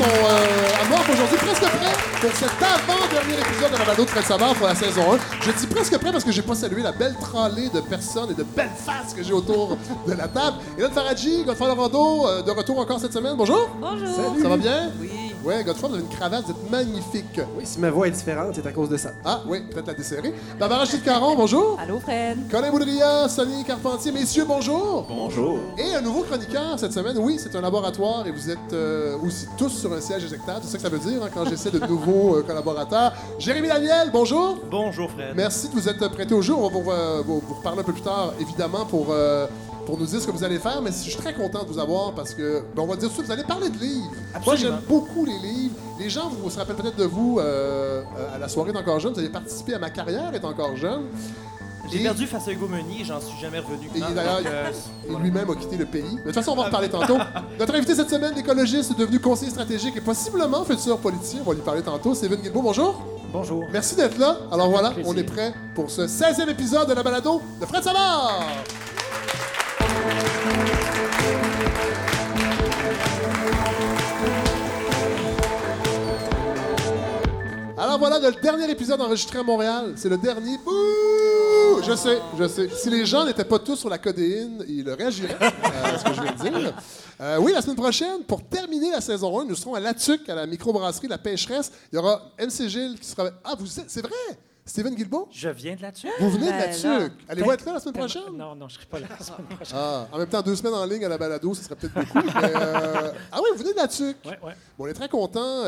sont euh, à moi aujourd'hui, presque prêts pour cet avant-dernier épisode de la balado de Savard pour la saison 1. Je dis presque prêt parce que j'ai pas salué la belle tralée de personnes et de belles faces que j'ai autour de la table. Et là, Faradji, Godfrey Lavando, euh, de retour encore cette semaine. Bonjour. Bonjour. Ça va bien? Oui. Ouais, Godfrey, vous avez une cravate, vous êtes magnifique. Oui, si ma voix est différente, c'est à cause de ça. Ah, oui, peut-être la desserrer. Barbara Gilles-Caron, bonjour. Allô, Fred. Colin Boudria, Sonny Carpentier, messieurs, bonjour. Bonjour. Et un nouveau chroniqueur cette semaine. Oui, c'est un laboratoire et vous êtes euh, aussi tous sur un siège éjectable. C'est ça que ça veut dire hein, quand j'essaie de nouveaux euh, collaborateurs. Jérémy Daniel, bonjour. Bonjour, Fred. Merci de vous être prêté au jeu. On va vous, euh, vous- vous reparler un peu plus tard, évidemment, pour, euh, pour nous dire ce que vous allez faire. Mais je suis très content de vous avoir parce que, ben, on va dire tout de suite, vous allez parler de livres. Moi, j'aime beaucoup les livres. Les gens vous se rappellent peut-être de vous euh, à la soirée d'Encore Jeune. Vous avez participé à ma carrière est encore jeune. J'ai Et- perdu face à Hugo Meunier, j'en suis jamais revenu. Et d'ailleurs, euh, Et lui-même a quitté le pays. De toute façon, on va en reparler tantôt. Notre invité cette semaine, l'écologiste devenu conseiller stratégique et possiblement futur politicien, on va lui parler tantôt, Steven Guilbeault. Bonjour. Bonjour. Merci d'être là. Alors voilà, Plaisir. on est prêt pour ce 16e épisode de la balado de Fred Savard. Alors voilà, le dernier épisode enregistré à Montréal. C'est le dernier. Je sais, je sais. Si les gens n'étaient pas tous sur la codéine, ils réagiraient à ce que je viens dire. Euh, oui, la semaine prochaine, pour terminer la saison 1, nous serons à La Tuque, à la microbrasserie La Pêcheresse. Il y aura MC Gilles qui sera. Ah, vous. C'est vrai! Steven Guilbeault? je viens de là-dessus. Vous venez de Ben La là. Tuque. Allez-vous être là la semaine prochaine? Non, non, je serai pas là la semaine prochaine. Ah, en même temps, deux semaines en ligne à la balado, ce serait peut-être beaucoup. mais, euh, Ah oui, vous venez de La Tuque. Ouais, ouais. Bon, on est très content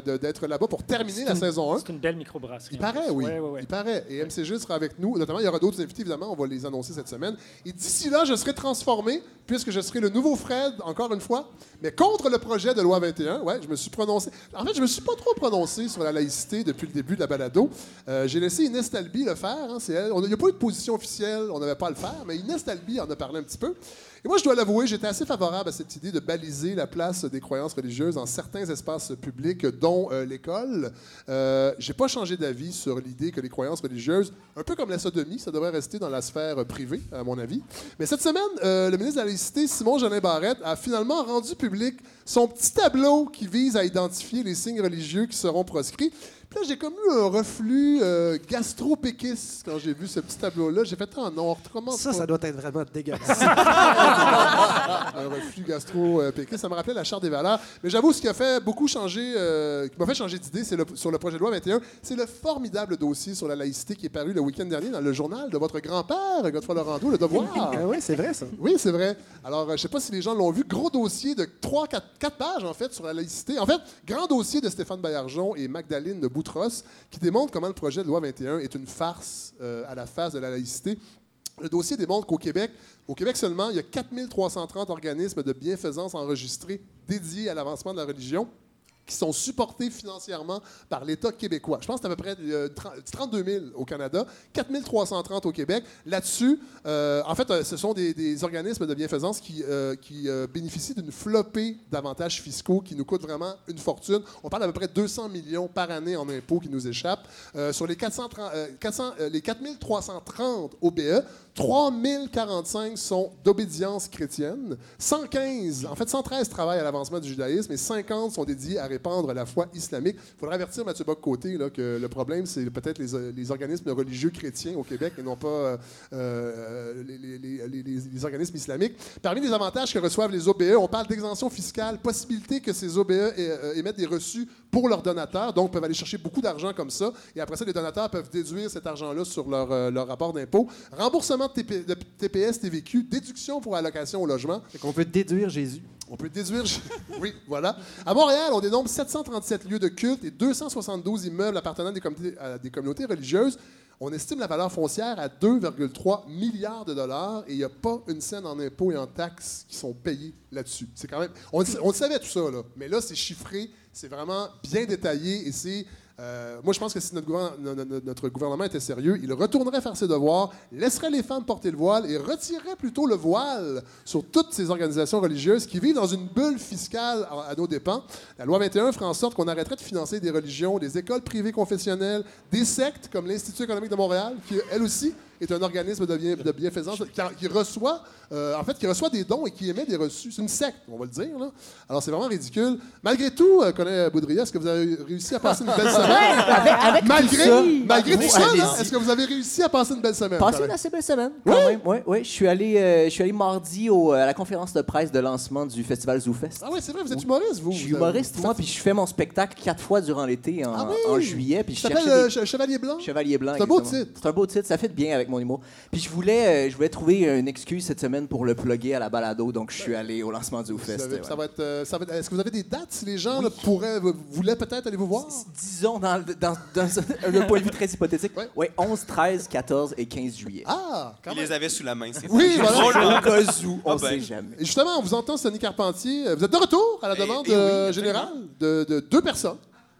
d'être là-bas pour terminer la une- saison 1. C'est une belle microbrasserie. Il en paraît, plus. oui. Ouais, ouais, ouais. Il paraît. Et MC Gilles sera avec nous. Notamment, il y aura d'autres invités, évidemment. On va les annoncer cette semaine. Et d'ici là, je serai transformé, puisque je serai le nouveau Fred, encore une fois, mais contre le projet de loi 21. Ouais, je me suis prononcé. En fait, je me suis pas trop prononcé sur la laïcité depuis le début de la balado. Euh, J'ai laissé Inès Talby le faire. hein, elle. On Il n'y a pas eu de position officielle. On n'avait pas à le faire. Mais Inès Talby en a parlé un petit peu. Et moi, je dois l'avouer, j'étais assez favorable à cette idée de baliser la place des croyances religieuses dans certains espaces publics, dont euh, l'école. Euh, J'ai pas changé d'avis sur l'idée que les croyances religieuses, un peu comme la sodomie, ça devrait rester dans la sphère privée, à mon avis. Mais cette semaine, euh, le ministre de la Laïcité, Simon Jolin Barrette, a finalement rendu public son petit tableau qui vise à identifier les signes religieux qui seront proscrits. Puis là, j'ai comme eu un reflux euh, gastro-péquiste quand j'ai vu ce petit tableau-là. J'ai fait, ah non, autrement Ça, ça doit être vraiment dégueulasse. un reflux gastro-péquiste. Ça me rappelait la charte des valeurs. Mais j'avoue, ce qui a fait beaucoup changer, euh, qui m'a fait changer d'idée, c'est le- sur le projet de loi 21, c'est le formidable dossier sur la laïcité qui est paru le week-end dernier dans le journal de votre grand-père, Godefroy Laurando, Le Devoir. Ah oui, c'est vrai, ça. Oui, c'est vrai. Alors, euh, je ne sais pas si les gens l'ont vu. Gros dossier de 3, 4, 4 pages, en fait, sur la laïcité. En fait, grand dossier de Stéphane Baillargeon et Magdalene de Qui démontre comment le projet de loi 21 est une farce euh, à la face de la laïcité. Le dossier démontre qu'au Québec, au Québec seulement, il y a 4330 organismes de bienfaisance enregistrés dédiés à l'avancement de la religion qui sont supportés financièrement par l'État québécois. Je pense que c'est à peu près euh, 30 32 000 au Canada, 4 330 au Québec. Là-dessus, euh, en fait, euh, ce sont des, organismes de bienfaisance qui, euh, euh, bénéficient d'une flopée d'avantages fiscaux qui nous coûtent vraiment une fortune. On parle d'à peu près 200 millions par année en impôts qui nous échappent. Euh, sur les, 430, euh, 400, euh, les 4 330 OBE, 3 045 sont d'obédience chrétienne, 115, en fait 113 travaillent à l'avancement du judaïsme et 50 sont dédiés à répandre la foi islamique. Il faudrait avertir Mathieu Bock-Côté là, que le problème, c'est peut-être les, organismes religieux chrétiens au Québec et non pas euh, euh, les, organismes islamiques. Parmi les avantages que reçoivent les OBE, on parle d'exemption fiscale, possibilité que ces OBE euh, émettent des reçus pour leurs donateurs, donc peuvent aller chercher beaucoup d'argent comme ça, et après ça, les donateurs peuvent déduire cet argent-là sur leur, leur rapport d'impôt. Remboursement de, TP de TPS, TVQ, déduction pour allocation au logement. Fait qu'on peut déduire Jésus. On peut déduire. oui, voilà. À Montréal, on dénombre 737 lieux de culte et 272 immeubles appartenant à des communautés, à des communautés religieuses. On estime la valeur foncière à 2,3 milliards de dollars et il n'y a pas une scène en impôts et en taxes qui sont payés là-dessus. C'est quand même. On, le- on savait tout ça, là. Mais là, c'est chiffré, c'est vraiment bien détaillé et c'est. Euh, moi, je pense que si notre, notre gouvernement était sérieux, il retournerait faire ses devoirs, laisserait les femmes porter le voile et retirerait plutôt le voile sur toutes ces organisations religieuses qui vivent dans une bulle fiscale à, nos dépens. La loi 21 fera en sorte qu'on arrêterait de financer des religions, des écoles privées confessionnelles, des sectes comme l'Institut économique de Montréal, qui, elle aussi, est un organisme de, bien- de bienfaisance qui, qui reçoit, euh, en fait, qui reçoit des dons et qui émet des reçus. C'est une secte, on va le dire. Là. Alors, c'est vraiment ridicule. Malgré tout, euh, connaît Boudria, est-ce que vous avez réussi à passer une belle semaine? Avec, avec Malgré, tout ça, malgré tout ça, est-ce que vous avez réussi à passer une belle semaine? Passé Correct. une assez belle semaine, quand même. Oui, oui. Je suis allé, euh, je suis allé mardi au- à la conférence de presse de lancement du festival ZooFest. Ah oui, c'est vrai, vous êtes humoriste, vous. Je suis humoriste, vous moi, puis je fais mon spectacle quatre fois durant l'été, en, Ah oui? en juillet. Puis je cherchais euh, des- Che- Chevalier Blanc? Chevalier Blanc. C'est un beau titre. C'est un beau titre, ça fait bien avec mon humour. Puis je voulais, euh, je voulais trouver une excuse cette semaine pour le plugger à la balado, donc je suis allé au lancement du Vous Fest. avez- ouais. ça va être, euh, ça va être- Est-ce que vous avez des dates si les gens là, pourraient, voulaient peut-être aller vous voir? Disons, dans, dans, dans un point de vue très hypothétique, Ouais. ouais. 11, 13, 14 et 15 juillet. Ah, quand Il même. les avait sous la main, c'est Oui, ça. voilà. Au cas où, on Ah ben. sait jamais. Et justement, on vous entend, Sonny Carpentier. Vous êtes de retour à la Eh- demande eh oui, euh, générale de, de deux personnes.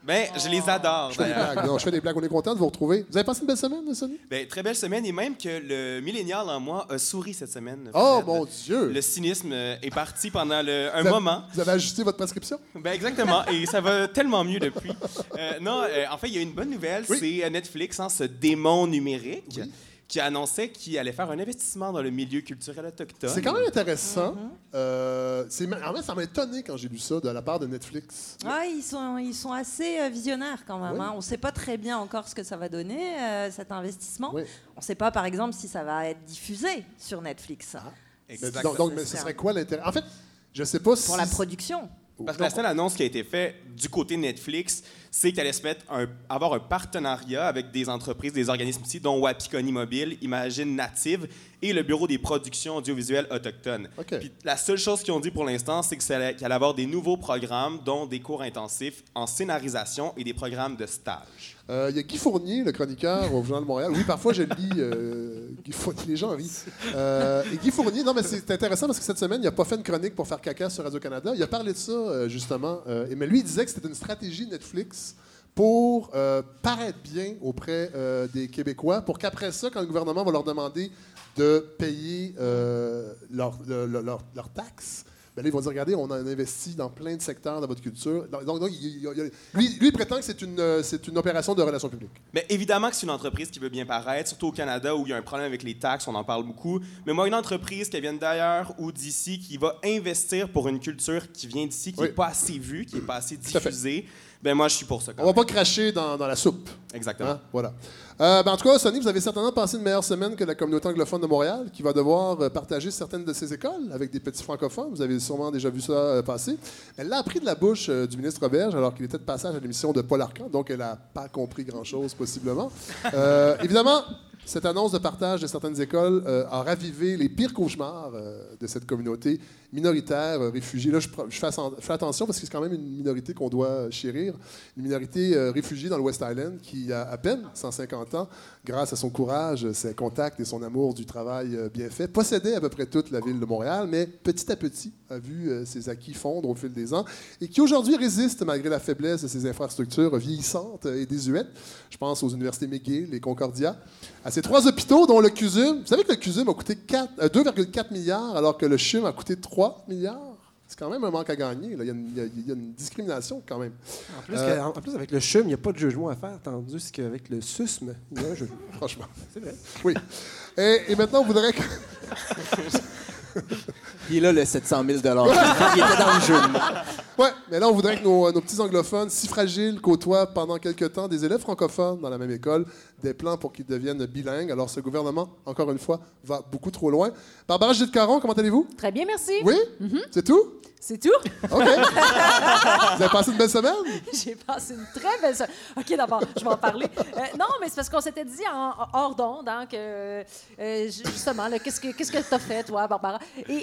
Ben, je les adore, Je fais des blagues. Non, je fais des blagues. On est content de vous retrouver. Vous avez passé une belle semaine, Sonny? Ben, très belle semaine, et même que le millénial en moi a souri cette semaine. Oh, Fred. mon Dieu! Le cynisme euh, est parti pendant le- un Vous avez- moment. Vous avez ajusté votre prescription? Ben exactement, et ça va tellement mieux depuis. Euh, non, euh, en fait, il y a une bonne nouvelle, Oui. c'est Netflix, hein, ce démon numérique, Oui. Qui annonçait qu'il allait faire un investissement dans le milieu culturel autochtone. C'est quand même intéressant. Mm-hmm. Euh, en fait, ça m'a étonné quand j'ai lu ça de la part de Netflix. Ah, ils, sont, ils sont assez euh, visionnaires quand même. Oui. hein. On ne sait pas très bien encore ce que ça va donner, euh, cet investissement. Oui. On ne sait pas, par exemple, si ça va être diffusé sur Netflix. Mais Exactement. donc, donc, mais ce serait quoi l'intérêt? En fait, je sais pas si. Pour la production. Parce que la seule annonce qui a été faite du côté Netflix, c'est qu'elle allait se mettre un- avoir un partenariat avec des entreprises, des organismes ici, dont Wapikoni Mobile, Imagine Native et le Bureau des productions audiovisuelles autochtones. Puis la seule chose qu'ils ont dit pour l'instant, c'est que ça allait- avoir des nouveaux programmes, dont des cours intensifs en scénarisation et des programmes de stage. Euh, Il y a Guy Fournier, le chroniqueur au Journal de Montréal. Oui, parfois je lis euh, Guy Fournier. Les gens rient. Euh, et Guy Fournier, non, mais c'est intéressant parce que cette semaine, il n'a pas fait une chronique pour faire caca sur Radio-Canada. Il a parlé de ça, euh, justement. Et- mais lui, il disait que c'était une stratégie Netflix pour euh, paraître bien auprès euh, des Québécois, pour qu'après ça, quand le gouvernement va leur demander de payer euh, leurs leur, leur- leurs taxes, ben là, ils vont dire, regardez, on a investi dans plein de secteurs de votre culture. Donc, il- lui, prétend que c'est une, c'est une opération de relations publiques. Mais évidemment que c'est une entreprise qui veut bien paraître, surtout au Canada où il y a un problème avec les taxes, on en parle beaucoup. Mais moi, une entreprise qui vient d'ailleurs ou d'ici, qui va investir pour une culture qui vient d'ici, qui n'est Oui. pas assez vue, qui n'est pas assez diffusée, ben moi, je suis pour ça. quand On va même. pas cracher dans, dans la soupe. Exactement. Hein? Voilà. Euh, ben, en tout cas, Sonny, vous avez certainement passé une meilleure semaine que la communauté anglophone de Montréal, qui va devoir euh, partager certaines de ses écoles avec des petits francophones. Vous avez sûrement déjà vu ça euh, passer. Elle l'a appris de la bouche du ministre Roberge, alors qu'il était de passage à l'émission de Paul Arcan, donc elle n'a pas compris grand-chose, possiblement. Euh, évidemment, cette annonce de partage de certaines écoles euh, a ravivé les pires cauchemars euh, de cette communauté minoritaire, euh, réfugiée. Là, je, fais, attention parce que c'est quand même une minorité qu'on doit euh, chérir. Une minorité euh, réfugiée dans le West Island qui à peine 150 ans, grâce à son courage, ses contacts et son amour du travail bien fait, possédait à peu près toute la ville de Montréal, mais petit à petit a vu ses acquis fondre au fil des ans et qui aujourd'hui résiste malgré la faiblesse de ses infrastructures vieillissantes et désuètes. Je pense aux universités McGill et Concordia, à ces trois hôpitaux dont le CUSUM. Vous savez que le CUSUM a coûté quatre- euh, 2,4 milliards alors que le CHUM a coûté 3 milliards? C'est quand même un manque à gagner. là. Il, y a une, il y a- il y a une discrimination quand même. En plus, Euh, en plus, avec le chum, il n'y a pas de jugement à faire, tandis qu'avec le susme, il y a un jugement. Franchement. C'est vrai. Oui. Et, et maintenant, on voudrait que. Il est là, le 700 000 Il était dans le jeu. Ouais, mais là, on voudrait que nos, nos petits anglophones, si fragiles, côtoient pendant quelques temps des élèves francophones dans la même école, des plans pour qu'ils deviennent bilingues. Alors, ce gouvernement, encore une fois, va beaucoup trop loin. Barbara Gilles-Caron, comment allez-vous? Très bien, merci. Oui? C'est tout? C'est tout. OK. Vous avez passé une belle semaine? J'ai passé une très belle semaine. OK, d'abord, je vais en parler. Euh, non, mais c'est parce qu'on s'était dit en, hors d'onde hein, que, euh, ju- justement, qu'est-ce que qu'est-ce que t'as fait, toi, Barbara? Et euh,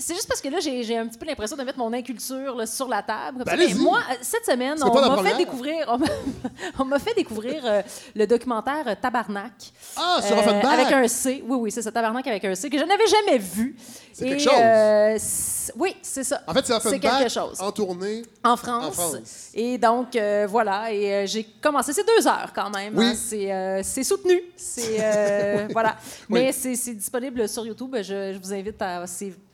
c'est juste parce que là, j'ai un petit peu l'impression de mettre mon inculture là, sur la table. Ben. Mais moi, euh, cette semaine, on m'a fait découvrir, on m'a- fait découvrir euh, le documentaire euh, Tabarnak. Ah, sur Euh, Offenbach! avec un C. Oui, oui, c'est ça, Tabarnak avec un C, que je n'avais jamais vu. C'est quelque chose. euh, oui, c'est ça. En fait, c'est C'est quelque Offenbach chose. en tournée. En France. En France. Et donc, voilà. Et j'ai commencé. C'est deux heures quand même. Oui. hein. C'est soutenu. C'est. voilà. Oui. Mais c'est c'est disponible sur YouTube. Je, je vous invite à.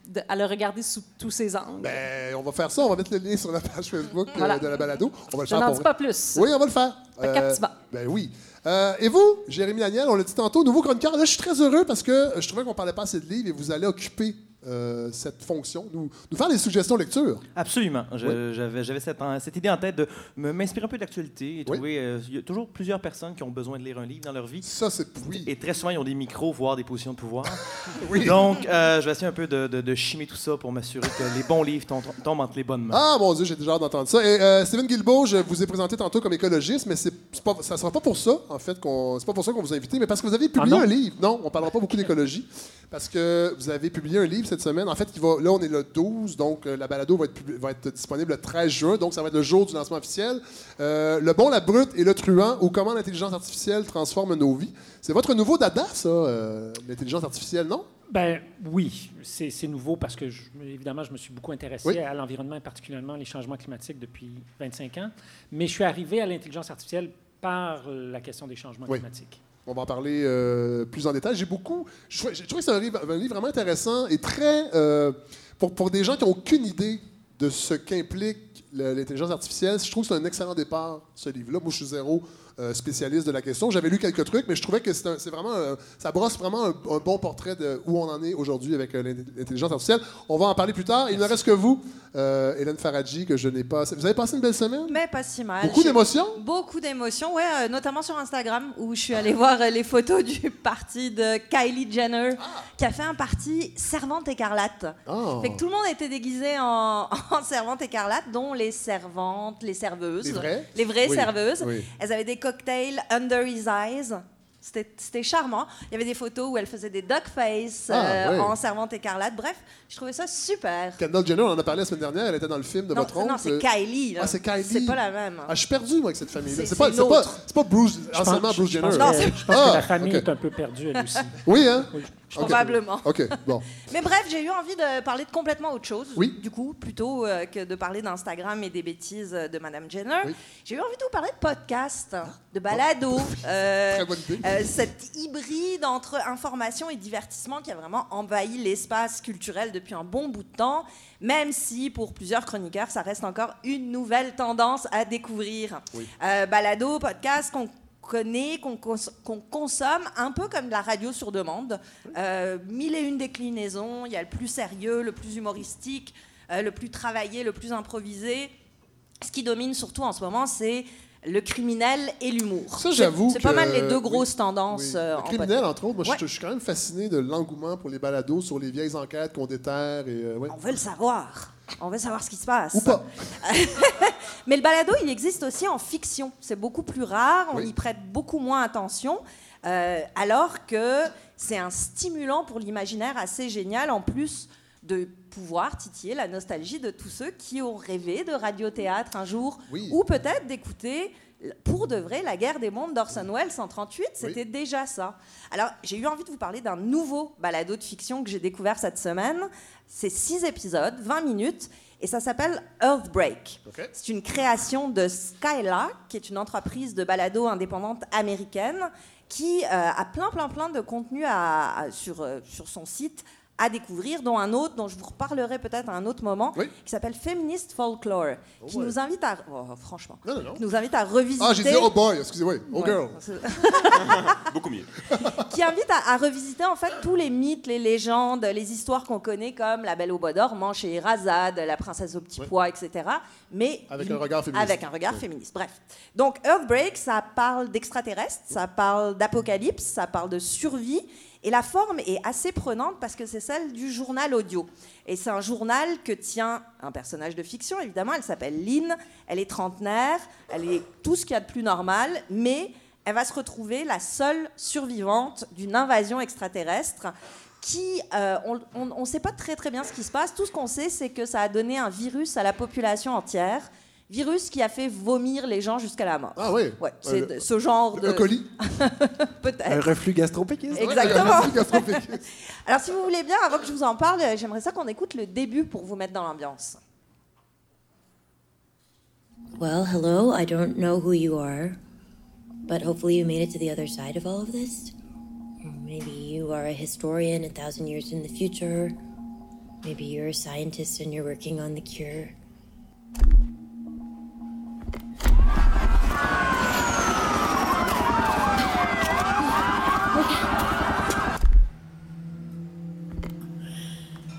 De- à le regarder sous tous ses angles. Ben, on va faire ça. On va mettre le lien sur la page Facebook euh, de la balado. On va le Je n'en dis pas plus. Oui, on va le faire. Captivant. ben oui. Euh, et vous, Jérémy Daniel, on l'a dit tantôt, nouveau chroniqueur. Là, je suis très heureux parce que euh, je trouvais qu'on parlait pas assez de livres et vous allez occuper euh, cette fonction, nous, nous faire des suggestions de lecture. Absolument. J'avais cette, idée en tête de m'inspirer un peu de l'actualité et Oui. trouver. euh, Il y a toujours plusieurs personnes qui ont besoin de lire un livre dans leur vie. Ça, c'est. Oui. Et très souvent, ils ont des micros, voire des positions de pouvoir. Oui. Donc, euh, je vais essayer un peu de, de, de chimer tout ça pour m'assurer que les bons livres tombent, tombent entre les bonnes mains. Ah, mon Dieu, j'ai déjà hâte d'entendre ça. Et Stephen Guilbeault, je vous ai présenté tantôt comme écologiste, mais c'est pas, ça sera pas pour ça, en fait, qu'on, c'est pas pour ça qu'on vous a invité, mais parce que vous avez publié Ah un livre. Non, on parlera pas beaucoup d'écologie, parce que vous avez publié un livre cette semaine. En fait, qui va, là, on est le 12, donc euh, la balado va être, publi- va être disponible le 13 juin, donc ça va être le jour du lancement officiel. Euh, le bon, la brute et le truand, ou comment l'intelligence artificielle transforme nos vies. C'est votre nouveau dada, ça, euh, l'intelligence artificielle, non? Ben oui, c'est c'est nouveau parce que, je- évidemment, je me suis beaucoup intéressé Oui. à l'environnement et particulièrement les changements climatiques depuis 25 ans. Mais je suis arrivé à l'intelligence artificielle par la question des changements Oui. climatiques. On va en parler euh, plus en détail. J'ai beaucoup. Je trouvé que c'est un livre, un livre vraiment intéressant et très. euh, pour, pour des gens qui n'ont aucune idée de ce qu'implique l'intelligence artificielle, je trouve que c'est un excellent départ, ce livre-là. Moi, je suis zéro euh, spécialiste de la question. J'avais lu quelques trucs, mais je trouvais que c'est vraiment. un- ça brosse vraiment un, un bon portrait de où on en est aujourd'hui avec euh, l'intelligence artificielle. On va en parler plus tard. Il ne reste que vous, euh, Hélène Faradji, que je n'ai pas. Vous avez passé une belle semaine? Mais pas si mal. Beaucoup d'émotions? Beaucoup d'émotions, ouais, notamment sur Instagram, où je suis allée voir les photos du parti de Kylie Jenner, qui a fait un parti Servante écarlate. Ah. Fait que tout le monde était déguisé en, en servante écarlate, dont les servantes, les serveuses. Les vraies? Les vraies Oui, serveuses. oui. Elles avaient des cocktails under his eyes. C'était c'était charmant. Il y avait des photos où elle faisait des duck face Ah, euh, oui. en servante écarlate. Bref, je trouvais ça super. Kendall Jenner, on en a parlé la semaine dernière. Elle était dans le film de Non, votre oncle. non c'est Kylie. là. Ah, c'est Kylie. C'est pas la même. Ah, je suis perdu, moi, avec cette famille-là. C'est- C'est pas, pas, l'autre. c'est pas Bruce, Je anciennement je- Bruce je Jenner. pense Non, je pense Ah, que la famille ok. est un peu perdue, elle aussi. Oui, hein? Oui. Probablement. OK, bon. Mais bref, j'ai eu envie de parler de complètement autre chose. Oui. Du coup, plutôt euh, que de parler d'Instagram et des bêtises euh, de Madame Jenner, Oui. j'ai eu envie de vous parler de podcast, de balado. euh, Très bonne idée. euh, cet hybride entre information et divertissement qui a vraiment envahi l'espace culturel depuis un bon bout de temps, même si pour plusieurs chroniqueurs, ça reste encore une nouvelle tendance à découvrir. Euh, balado, podcast qu'on connaît, qu'on cons- qu'on consomme, un peu comme de la radio sur demande. Euh, mille et une déclinaisons, il y a le plus sérieux, le plus humoristique, euh, le plus travaillé, le plus improvisé. Ce qui domine surtout en ce moment, c'est le criminel et l'humour. Ça, j'avoue C'est pas mal les deux oui, grosses tendances Oui. euh, Le en criminel, entre autres, moi, je- suis quand même fasciné de l'engouement pour les balados sur les vieilles enquêtes qu'on déterre. Et, euh, ouais. On veut le savoir. On veut savoir ce qui se passe. Ou pas. Mais le balado, il existe aussi en fiction. C'est beaucoup plus rare, on Oui. y prête beaucoup moins attention, euh, alors que c'est un stimulant pour l'imaginaire assez génial, en plus de pouvoir titiller la nostalgie de tous ceux qui ont rêvé de radiothéâtre un jour, Oui. ou peut-être d'écouter pour de vrai la guerre des mondes d'Orson Welles en 38, c'était déjà ça. Alors j'ai eu envie de vous parler d'un nouveau balado de fiction que j'ai découvert cette semaine. C'est six épisodes, 20 minutes, et ça s'appelle Earthbreak. C'est une création de Skylark, qui est une entreprise de balado indépendante américaine qui euh, a plein, plein, plein de contenu à- à- sur, euh, sur son site à découvrir, dont un autre dont je vous reparlerai peut-être à un autre moment, Oui. qui s'appelle Feminist Folklore, qui ouais. nous invite à, oh, franchement, Non, non, non. qui nous invite à revisiter, Ah, j'ai dit oh boy, excusez-moi. Oh Ouais. girl. Beaucoup mieux. qui invite à, à revisiter en fait tous les mythes, les légendes, les histoires qu'on connaît comme la Belle au bois dormant chez Erazade, la princesse au petit Ouais. pois, etc. Mais Avec un regard féministe. Avec un regard féministe. Bref. Donc Earthbreak, ça parle d'extraterrestres, ça parle d'apocalypse, ça parle de survie. Et la forme est assez prenante parce que c'est celle du journal audio. Et c'est un journal que tient un personnage de fiction, évidemment. Elle s'appelle Lynn. Elle est trentenaire. Elle est tout ce qu'il y a de plus normal. Mais elle va se retrouver la seule survivante d'une invasion extraterrestre qui, euh, on ne sait pas très très bien ce qui se passe. Tout ce qu'on sait, c'est que ça a donné un virus à la population entière. Virus qui a fait vomir les gens jusqu'à la mort. Ah oui. Ouais, c'est Un- de- ce genre de... Un colis. Un Peut-être. reflux gastropéquiste. Exactement. Un gastropéquiste. Alors, si vous voulez bien, avant que je vous en parle, euh, j'aimerais ça qu'on écoute le début pour vous mettre dans l'ambiance. Well, hello. I don't know who you are, but hopefully you made it to the other side of all of this. Maybe you are a historian a thousand years in the future. Maybe you're a scientist and you're working on the cure.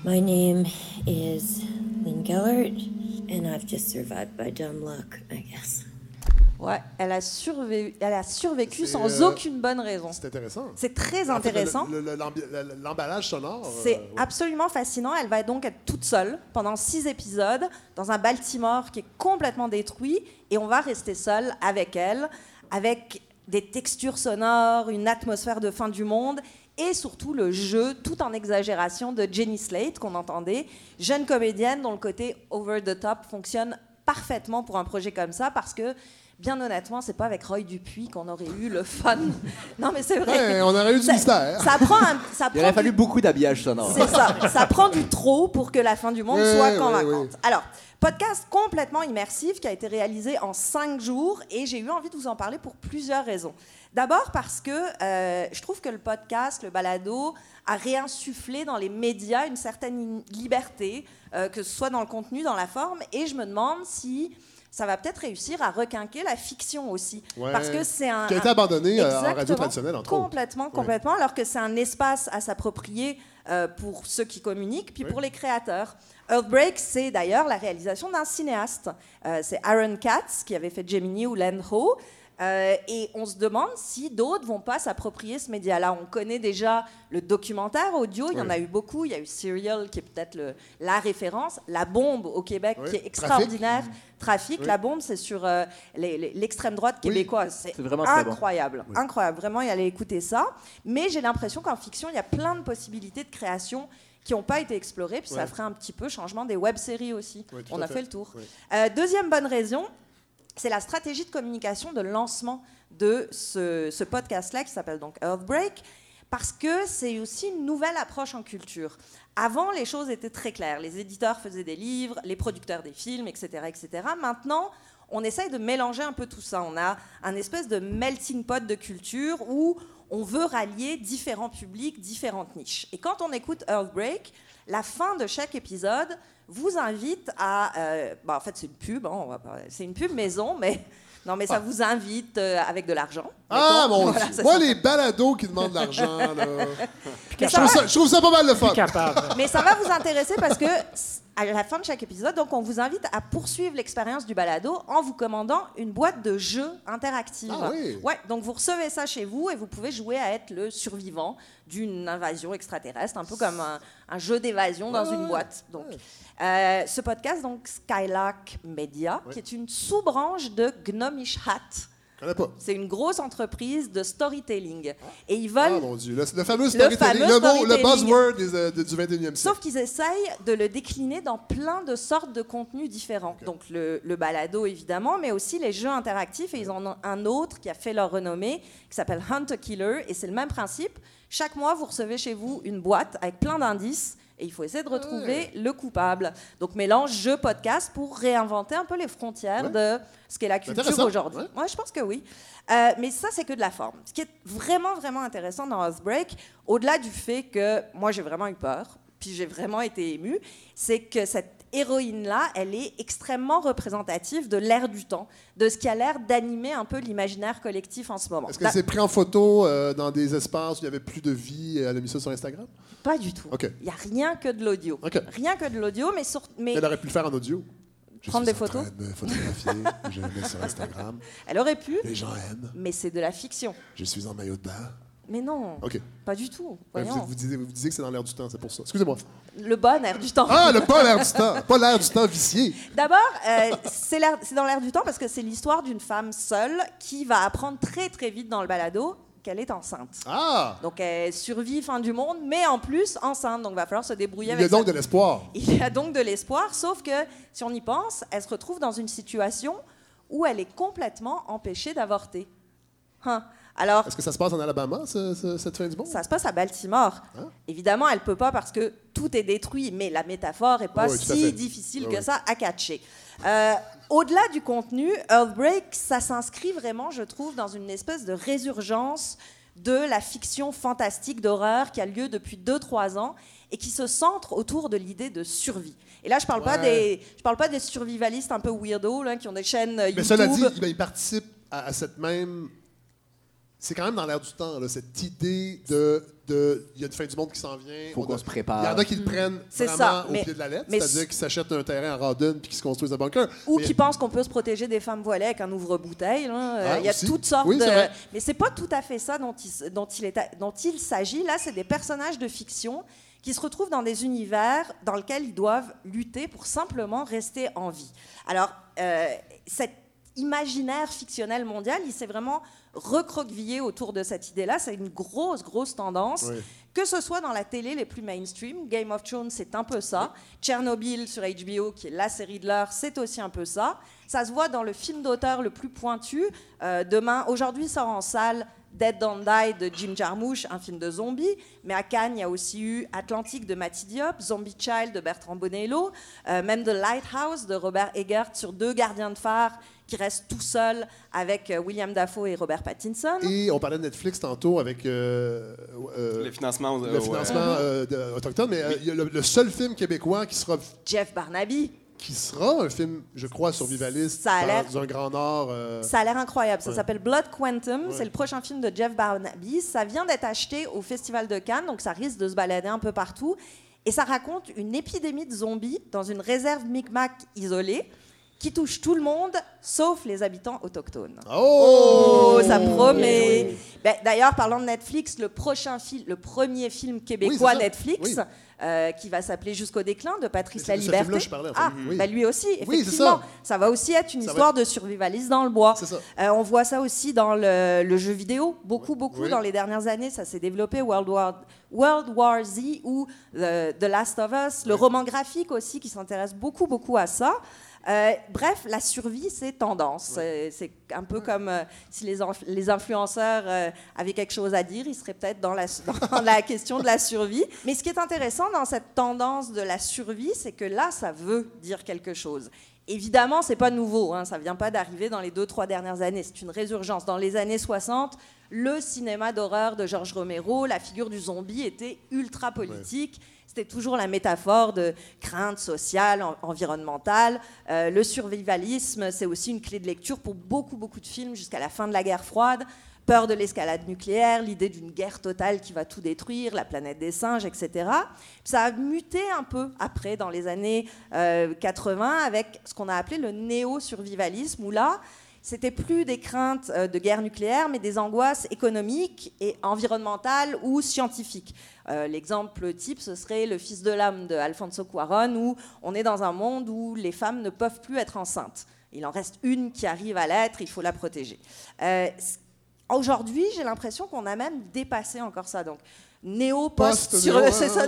My name is Lynn Gellert, and I've just survived by dumb luck, I guess. Ouais, elle a, survé- elle a survécu sans euh, aucune bonne raison. C'est intéressant. C'est très intéressant. L'emballage sonore. euh, C'est ouais. absolument fascinant. Elle va donc être toute seule pendant six épisodes dans un Baltimore qui est complètement détruit et on va rester seul avec elle, avec des textures sonores, une atmosphère de fin du monde et surtout le jeu tout en exagération de Jenny Slate qu'on entendait, jeune comédienne dont le côté over the top fonctionne parfaitement pour un projet comme ça parce que bien honnêtement, c'est pas avec Roy Dupuis qu'on aurait eu le fun. non mais c'est vrai. Ouais, on aurait eu du Ça- mystère. Ça prend un, ça Il prend aurait du- fallu beaucoup d'habillage sonore. c'est ça. Ça prend du trop pour que la fin du monde soit convaincante. Alors, podcast complètement immersif qui a été réalisé en cinq jours et j'ai eu envie de vous en parler pour plusieurs raisons. D'abord parce que euh, je trouve que le podcast, le balado, a réinsufflé dans les médias une certaine in- liberté, euh, que ce soit dans le contenu, dans la forme, et je me demande si ça va peut-être réussir à requinquer la fiction aussi. Ouais. Parce que c'est un... Qui a été abandonné euh, en radio traditionnelle, entre autres. Complètement, complètement. Alors que c'est un espace à s'approprier euh, pour ceux qui communiquent, puis Oui. pour les créateurs. Earthbreak, c'est d'ailleurs la réalisation d'un cinéaste. Euh, c'est Aaron Katz qui avait fait Gemini ou Land Ho. Euh, et on se demande si d'autres vont pas s'approprier ce média-là. On connaît déjà le documentaire audio, il y en a eu beaucoup. Il y a eu Serial, qui est peut-être la référence. La bombe au Québec, Oui. qui est extraordinaire. Trafic, la bombe, c'est sur euh, l'extrême droite québécoise. C'est bon. incroyable, incroyable. Vraiment, y aller écouter ça. Mais j'ai l'impression qu'en fiction, il y a plein de possibilités de création qui n'ont pas été explorées. Puis ça ferait un petit peu changement des web-séries aussi. On a fait. fait le tour. Euh, deuxième bonne raison, c'est la stratégie de communication de lancement de ce, podcast-là qui s'appelle donc Earthbreak, parce que c'est aussi une nouvelle approche en culture. Avant, les choses étaient très claires. Les éditeurs faisaient des livres, les producteurs des films, etc. etc. Maintenant, on essaye de mélanger un peu tout ça. On a un espèce de melting pot de culture où on veut rallier différents publics, différentes niches. Et quand on écoute Earthbreak, la fin de chaque épisode vous invite à... euh, bah, en fait, c'est une pub, hein, c'est une pub maison, mais... Non, mais ça vous invite euh, avec de l'argent. Ah, mettons. mon Voilà, Dieu. c'est Moi, ça. les balados qui demandent de l'argent, là. Je trouve, ça, je trouve ça pas mal le fun. Capable. Mais ça va vous intéresser parce que à la fin de chaque épisode, donc on vous invite à poursuivre l'expérience du balado en vous commandant une boîte de jeux interactive. Ah oui. Ouais, donc vous recevez ça chez vous et vous pouvez jouer à être le survivant d'une invasion extraterrestre, un peu comme un, un jeu d'évasion dans Ouais, une boîte. Donc, euh, ce podcast, donc Skylark Media, qui est une sous-branche de Gnomish Hat. C'est une grosse entreprise de storytelling. Et ils Ah, veulent mon Dieu. Le, le fameux storytelling. fameux Le, mot, le buzzword des, euh, du 21e siècle. Sauf qu'ils essayent de le décliner dans plein de sortes de contenus différents. Donc le, le balado, évidemment, mais aussi les jeux interactifs. Et ils en ont un autre qui a fait leur renommée, qui s'appelle Hunt a Killer. Et c'est le même principe. Chaque mois, vous recevez chez vous une boîte avec plein d'indices. Et il faut essayer de retrouver le coupable. Donc mélange jeu-podcast pour réinventer un peu les frontières Ouais. de ce qu'est la culture aujourd'hui. ouais. Moi, je pense que oui. Euh, mais ça, c'est que de la forme. Ce qui est vraiment, vraiment intéressant dans Earthbreak, au-delà du fait que moi, j'ai vraiment eu peur, puis j'ai vraiment été émue, c'est que cette héroïne-là, elle est extrêmement représentative de l'ère du temps, de ce qui a l'air d'animer un peu l'imaginaire collectif en ce moment. Est-ce que c'est pris en photo euh, dans des espaces où il n'y avait plus de vie et elle a mis ça sur Instagram? Pas du tout. Il n'y a rien que de l'audio. Rien que de l'audio, mais, sur- mais Elle aurait pu le faire en audio. Je Prendre des photos? de me photographier. je le mets sur Instagram. elle aurait pu, Les gens aiment. mais c'est de la fiction. Je suis en maillot de bain. Mais non, OK. pas du tout. Ouais, vous, vous disiez, vous disiez que c'est dans l'air du temps, c'est pour ça. Excusez-moi. Le bon air du temps. Ah, le pas l'air du temps. Pas l'air du temps vicié. D'abord, euh, c'est dans l'air du temps parce que c'est l'histoire d'une femme seule qui va apprendre très très vite dans le balado qu'elle est enceinte. Ah! Donc elle survit fin du monde, mais en plus enceinte. Donc il va falloir se débrouiller Il y avec a donc ça. de l'espoir. Il y a donc de l'espoir, sauf que si on y pense, elle se retrouve dans une situation où elle est complètement empêchée d'avorter. Hein? Alors, Est-ce que ça se passe en Alabama, ce- ce- cette fin du monde? ça se passe à Baltimore. Hein? Évidemment, elle peut pas parce que tout est détruit, mais la métaphore est pas Oui, si difficile que oui. ça à catcher. Euh, Au-delà du contenu, Earthbreak, ça s'inscrit vraiment, je trouve, dans une espèce de résurgence de la fiction fantastique d'horreur qui a lieu depuis 2-3 ans et qui se centre autour de l'idée de survie. Et là, je parle pas Ouais. des, je parle pas des survivalistes un peu weirdo là, qui ont des chaînes euh, Mais YouTube. cela dit, ben, il participe à, à cette même. C'est quand même dans l'air du temps, là, cette idée de. de- Il y a une fin du monde qui s'en vient. Faut on qu'on a- se prépare. Il y en a qui le prennent C'est vraiment ça, au mais- pied de la lettre, c'est-à-dire qu'ils s'achètent un terrain en Radon puis qu'ils se construisent un bunker. Ou qui pensent qu'on peut se protéger des femmes voilées avec un ouvre-bouteille. Euh, Ah, il y a aussi. toutes sortes Oui, de. Mais c'est pas tout à fait ça dont il, s- dont il, est a- dont il s'agit. Là, c'est des personnages de fiction qui se retrouvent dans des univers dans lesquels ils doivent lutter pour simplement rester en vie. Alors, euh, cet imaginaire fictionnel mondial, il s'est vraiment recroquevillé autour de cette idée-là. C'est une grosse, grosse tendance. Oui. Que ce soit dans la télé les plus mainstream, Game of Thrones, c'est un peu ça. Tchernobyl sur HBO, qui est la série de l'heure, c'est aussi un peu ça. Ça se voit dans le film d'auteur le plus pointu. Euh, demain, aujourd'hui sort en salle Dead Don't Die de Jim Jarmusch, un film de zombies. Mais à Cannes, il y a aussi eu Atlantique de Matty Diop, Zombie Child de Bertrand Bonello, euh, même The Lighthouse de Robert Eggert sur deux gardiens de phare qui restent tout seuls avec euh, William Dafoe et Robert Pattinson. Et on parlait de Netflix tantôt avec euh, euh, Le financement. le financement euh, de- autochtone, mais euh, il y a le, le seul film québécois qui sera, Jeff Barnaby. qui sera un film, je crois, survivaliste Ça a dans un grand nord. euh, Ça a l'air incroyable. Ça Ouais. s'appelle Blood Quantum. Ouais. C'est le prochain film de Jeff Barnaby. Ça vient d'être acheté au Festival de Cannes, donc ça risque de se balader un peu partout. Et ça raconte une épidémie de zombies dans une réserve Micmac isolée qui touche tout le monde, sauf les habitants autochtones. Oh! Oh, ça promet. Ben, D'ailleurs, parlant de Netflix, le prochain film, le premier film québécois Oui. Netflix, euh, qui va s'appeler Jusqu'au déclin de Patrice Laliberté. film-là que je parlais, en fait. Ah, ben lui aussi, effectivement. ça. ça. va aussi être une Ça histoire de survivaliste dans le bois. Euh, on voit ça aussi dans le, le jeu vidéo, beaucoup, beaucoup dans les dernières années. Ça s'est développé, World War, World War Z ou The, The Last of Us, le roman graphique aussi qui s'intéresse beaucoup, beaucoup à ça. Euh, bref, la survie, c'est tendance. C'est- C'est un peu comme euh, si les, les influenceurs euh, avaient quelque chose à dire, ils seraient peut-être dans la, dans la question de la survie. Mais ce qui est intéressant dans cette tendance de la survie, c'est que là, ça veut dire quelque chose. Évidemment, c'est pas nouveau, hein, ça vient pas d'arriver dans les deux, trois dernières années, c'est une résurgence. Dans les années 60, le cinéma d'horreur de George Romero, la figure du zombie était ultra politique. C'était toujours la métaphore de crainte sociale, en- environnementale. Euh, le survivalisme, c'est aussi une clé de lecture pour beaucoup, beaucoup de films jusqu'à la fin de la guerre froide. Peur de l'escalade nucléaire, l'idée d'une guerre totale qui va tout détruire, la planète des singes, etc. Ça a muté un peu après, dans les années euh, 80, avec ce qu'on a appelé le néo-survivalisme, où là, c'était plus des craintes euh, de guerre nucléaire, mais des angoisses économiques et environnementales ou scientifiques. Euh, L'exemple type, ce serait Le Fils de l'âme de Alfonso Cuarón, où on est dans un monde où les femmes ne peuvent plus être enceintes. Il en reste une qui arrive à l'être, il faut la protéger. Euh, Aujourd'hui, j'ai l'impression qu'on a même dépassé encore ça. Donc, néo,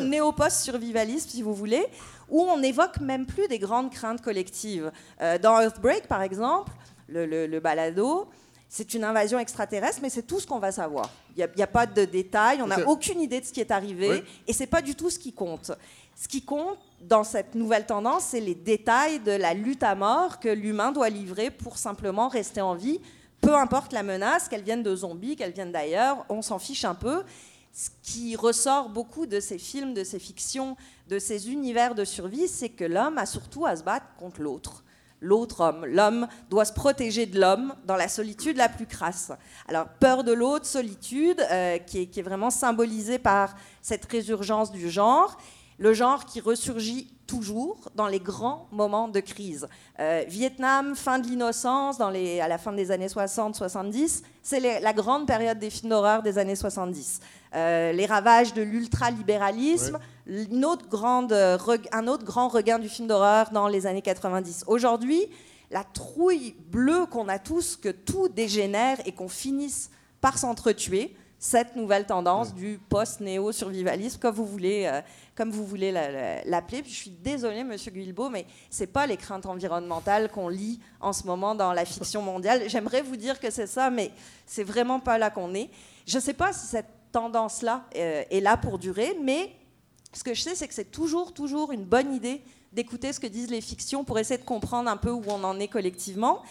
néo-post-survivalisme, si vous voulez, où on n'évoque même plus des grandes craintes collectives. Euh, dans Earthbreak, par exemple, le, le- le balado, c'est une invasion extraterrestre, mais c'est tout ce qu'on va savoir. Il n'y a, pas de détails, on n'a aucune idée de ce qui est arrivé, Oui. et c'est pas du tout ce qui compte. Ce qui compte dans cette nouvelle tendance, c'est les détails de la lutte à mort que l'humain doit livrer pour simplement rester en vie, peu importe la menace, qu'elle vienne de zombies, qu'elle vienne d'ailleurs, on s'en fiche un peu. Ce qui ressort beaucoup de ces films, de ces fictions, de ces univers de survie, c'est que l'homme a surtout à se battre contre l'autre. L'autre homme. L'homme doit se protéger de l'homme dans la solitude la plus crasse. Alors, peur de l'autre, solitude, euh, qui, est, qui est vraiment symbolisée par cette résurgence du genre. Le genre qui ressurgit toujours dans les grands moments de crise. Euh, Vietnam, fin de l'innocence, dans les- à la fin des années 60-70, c'est les- la grande période des films d'horreur des années 70. Euh, les ravages de l'ultralibéralisme, une autre grande, euh, un autre grand regain du film d'horreur dans les années 90. Aujourd'hui, la trouille bleue qu'on a tous, que tout dégénère et qu'on finisse par s'entretuer, cette nouvelle tendance du post-néo-survivalisme, comme vous voulez, euh, comme vous voulez la- la- l'appeler. Je suis désolée, Monsieur Guilbeault, mais c'est pas les craintes environnementales qu'on lit en ce moment dans la fiction mondiale. J'aimerais vous dire que c'est ça, mais c'est vraiment pas là qu'on est. Je ne sais pas si cette tendance-là euh, est là pour durer, mais ce que je sais, c'est que c'est toujours, toujours une bonne idée d'écouter ce que disent les fictions pour essayer de comprendre un peu où on en est collectivement,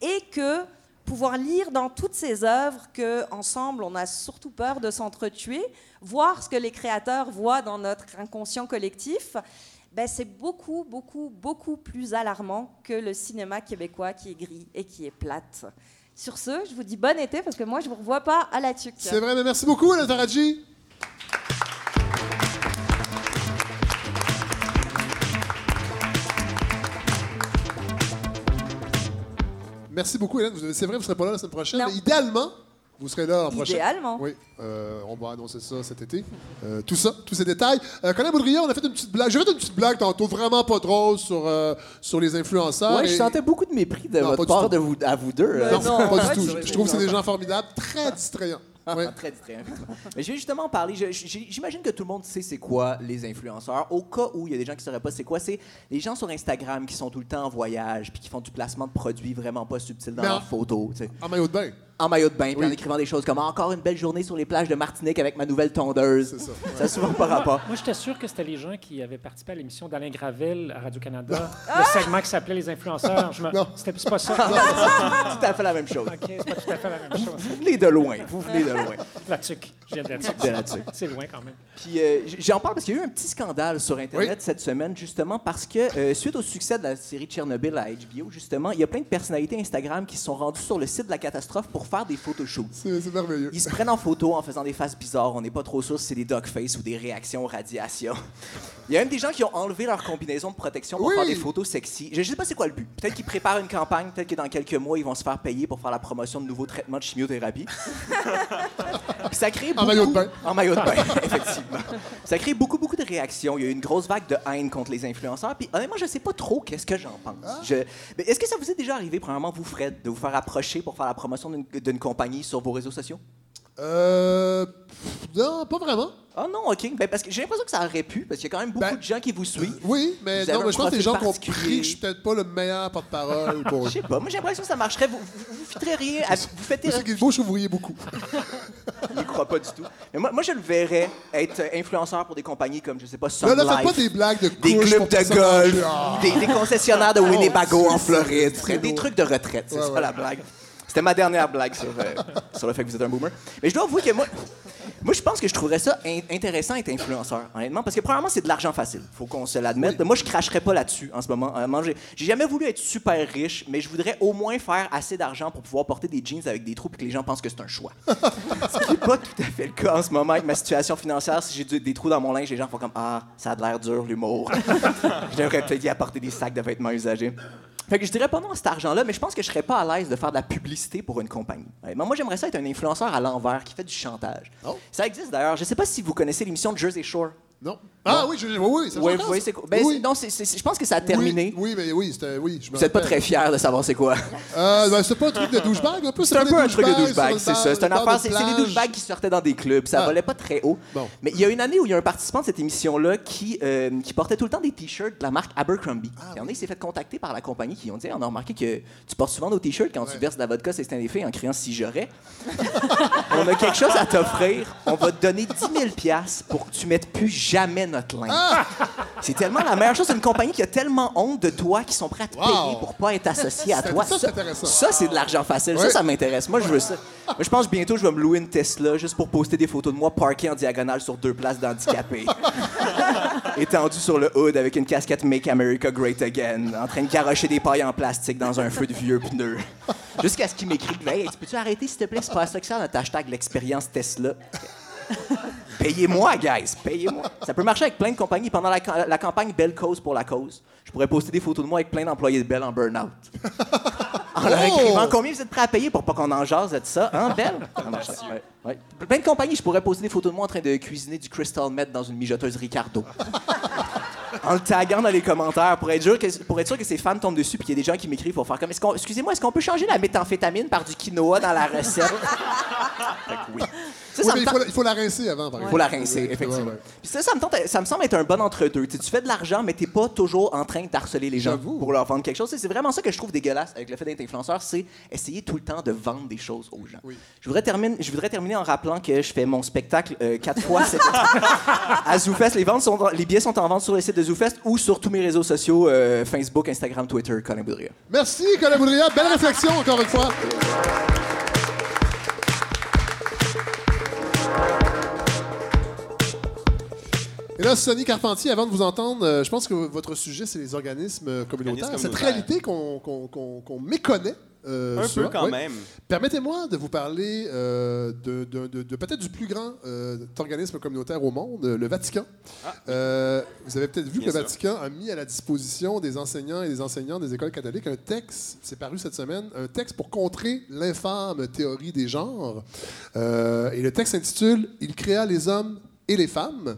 et que pouvoir lire dans toutes ces œuvres que ensemble on a surtout peur de s'entretuer, voir ce que les créateurs voient dans notre inconscient collectif, ben c'est beaucoup, beaucoup, beaucoup plus alarmant que le cinéma québécois qui est gris et qui est plate. Sur ce, je vous dis bon été parce que moi je vous revois pas à la tuque. C'est vrai, mais merci beaucoup, Alain Taraji. Merci beaucoup, Hélène. C'est vrai, vous ne serez pas là la semaine prochaine. Mais idéalement, vous serez là l'an prochain. Idéalement. Oui, euh, on va annoncer ça cet été. Euh, tout ça, tous ces détails. Euh, Colin Baudrillard, on a fait une petite blague. J'ai fait une petite blague tantôt, vraiment pas drôle, sur, euh, sur les influenceurs. Ouais, je sentais beaucoup de mépris de Non, votre part de vous, à vous deux. euh. Non, non, pas du tout. Je trouve que c'est des gens formidables, très distrayants. Très distrayant. Mais je vais justement parler. J'imagine que tout le monde sait c'est quoi les influenceurs. Au cas où il y a des gens qui ne sauraient pas c'est quoi, c'est les gens sur Instagram qui sont tout le temps en voyage puis qui font du placement de produits vraiment pas subtils dans Mais en- leurs photos. tu sais. En maillot de bain. En maillot de bain, puis en écrivant des choses comme encore une belle journée sur les plages de Martinique avec ma nouvelle tondeuse. C'est ça. Ça souvent pas rapport. Moi, j'étais sûr que c'était les gens qui avaient participé à l'émission d'Alain Gravel à Radio-Canada, le segment qui s'appelait Les influenceurs. Je me... Non. C'était pas ça. tout à fait la même chose. OK, c'est pas tout à fait la même chose. Vous venez de loin. Vous venez de loin. La tuque. Je viens de la tuque. De la tuque. C'est loin quand même. Puis euh, j'en parle parce qu'il y a eu un petit scandale sur Internet Oui. cette semaine, justement, parce que euh, suite au succès de la série Tchernobyl à HBO, justement, il y a plein de personnalités Instagram qui se sont rendues sur le site de la catastrophe pour faire des photoshoots. C'est merveilleux. Ils se prennent en photo en faisant des faces bizarres. On n'est pas trop sûr si c'est des face ou des réactions aux radiations. Il y a même des gens qui ont enlevé leur combinaison de protection pour Oui. faire des photos sexy. Je ne sais pas c'est quoi le but. Peut-être qu'ils préparent une campagne, peut-être que dans quelques mois, ils vont se faire payer pour faire la promotion de nouveaux traitements de chimiothérapie. Puis ça crée En beaucoup... maillot de bain. En maillot de bain, effectivement. Ça crée beaucoup, beaucoup de réactions. Il y a eu une grosse vague de haine contre les influenceurs. Puis honnêtement, je sais pas trop qu'est-ce que j'en pense. Ah. Je- Est-ce que ça vous est déjà arrivé, premièrement, vous, Fred, de vous faire approcher pour faire la promotion d'une- d'une compagnie sur vos réseaux sociaux? Euh. pff, Non, pas vraiment. Ah non, OK. Ben, parce que j'ai l'impression que ça aurait pu, parce qu'il y a quand même beaucoup Ben, de gens qui vous suivent. Oui, mais non, mais je pense que les gens qui ont particulier. compris que je suis peut-être pas le meilleur porte-parole pour Je sais pas, moi j'ai l'impression que ça marcherait. Vous, vous, vous fiteriez à- vous faites Monsieur Guilbeault, je vous beaucoup. Je n'y crois pas du tout. Mais moi, moi, je le verrais être influenceur pour des compagnies comme, je sais pas, Là, Sun là, faites Life, pas des blagues de des clubs de golf. Ah. des, des concessionnaires de Winnebago c'est- en Floride, c'est des trucs de retraite. C'est Ouais, ça ouais. la blague. C'était ma dernière blague sur, euh, sur le fait que vous êtes un boomer. Mais je dois avouer que moi, moi je pense que je trouverais ça in- intéressant d'être influenceur, honnêtement, parce que premièrement, c'est de l'argent facile. faut qu'on se l'admette. Moi, je cracherais pas là-dessus en ce moment. J'ai jamais voulu être super riche, mais je voudrais au moins faire assez d'argent pour pouvoir porter des jeans avec des trous et que les gens pensent que c'est un choix. Ce qui n'est pas tout à fait le cas en ce moment avec ma situation financière. Si j'ai des trous dans mon linge, les gens font comme Ah, ça a l'air dur, l'humour. je devrais peut-être y apporter des sacs de vêtements usagés. Fait que je dirais pas non à cet argent-là, mais je pense que je serais pas à l'aise de faire de la publicité pour une compagnie. Moi, j'aimerais ça être un influenceur à l'envers qui fait du chantage. Oh. Ça existe d'ailleurs. Je sais pas si vous connaissez l'émission de Jersey Shore. Non. Ah oui, je, oui, oui, ça Oui, voyez, ça. c'est quoi? Ben, oui. non, c'est- je pense que ça a terminé. Oui, oui, mais oui, c'était. Oui, je Vous êtes pas très fier de savoir c'est quoi? Euh, ben, c'est pas un truc de douchebag, un peu. C'est un peu un truc de douchebag, c'est ça. C'est de affaire, c'est des douchebags qui sortaient dans des clubs. Ça Ah. volait pas très haut. Bon. Mais il y a une année où il y a un participant de cette émission-là qui, euh, qui portait tout le temps des t-shirts de la marque Abercrombie. Ah il y en a, il s'est fait contacter par la compagnie qui ont dit On a remarqué que tu portes souvent nos t-shirts quand tu verses de la vodka, c'est un effet en criant si j'aurais. On a quelque chose à t'offrir. On va te donner 10 000 piastres pour que tu mettes plus jamais notre linge. Ah! C'est tellement la meilleure chose. C'est une compagnie qui a tellement honte de toi qu'ils sont prêts à te Wow. payer pour pas être associé à toi. ça, c'est intéressant. ça, c'est de l'argent facile. Ça, ça m'intéresse. Moi, je veux ça. Moi, je pense que bientôt, je vais me louer une Tesla juste pour poster des photos de moi parké en diagonale sur deux places d'handicapés. Étendu sur le hood avec une casquette Make America Great Again, en train de garocher des pailles en plastique dans un feu de vieux pneus. Jusqu'à ce qu'il m'écrive Hey, tu peux-tu arrêter, s'il te plaît? C'est pas ça que ça, notre hashtag l'expérience Tesla. Payez-moi, guys, payez-moi. Ça peut marcher avec plein de compagnies. Pendant la, ca- la campagne Belle Cause pour la cause, je pourrais poster des photos de moi avec plein d'employés de Belle en burn-out. En leur Oh! écrivant combien vous êtes prêts à payer pour pas qu'on en jase de ça, hein, Belle? Ouais, ouais. Plein de compagnies, je pourrais poster des photos de moi en train de cuisiner du Crystal Met dans une mijoteuse Ricardo. en le taguant dans les commentaires pour être, sûr que, pour être sûr que ses fans tombent dessus puis qu'il y a des gens qui m'écrivent pour faire comme excusez-moi est-ce qu'on peut changer la méthamphétamine par du quinoa dans la recette? Fait que oui Oui, ça mais me il, faut, il la rincer avant, par Il exemple. faut la rincer, effectivement. Puis ça, ça me, tente- ça me semble être un bon entre-deux. Tu sais, tu fais de l'argent, mais t'es pas toujours en train d'harceler les gens pour leur vendre quelque chose. C'est vraiment ça que je trouve dégueulasse avec le fait d'être influenceur, c'est essayer tout le temps de vendre des choses aux gens. Oui. Je, voudrais terminer, je voudrais terminer en rappelant que je fais mon spectacle euh, quatre fois cet été à ZooFest. Les, ventes sont, les billets sont en vente sur le site de ZooFest ou sur tous mes réseaux sociaux, euh, Facebook, Instagram, Twitter, Colin Boudria. Merci, Colin Boudria. Belle réflexion, encore une fois. Et là, Sonny Carpentier, avant de vous entendre, euh, je pense que votre sujet, c'est les organismes euh, communautaires. Organismes Cette communautaires. réalité qu'on qu'on- qu'on- qu'on méconnaît. euh, Un souvent. peu quand Ouais. même. Permettez-moi de vous parler euh, de, de- de- de peut-être du plus grand euh, organisme communautaire au monde, le Vatican. Euh, vous avez peut-être vu que le sûr. Vatican a mis à la disposition des enseignants et des enseignants des écoles catholiques un texte, c'est paru cette semaine, un texte pour contrer l'infâme théorie des genres. Euh, et le texte s'intitule Il créa les hommes et les femmes.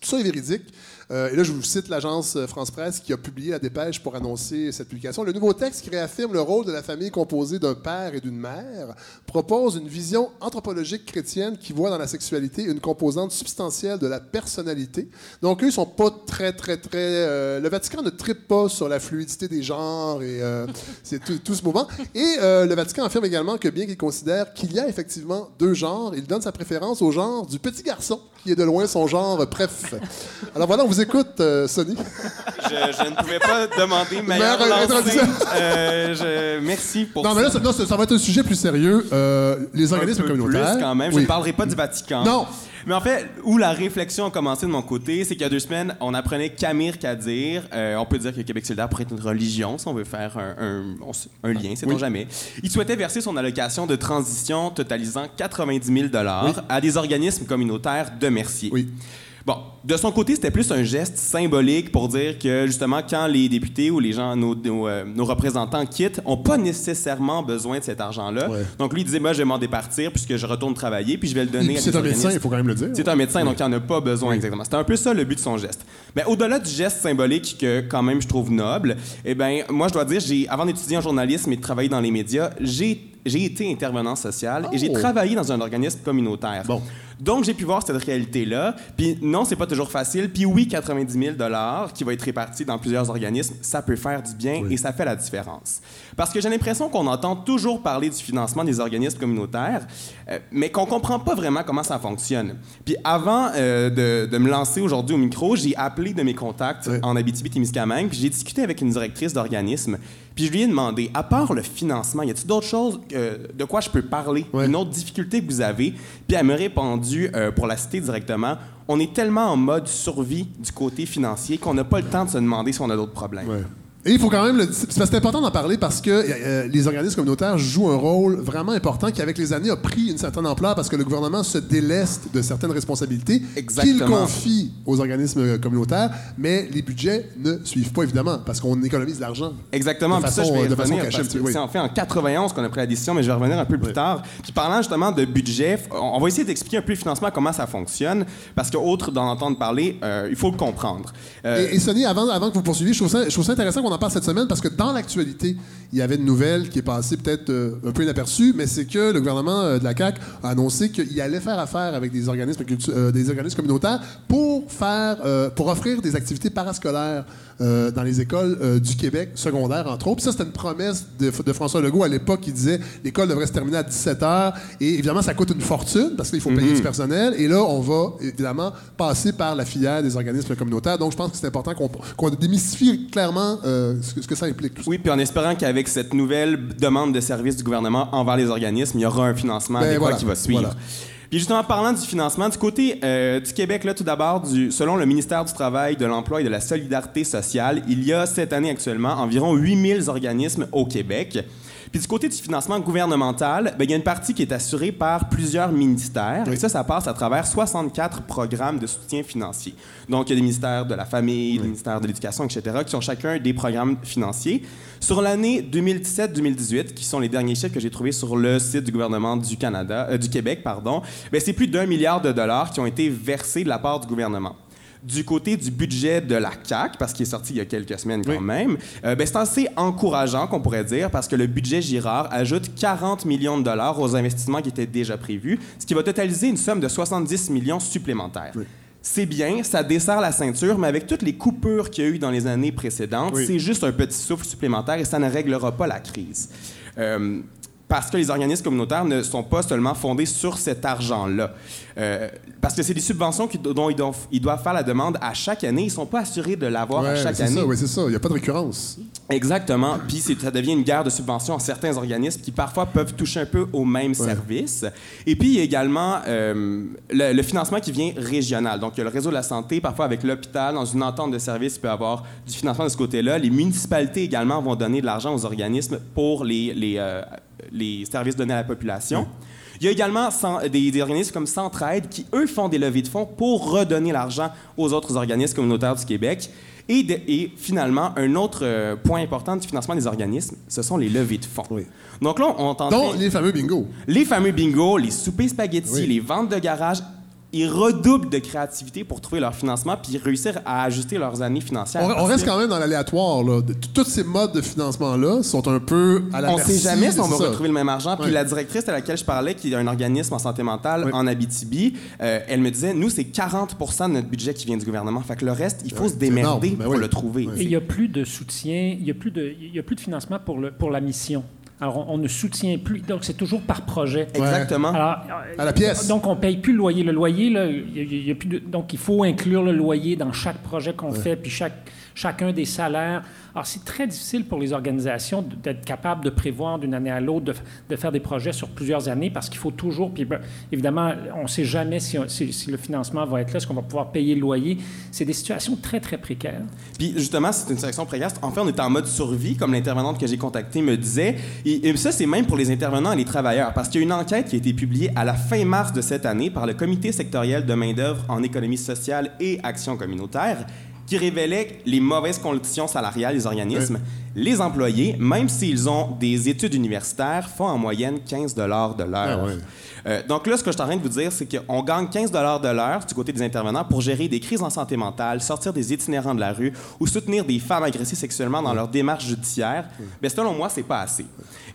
Tout ça est véridique. Euh, et là, je vous cite l'agence euh, France Presse qui a publié la dépêche pour annoncer cette publication. Le nouveau texte qui réaffirme le rôle de la famille composée d'un père et d'une mère propose une vision anthropologique chrétienne qui voit dans la sexualité une composante substantielle de la personnalité. Donc, eux, ils sont pas très, très, très... euh, le Vatican ne tripe pas sur la fluidité des genres et c'est tout, tout ce mouvement. Et le Vatican affirme également que bien qu'il considère qu'il y a effectivement deux genres, il donne sa préférence au genre du petit garçon, qui est de loin son genre préf. Alors voilà, on vous écoute, euh, Sonny. Je, je ne pouvais pas demander meilleure. Euh, je- merci pour Non, mais là, ça. non, ça- ça va être un sujet plus sérieux. Euh, les organismes un peu communautaires. plus quand même. Je Oui. ne parlerai pas du Vatican. Non. Mais en fait, où la réflexion a commencé de mon côté, c'est qu'il y a deux semaines, on apprenait qu'Amir Kadir, euh, on peut dire que Québec solidaire pourrait être une religion, si on veut faire un, un- un lien, sait-on Oui. jamais. Il souhaitait verser son allocation de transition totalisant 90 000 à des organismes communautaires de Mercier. Oui. Bon, de son côté, c'était plus un geste symbolique pour dire que, justement, quand les députés ou les gens, nos, nos, euh, nos représentants quittent, n'ont pas nécessairement besoin de cet argent-là. Ouais. Donc, lui, il disait, moi, je vais m'en départir puisque je retourne travailler, puis je vais le donner à C'est un médecin, il faut quand même le dire. C'est un médecin, donc il n'en a pas besoin exactement. C'était un peu ça le but de son geste. Mais au-delà du geste symbolique que quand même je trouve noble, eh ben moi je dois dire, j'ai avant d'étudier en journalisme et de travailler dans les médias, j'ai j'ai été intervenant social et j'ai Oh. travaillé dans un organisme communautaire. Bon. Donc j'ai pu voir cette réalité-là. Puis non, c'est pas toujours facile. Puis oui, 90 000 dollars qui va être réparti dans plusieurs organismes, ça peut faire du bien et ça fait la différence. Parce que j'ai l'impression qu'on entend toujours parler du financement des organismes communautaires, euh, mais qu'on comprend pas vraiment comment ça fonctionne. Puis avant euh, de, de me lancer aujourd'hui au micro, j'ai appelé de mes contacts Ouais. en Abitibi-Témiscamingue, puis j'ai discuté avec une directrice d'organisme, puis je lui ai demandé, à part le financement, y a-t-il d'autres choses euh, de quoi je peux parler, Ouais. une autre difficulté que vous avez? Puis elle m'a répondu, euh, pour la citer directement, on est tellement en mode survie du côté financier qu'on n'a pas le temps de se demander si on a d'autres problèmes. Ouais. Et il faut quand même le c'est important d'en parler parce que euh, les organismes communautaires jouent un rôle vraiment important qui, avec les années, a pris une certaine ampleur parce que le gouvernement se déleste de certaines responsabilités qu'il confie aux organismes communautaires, mais les budgets ne suivent pas, évidemment, parce qu'on économise de l'argent. Exactement. De Puis ça, façon- je vais de façon cachée, oui. C'est en fait en 91 qu'on a pris la décision, mais je vais revenir un peu plus Oui. tard. Puis parlant justement de budget, on on va essayer d'expliquer un peu le financement, comment ça fonctionne, parce que autre d'en entendre parler, euh, il faut le comprendre. Euh, Et, et Sonny, avant, avant que vous poursuiviez, je trouve, ça, je trouve ça intéressant qu'on en parle cette semaine parce que dans l'actualité, il y avait une nouvelle qui est passée peut-être euh, un peu inaperçue, mais c'est que le gouvernement euh, de la CAQ a annoncé qu'il allait faire affaire avec des organismes, euh, des organismes communautaires pour faire, pour offrir des activités parascolaires dans les écoles du Québec secondaire, entre autres. Puis ça, c'était une promesse de, de François Legault à l'époque qui disait l'école devrait se terminer à 17 h et évidemment, ça coûte une fortune parce qu'il faut payer du personnel. Et là, on va évidemment passer par la filière des organismes communautaires. Donc, je pense que c'est important qu'on qu'on démystifie clairement euh, ce, que, ça implique. Tout ça. Oui, puis en espérant qu'avec cette nouvelle demande de service du gouvernement envers les organismes, il y aura un financement Ben, voilà, qui va suivre. voilà. Puis justement, parlant du financement, du côté euh, du Québec, là, tout d'abord, selon le ministère du Travail, de l'Emploi et de la Solidarité sociale, il y a cette année actuellement environ 8000 organismes au Québec. Puis du côté du financement gouvernemental, ben, il y a une partie qui est assurée par plusieurs ministères. Et ça, ça passe à travers 64 programmes de soutien financier. Donc, il y a des ministères de la Famille, des ministères de l'Éducation, etc., qui ont chacun des programmes financiers. Sur l'année 2017-2018, qui sont les derniers chiffres que j'ai trouvés sur le site du gouvernement du Canada, euh, du Québec, pardon, ben, c'est plus d'un milliard de dollars qui ont été versés de la part du gouvernement. Du côté du budget de la CAC, parce qu'il est sorti il y a quelques semaines quand même, euh, ben, c'est assez encourageant qu'on pourrait dire, parce que le budget Girard ajoute 40 millions de dollars aux investissements qui étaient déjà prévus, ce qui va totaliser une somme de 70 millions supplémentaires. C'est bien, ça dessert la ceinture, mais avec toutes les coupures qu'il y a eu dans les années précédentes, Oui. c'est juste un petit souffle supplémentaire et ça ne réglera pas la crise. Euh, parce que les organismes communautaires ne sont pas seulement fondés sur cet argent-là. Euh, parce que c'est des subventions qui- dont ils doivent, ils doivent faire la demande à chaque année. Ils ne sont pas assurés de l'avoir à Ouais, chaque année. oui, c'est ça. Il n'y a pas de récurrence. Exactement. Puis ça devient une guerre de subventions à certains organismes qui parfois peuvent toucher un peu au même service. Et puis il y a également euh, le, le financement qui vient régional. Donc il y a le réseau de la santé, parfois avec l'hôpital, dans une entente de service, il peut y avoir du financement de ce côté-là. Les municipalités également vont donner de l'argent aux organismes pour les, les, euh, les services donnés à la population. Il y a également des, des organismes comme Centraide qui, eux, font des levées de fonds pour redonner l'argent aux autres organismes communautaires du Québec. Et, de- et finalement, un autre euh, point important du financement des organismes, ce sont les levées de fonds. Donc là, on entend Donc, les fameux bingo. les fameux bingos, les soupers spaghettis, Oui. les ventes de garage. Ils redoublent de créativité pour trouver leur financement puis réussir à ajuster leurs années financières. On, reste quand même dans l'aléatoire. Tous ces modes de financement-là sont un peu à la on ne sait jamais si on va ça. retrouver le même argent. Puis Ouais. la directrice à laquelle je parlais, qui est un organisme en santé mentale en Abitibi, euh, elle me disait, nous, c'est 40% de notre budget qui vient du gouvernement. Fait que le reste, il faut se démerder énorme. Ben pour le trouver. Et il n'y a plus de soutien, il n'y a, plus de- il y a plus de financement pour, le, pour la mission. Alors, on, on ne soutient plus. Donc, c'est toujours par projet. Exactement. Alors, À la pièce. Donc, on ne paye plus le loyer. Le loyer, là, il y a- y a plus de- donc, il faut inclure le loyer dans chaque projet qu'on fait, puis chaque, chacun des salaires. Alors, c'est très difficile pour les organisations d'être capables de prévoir d'une année à l'autre, de, faire des projets sur plusieurs années, parce qu'il faut toujours, puis ben, évidemment, on ne sait jamais si, le financement va être là, est-ce qu'on va pouvoir payer le loyer. C'est des situations très, très précaires. Puis justement, c'est une sélection précaire. En fait, on est en mode survie, comme l'intervenante que j'ai contactée me disait. Et, et ça, c'est même pour les intervenants et les travailleurs, parce qu'il y a une enquête qui a été publiée à la fin mars de cette année par le Comité sectoriel de main-d'œuvre en économie sociale et action communautaire qui révélait les mauvaises conditions salariales des organismes. Les employés, même s'ils ont des études universitaires, font en moyenne 15 de l'heure. Ah. Euh, donc là, ce que je suis en train de vous dire, c'est qu'on gagne 15 de l'heure du côté des intervenants pour gérer des crises en santé mentale, sortir des itinérants de la rue ou soutenir des femmes agressées sexuellement dans leur démarche judiciaire. Mais selon moi, c'est pas assez.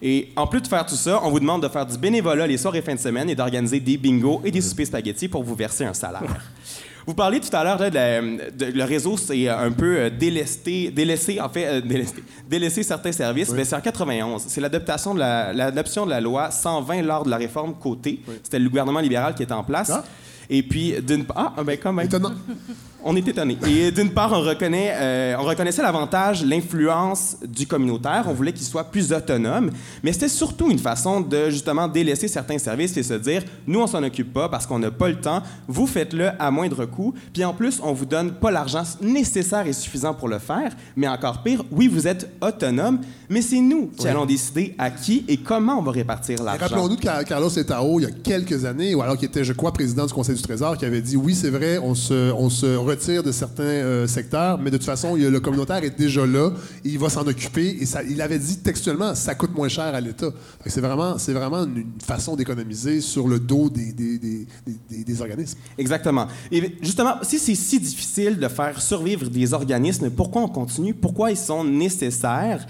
Et en plus de faire tout ça, on vous demande de faire du bénévolat les soirs et fins de semaine et d'organiser des bingos et des soupers spaghettis pour vous verser un salaire. Vous parliez tout à l'heure de, le réseau, c'est un peu euh, délesté, délaissé, en fait, euh, délesté, délaissé certains services. Mais c'est en 91. C'est l'adoption de la, l'adoption de la loi 120 lors de la réforme Côté. C'était le gouvernement libéral qui était en place. Ah. Et puis, d'une part, ah, ben quand même. Étonnant. On est étonné. Et d'une part, on, reconnaît, euh, on reconnaissait l'avantage, l'influence du communautaire. On voulait qu'il soit plus autonome. Mais c'était surtout une façon de, justement, délaisser certains services et se dire, nous, on s'en occupe pas parce qu'on n'a pas le temps. Vous faites-le à moindre coût. Puis en plus, on vous donne pas l'argent nécessaire et suffisant pour le faire. Mais encore pire, oui, vous êtes autonome, mais c'est nous qui allons décider à qui et comment on va répartir l'argent. Rappelons-nous Carlos Etao, il y a quelques années, ou alors qu'il était, je crois, président du Conseil du Trésor, qui avait dit oui, c'est vrai, on se, on se retire de certains euh, secteurs, mais de toute façon, le communautaire est déjà là, il va s'en occuper. Et il avait dit textuellement, ça coûte moins cher à l'État. C'est vraiment, vraiment une, façon d'économiser sur le dos des, des, des- des- organismes. Exactement. Et justement, si c'est si difficile de faire survivre des organismes, pourquoi on continue? Pourquoi ils sont nécessaires?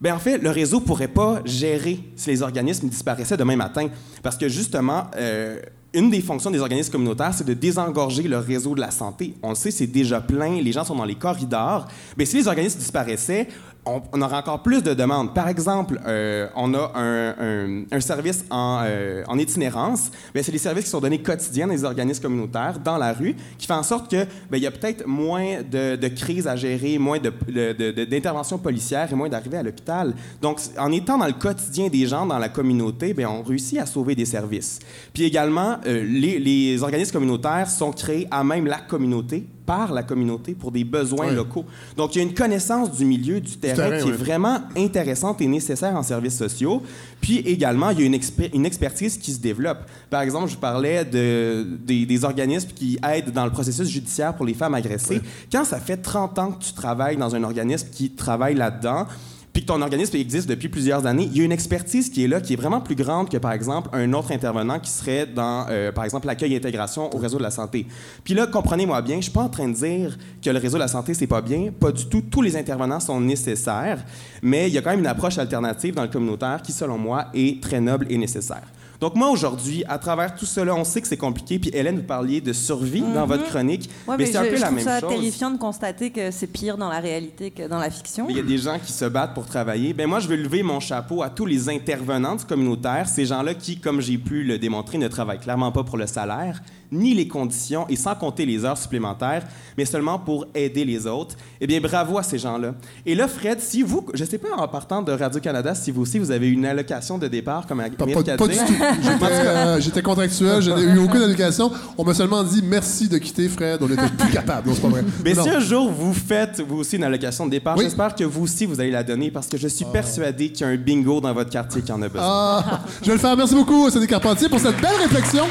Bien, en fait, le réseau pourrait pas gérer si les organismes disparaissaient demain matin. Parce que justement, euh, une des fonctions des organismes communautaires, c'est de désengorger le réseau de la santé. On le sait, c'est déjà plein, les gens sont dans les corridors. Mais si les organismes disparaissaient, on, on aurait encore plus de demandes. Par exemple, euh, on a un, un- un service en, euh, en itinérance. C'est des services qui sont donnés quotidiens les organismes communautaires, dans la rue, qui fait en sorte que bien, il y a peut-être moins de, de crises à gérer, moins de- de- de- d'interventions policières et moins d'arrivées à l'hôpital. Donc, en étant dans le quotidien des gens, dans la communauté, bien, on réussit à sauver des services. Puis également, euh, les, les organismes communautaires sont créés à même la communauté par la communauté pour des besoins locaux. Donc, il y a une connaissance du milieu, du terrain, terrain, qui est vraiment intéressante et nécessaire en services sociaux. Puis également, il y a une, expertise qui se développe. Par exemple, je parlais de, des, des organismes qui aident dans le processus judiciaire pour les femmes agressées. Quand ça fait 30 ans que tu travailles dans un organisme qui travaille là-dedans, puis que ton organisme existe depuis plusieurs années, il y a une expertise qui est là, qui est vraiment plus grande que, par exemple, un autre intervenant qui serait dans, euh, par exemple, l'accueil et intégration au réseau de la santé. Puis là, comprenez-moi bien, je suis pas en train de dire que le réseau de la santé, c'est pas bien. Pas du tout. Tous les intervenants sont nécessaires, mais il y a quand même une approche alternative dans le communautaire qui, selon moi, est très noble et nécessaire. Donc moi, aujourd'hui, à travers tout cela, on sait que c'est compliqué. Puis Hélène, vous parliez de survie dans votre chronique. Ouais, mais mais c'est un je, peu je la trouve même ça chose. terrifiant de constater que c'est pire dans la réalité que dans la fiction. Il y a des gens qui se battent pour travailler. Ben moi, je veux lever mon chapeau à tous les intervenants du communautaire, ces gens-là qui, comme j'ai pu le démontrer, ne travaillent clairement pas pour le salaire, ni les conditions, et sans compter les heures supplémentaires, mais seulement pour aider les autres. Eh bien, bravo à ces gens-là. Et là, Fred, si vous, je sais pas en partant de Radio-Canada, si vous aussi, vous avez une allocation de départ comme Pas, Amérique pas- pas du tout. J'étais euh, j'étais contractuel, je n'ai eu aucune éducation. On m'a seulement dit merci de quitter Fred, on n'était plus capable. Non, c'est pas vrai. Mais Non. si un jour vous faites vous aussi une allocation de départ, Oui. j'espère que vous aussi vous allez la donner parce que je suis persuadé qu'il y a un bingo dans votre quartier qui en a besoin. Ah, je vais le faire. Merci beaucoup, Sonny Carpentier, pour cette belle réflexion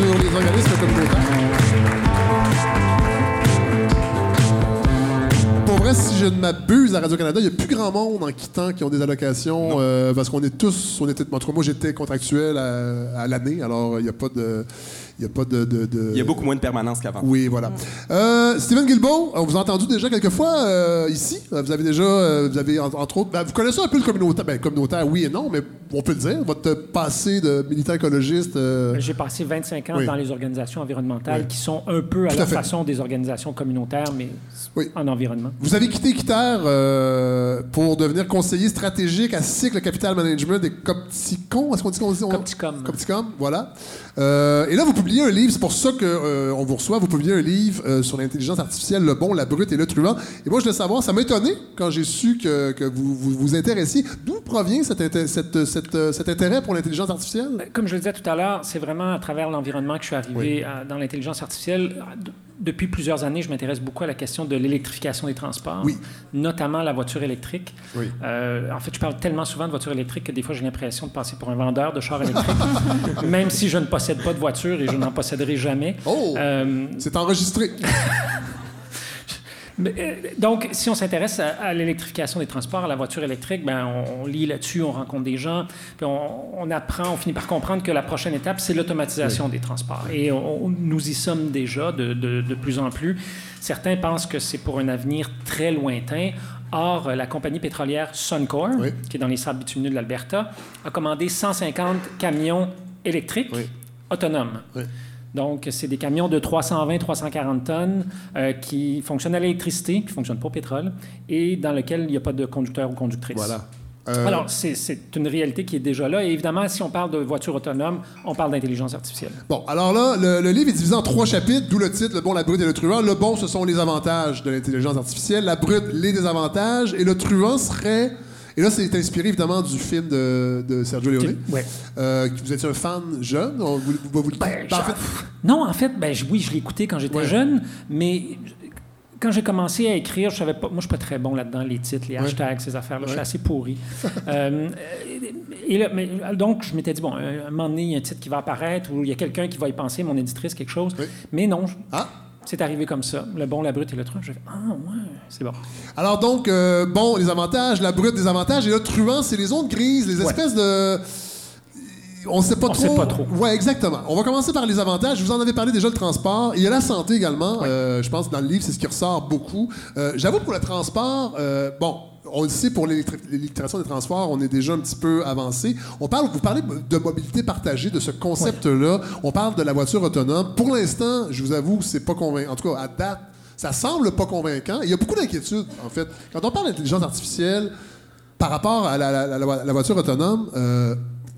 sur les organismes communautaires. Pour vrai, si je ne m'abuse, à Radio-Canada, il n'y a plus grand monde en quittant qui ont des allocations euh, parce qu'on est tous, on était, en tout cas, moi j'étais contractuel à, à l'année, alors il n'y a pas de. Il y a pas de, de- de- Il y a beaucoup moins de permanence qu'avant. Oui, voilà. Euh, Steven Guilbeault, on vous a entendu déjà quelques fois euh, ici. Euh, Vous avez déjà, euh, vous avez en- entre autres, ben, vous connaissez un peu le communautaire, ben, communautaire, oui et non, mais on peut le dire. Votre passé de militaire écologiste. euh, J'ai passé 25 ans Oui. dans les organisations environnementales Oui. qui sont un peu à Tout à leur fait. façon des organisations communautaires, mais Oui. en environnement. Vous avez quitté Quitter euh, pour devenir conseiller stratégique à Cycle Capital Management des Copticon. Est-ce qu'on dit qu'on dit on- Copticom. Copticom, voilà. Euh, et là, vous publiez un livre, c'est pour ça qu'on vous reçoit. Vous publiez un livre euh, sur l'intelligence artificielle, le bon, la brute et le truand. Et moi, je voulais savoir, ça m'a étonné quand j'ai su que, que vous, vous vous intéressiez. D'où provient cet, inté- cette- cette, euh, cet intérêt pour l'intelligence artificielle? Comme je le disais tout à l'heure, c'est vraiment à travers l'environnement que je suis arrivé Oui. à- dans l'intelligence artificielle. Depuis plusieurs années, je m'intéresse beaucoup à la question de l'électrification des transports, Oui. notamment la voiture électrique. Oui. Euh, en fait, je parle tellement souvent de voiture électrique que des fois, j'ai l'impression de passer pour un vendeur de chars électriques, même si je ne possède pas de voiture et je n'en posséderai jamais. Oh! Euh, C'est enregistré. Euh, donc, si on s'intéresse à, à l'électrification des transports, à la voiture électrique, ben, on, on lit là-dessus, on rencontre des gens, puis on, on apprend, on finit par comprendre que la prochaine étape, c'est l'automatisation des transports. Et on- nous y sommes déjà de, de- de plus en plus. Certains pensent que c'est pour un avenir très lointain. Or, la compagnie pétrolière Suncor, Oui. qui est dans les sables bitumineux de l'Alberta, a commandé 150 camions électriques Oui. autonomes. Donc, c'est des camions de 320-340 tonnes euh, qui fonctionnent à l'électricité, qui ne fonctionnent pas au pétrole, et dans lesquels il n'y a pas de conducteur ou conductrice. Voilà. Euh, Alors, c'est- une réalité qui est déjà là. Et évidemment, si on parle de voitures autonomes, on parle d'intelligence artificielle. Bon, alors là, le, le livre est divisé en trois chapitres, d'où le titre Le bon, la brute et le truand. Le bon, ce sont les avantages de l'intelligence artificielle. La brute, les désavantages. Et le truand serait. Et là, c'est inspiré évidemment du film de, de Sergio Leone. Ouais. Euh, vous étiez un fan jeune? On- vous- vous- vous- Ben, en fait, Non, en fait, ben, oui, je écouté quand j'étais Ouais. jeune, mais quand j'ai commencé à écrire, je savais pas. Moi, je suis pas très bon là-dedans, les titres, les hashtags, ces affaires-là. Je suis assez pourri. Euh, et là, mais, donc, je m'étais dit, bon, un, un moment donné, il y a un titre qui va apparaître ou il y a quelqu'un qui va y penser, mon éditrice, quelque chose. Mais non, je- Ah. C'est arrivé comme ça. Le bon, la brute et le truand. J'ai fait, ah, ouais, c'est bon. Alors donc, euh, bon, les avantages, la brute, des avantages. Et le truand, c'est les zones grises, les espèces de. On sait pas On trop. sait pas trop. Ouais, exactement. On va commencer par les avantages. Je vous en avais parlé déjà le transport. Il y a la santé également. Euh, je pense que dans le livre, c'est ce qui ressort beaucoup. Euh, J'avoue pour le transport, euh, bon. On le sait, pour l'électri- l'électrification des transports, on est déjà un petit peu avancé. On parle, vous parlez de mobilité partagée, de ce concept-là. On parle de la voiture autonome. Pour l'instant, je vous avoue, c'est pas convaincant. En tout cas, à date, ça semble pas convaincant. Il y a beaucoup d'inquiétudes, en fait. Quand on parle d'intelligence artificielle, par rapport à la, la- la- la voiture autonome, euh,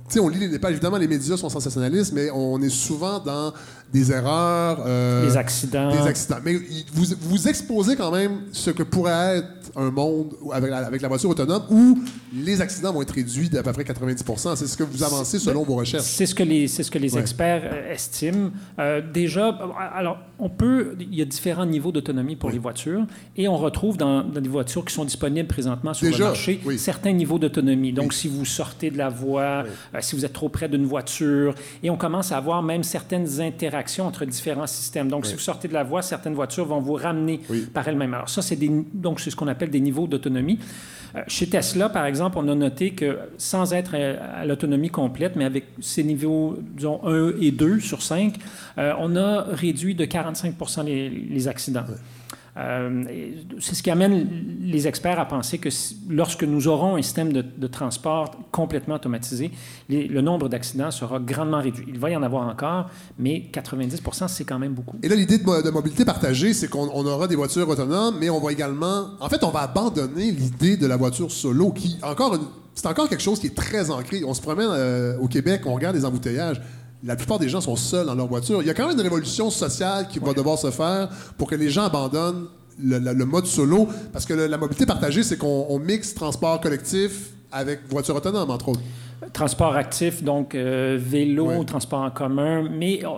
tu sais, on lit les pages, évidemment, les médias sont sensationnalistes, mais on est souvent dans des erreurs. euh, Les accidents. Des accidents. Mais vous, vous exposez quand même ce que pourrait être un monde avec la, avec la voiture autonome où les accidents vont être réduits d'à peu près 90 C'est ce que vous avancez selon vos recherches. C'est ce que les, c'est ce que les Ouais. experts euh, estiment. Euh, déjà, alors, on peut, il y a différents niveaux d'autonomie pour les voitures et on retrouve dans, dans des voitures qui sont disponibles présentement sur Déjà, le marché oui. certains niveaux d'autonomie. Donc, si vous sortez de la voie, euh, si vous êtes trop près d'une voiture. Et on commence à avoir même certaines interactions entre différents systèmes. Donc, si vous sortez de la voie, certaines voitures vont vous ramener Oui. par elles-mêmes. Alors, ça, c'est donc c'est ce qu'on appelle des niveaux d'autonomie. Euh, chez Tesla, par exemple, on a noté que sans être à, à l'autonomie complète, mais avec ces niveaux, disons, 1 et 2 sur 5, euh, on a réduit de 45 les, les accidents. Euh, c'est ce qui amène les experts à penser que lorsque nous aurons un système de, transport complètement automatisé, le nombre d'accidents sera grandement réduit. Il va y en avoir encore, mais 90 c'est quand même beaucoup. Et là, l'idée de, mo- de mobilité partagée, c'est qu'on on aura des voitures autonomes, mais on va également. En fait, on va abandonner l'idée de la voiture solo, qui, encore c'est encore quelque chose qui est très ancré. On se promène euh, au Québec, on regarde les embouteillages. La plupart des gens sont seuls dans leur voiture. Il y a quand même une révolution sociale qui va devoir se faire pour que les gens abandonnent le, le- le mode solo. Parce que le- la mobilité partagée, c'est qu'on on mixe transport collectif avec voiture autonome, entre autres. Transport actif, donc euh, vélo, Ouais. transport en commun, mais euh,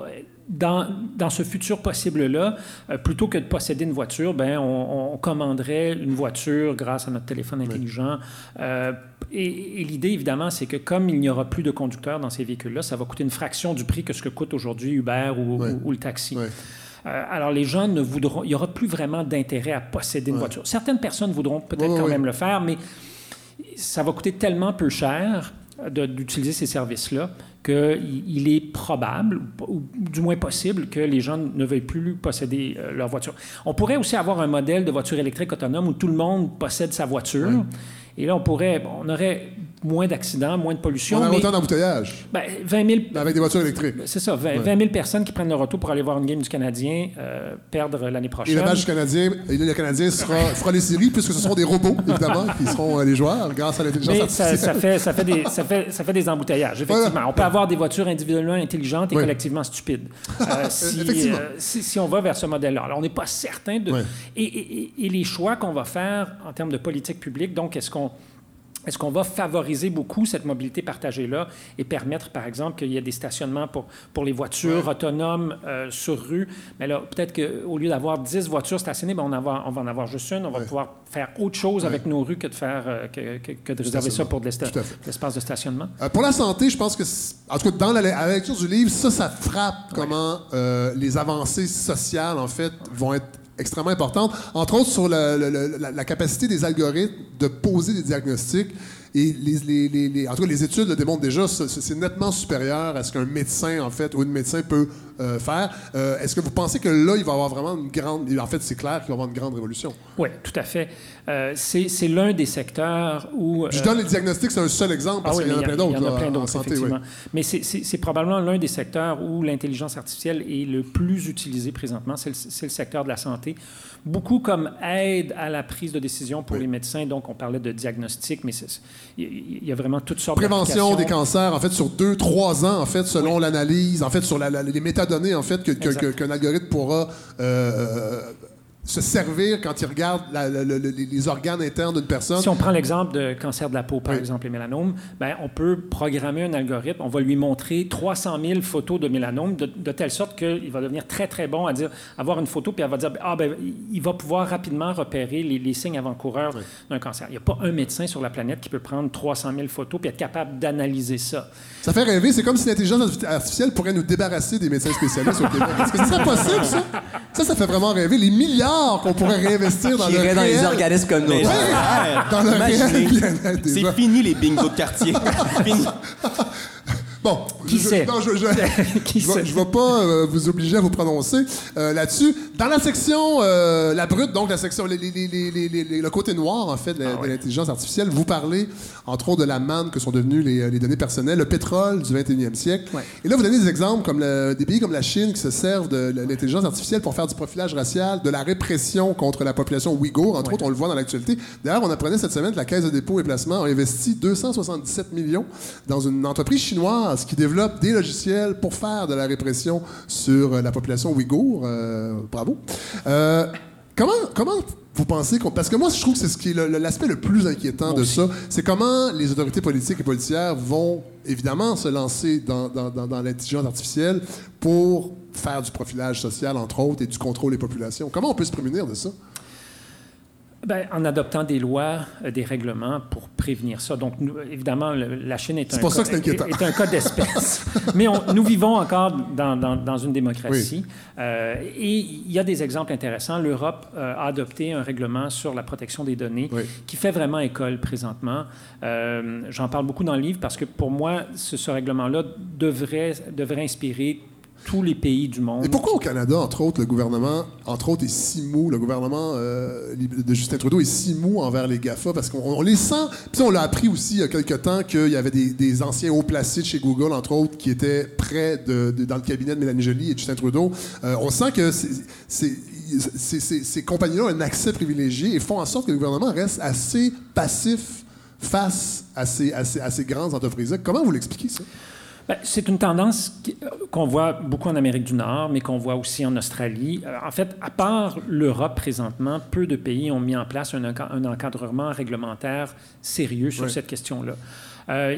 dans, dans ce futur possible-là, euh, plutôt que de posséder une voiture, ben, on, on commanderait une voiture grâce à notre téléphone intelligent. Euh, et et l'idée, évidemment, c'est que comme il n'y aura plus de conducteurs dans ces véhicules-là, ça va coûter une fraction du prix que ce que coûte aujourd'hui Uber ou, Ouais. ou- ou le taxi. Ouais. Euh, alors, les gens ne voudront, il n'y aura plus vraiment d'intérêt à posséder une voiture. Certaines personnes voudront peut-être quand même le faire, mais ça va coûter tellement peu cher d'utiliser ces services-là qu'il il est probable, ou, ou du moins possible, que les gens ne veuillent plus posséder euh, leur voiture. On pourrait aussi avoir un modèle de voiture électrique autonome où tout le monde possède sa voiture. Et là, on pourrait, on aurait moins d'accidents, moins de pollution. On a mais, autant d'embouteillages, ben, 20 000 mais avec des voitures électriques. c'est ça, 20, 20 000 personnes qui prennent leur auto pour aller voir une game du Canadien euh, perdre l'année Et prochaine. le match canadien, et le Canadien sera, fera les séries, puisque ce seront des robots, évidemment, qui seront euh, les joueurs, grâce à l'intelligence ça, artificielle. ça fait, ça, fait des, ça, fait, ça fait des embouteillages, effectivement. Ouais. On peut avoir des voitures individuellement intelligentes et collectivement stupides. Euh, si, Effectivement. euh, si, si on va vers ce modèle-là. Alors, on n'est pas certain de... Ouais. Et, et- et- et les choix qu'on va faire en termes de politique publique, donc, est-ce qu'on... Est-ce qu'on va favoriser beaucoup cette mobilité partagée-là et permettre, par exemple, qu'il y ait des stationnements pour, pour les voitures autonomes euh, sur rue? Mais là, peut-être qu'au lieu d'avoir 10 voitures stationnées, ben, on, on va en avoir juste une. On va pouvoir faire autre chose avec nos rues que de, faire, euh, que, que- que de réserver ça pour de l'espace de stationnement. Euh, pour la santé, je pense que, en tout cas, dans la, à la lecture du livre, ça, ça frappe comment les avancées sociales, en fait, vont être extrêmement importantes. Entre autres, sur la, capacité des algorithmes de poser des diagnostics. Et les, les- les- en tout cas, les études le démontrent déjà, c'est nettement supérieur à ce qu'un médecin, en fait, ou une médecin peut euh, faire. Euh, Est-ce que vous pensez que là, il va y avoir vraiment une grande... En fait, c'est clair qu'il va y avoir une grande révolution? Oui, tout à fait. Euh, c'est l'un des secteurs où... Je donne les diagnostics, c'est un seul exemple, parce Ah oui, qu'il y en a plein d'autres Il y en a plein d'autres, santé. oui. effectivement. Mais c'est- probablement l'un des secteurs où l'intelligence artificielle est le plus utilisé présentement. C'est le, secteur de la santé. Beaucoup comme aide à la prise de décision pour Oui. les médecins. Donc, on parlait de diagnostic, mais il y a vraiment toutes sortes prévention des cancers, en fait, sur deux, trois ans, en fait, selon l'analyse, en fait, sur la- la- les métadonnées, en fait, que- que- qu'un algorithme pourra euh, euh, se servir quand il regarde la- la- la- les organes internes d'une personne. Si on prend l'exemple de cancer de la peau, par Oui. exemple, les mélanomes, ben, on peut programmer un algorithme, on va lui montrer 300 000 photos de mélanomes de, de telle sorte qu'il va devenir très, très bon à dire, avoir une photo, puis elle va dire, ah, ben, il va pouvoir rapidement repérer les, les signes avant-coureurs d'un cancer. Il n'y a pas un médecin sur la planète qui peut prendre 300 000 photos puis être capable d'analyser ça. Ça fait rêver. C'est comme si l'intelligence artificielle pourrait nous débarrasser des médecins spécialistes au Québec. Est-ce que c'est possible, ça? Ça, ça fait vraiment rêver. Les milliards qu'on pourrait réinvestir dans le irait dans les réel- organismes comme nous. Dans le réel bien-être C'est fini les bingos de quartier. Fini. Bon, Qui je, sait? non, je, je, Qui je vais- sait? je vais pas euh, vous obliger à vous prononcer euh, là-dessus. Dans la section euh, la brute, donc la section les- les- les- le côté noir en fait de, de l'intelligence artificielle, vous parlez entre autres de la manne que sont devenues les, les données personnelles, le pétrole du 21e siècle. Ouais. Et là, vous donnez des exemples comme le- des pays comme la Chine qui se servent de l'intelligence artificielle pour faire du profilage racial, de la répression contre la population ouïghour. Entre Ouais. autres, on le voit dans l'actualité. D'ailleurs, on apprenait cette semaine que la Caisse de dépôt et placement a investi 277 millions dans une entreprise chinoise qui développe des logiciels pour faire de la répression sur euh, la population ouïghour. Euh, bravo. Euh, comment, comment vous pensez qu'on... Parce que moi, je trouve que c'est ce qui est le- l'aspect le plus inquiétant de ça. C'est comment les autorités politiques et policières vont, évidemment, se lancer dans, dans- dans- dans l'intelligence artificielle pour faire du profilage social, entre autres, et du contrôle des populations. Comment on peut se prémunir de ça? Ben, en adoptant des lois, euh, des règlements pour prévenir ça. Donc, nous, évidemment, le- la Chine est, un, pour ça cas, que c'est inquiétant. est- est un cas d'espèce. Mais on- nous vivons encore dans, dans- dans une démocratie. Euh, et il y a des exemples intéressants. L'Europe euh, a adopté un règlement sur la protection des données Oui. qui fait vraiment école présentement. Euh, J'en parle beaucoup dans le livre parce que pour moi, ce, ce règlement-là devrait, devrait inspirer tous les pays du monde. Et pourquoi au Canada, entre autres, le gouvernement, entre autres, est si mou, le gouvernement euh, de Justin Trudeau est si mou envers les GAFA? Parce qu'on on les sent. Puis on l'a appris aussi il y a quelques temps qu'il y avait des, anciens hauts placés de chez Google, entre autres, qui étaient près de, dans le cabinet de Mélanie Joly et Justin Trudeau. Euh, on sent que ces compagnies-là ont un accès privilégié et font en sorte que le gouvernement reste assez passif face à ces, à ces, à ces grandes entreprises-là. Comment vous l'expliquez, ça? Ben, c'est une tendance euh, qu'on voit beaucoup en Amérique du Nord, mais qu'on voit aussi en Australie. Euh, en fait, à part l'Europe présentement, peu de pays ont mis en place un, enca- un encadrement réglementaire sérieux sur cette question-là. Euh,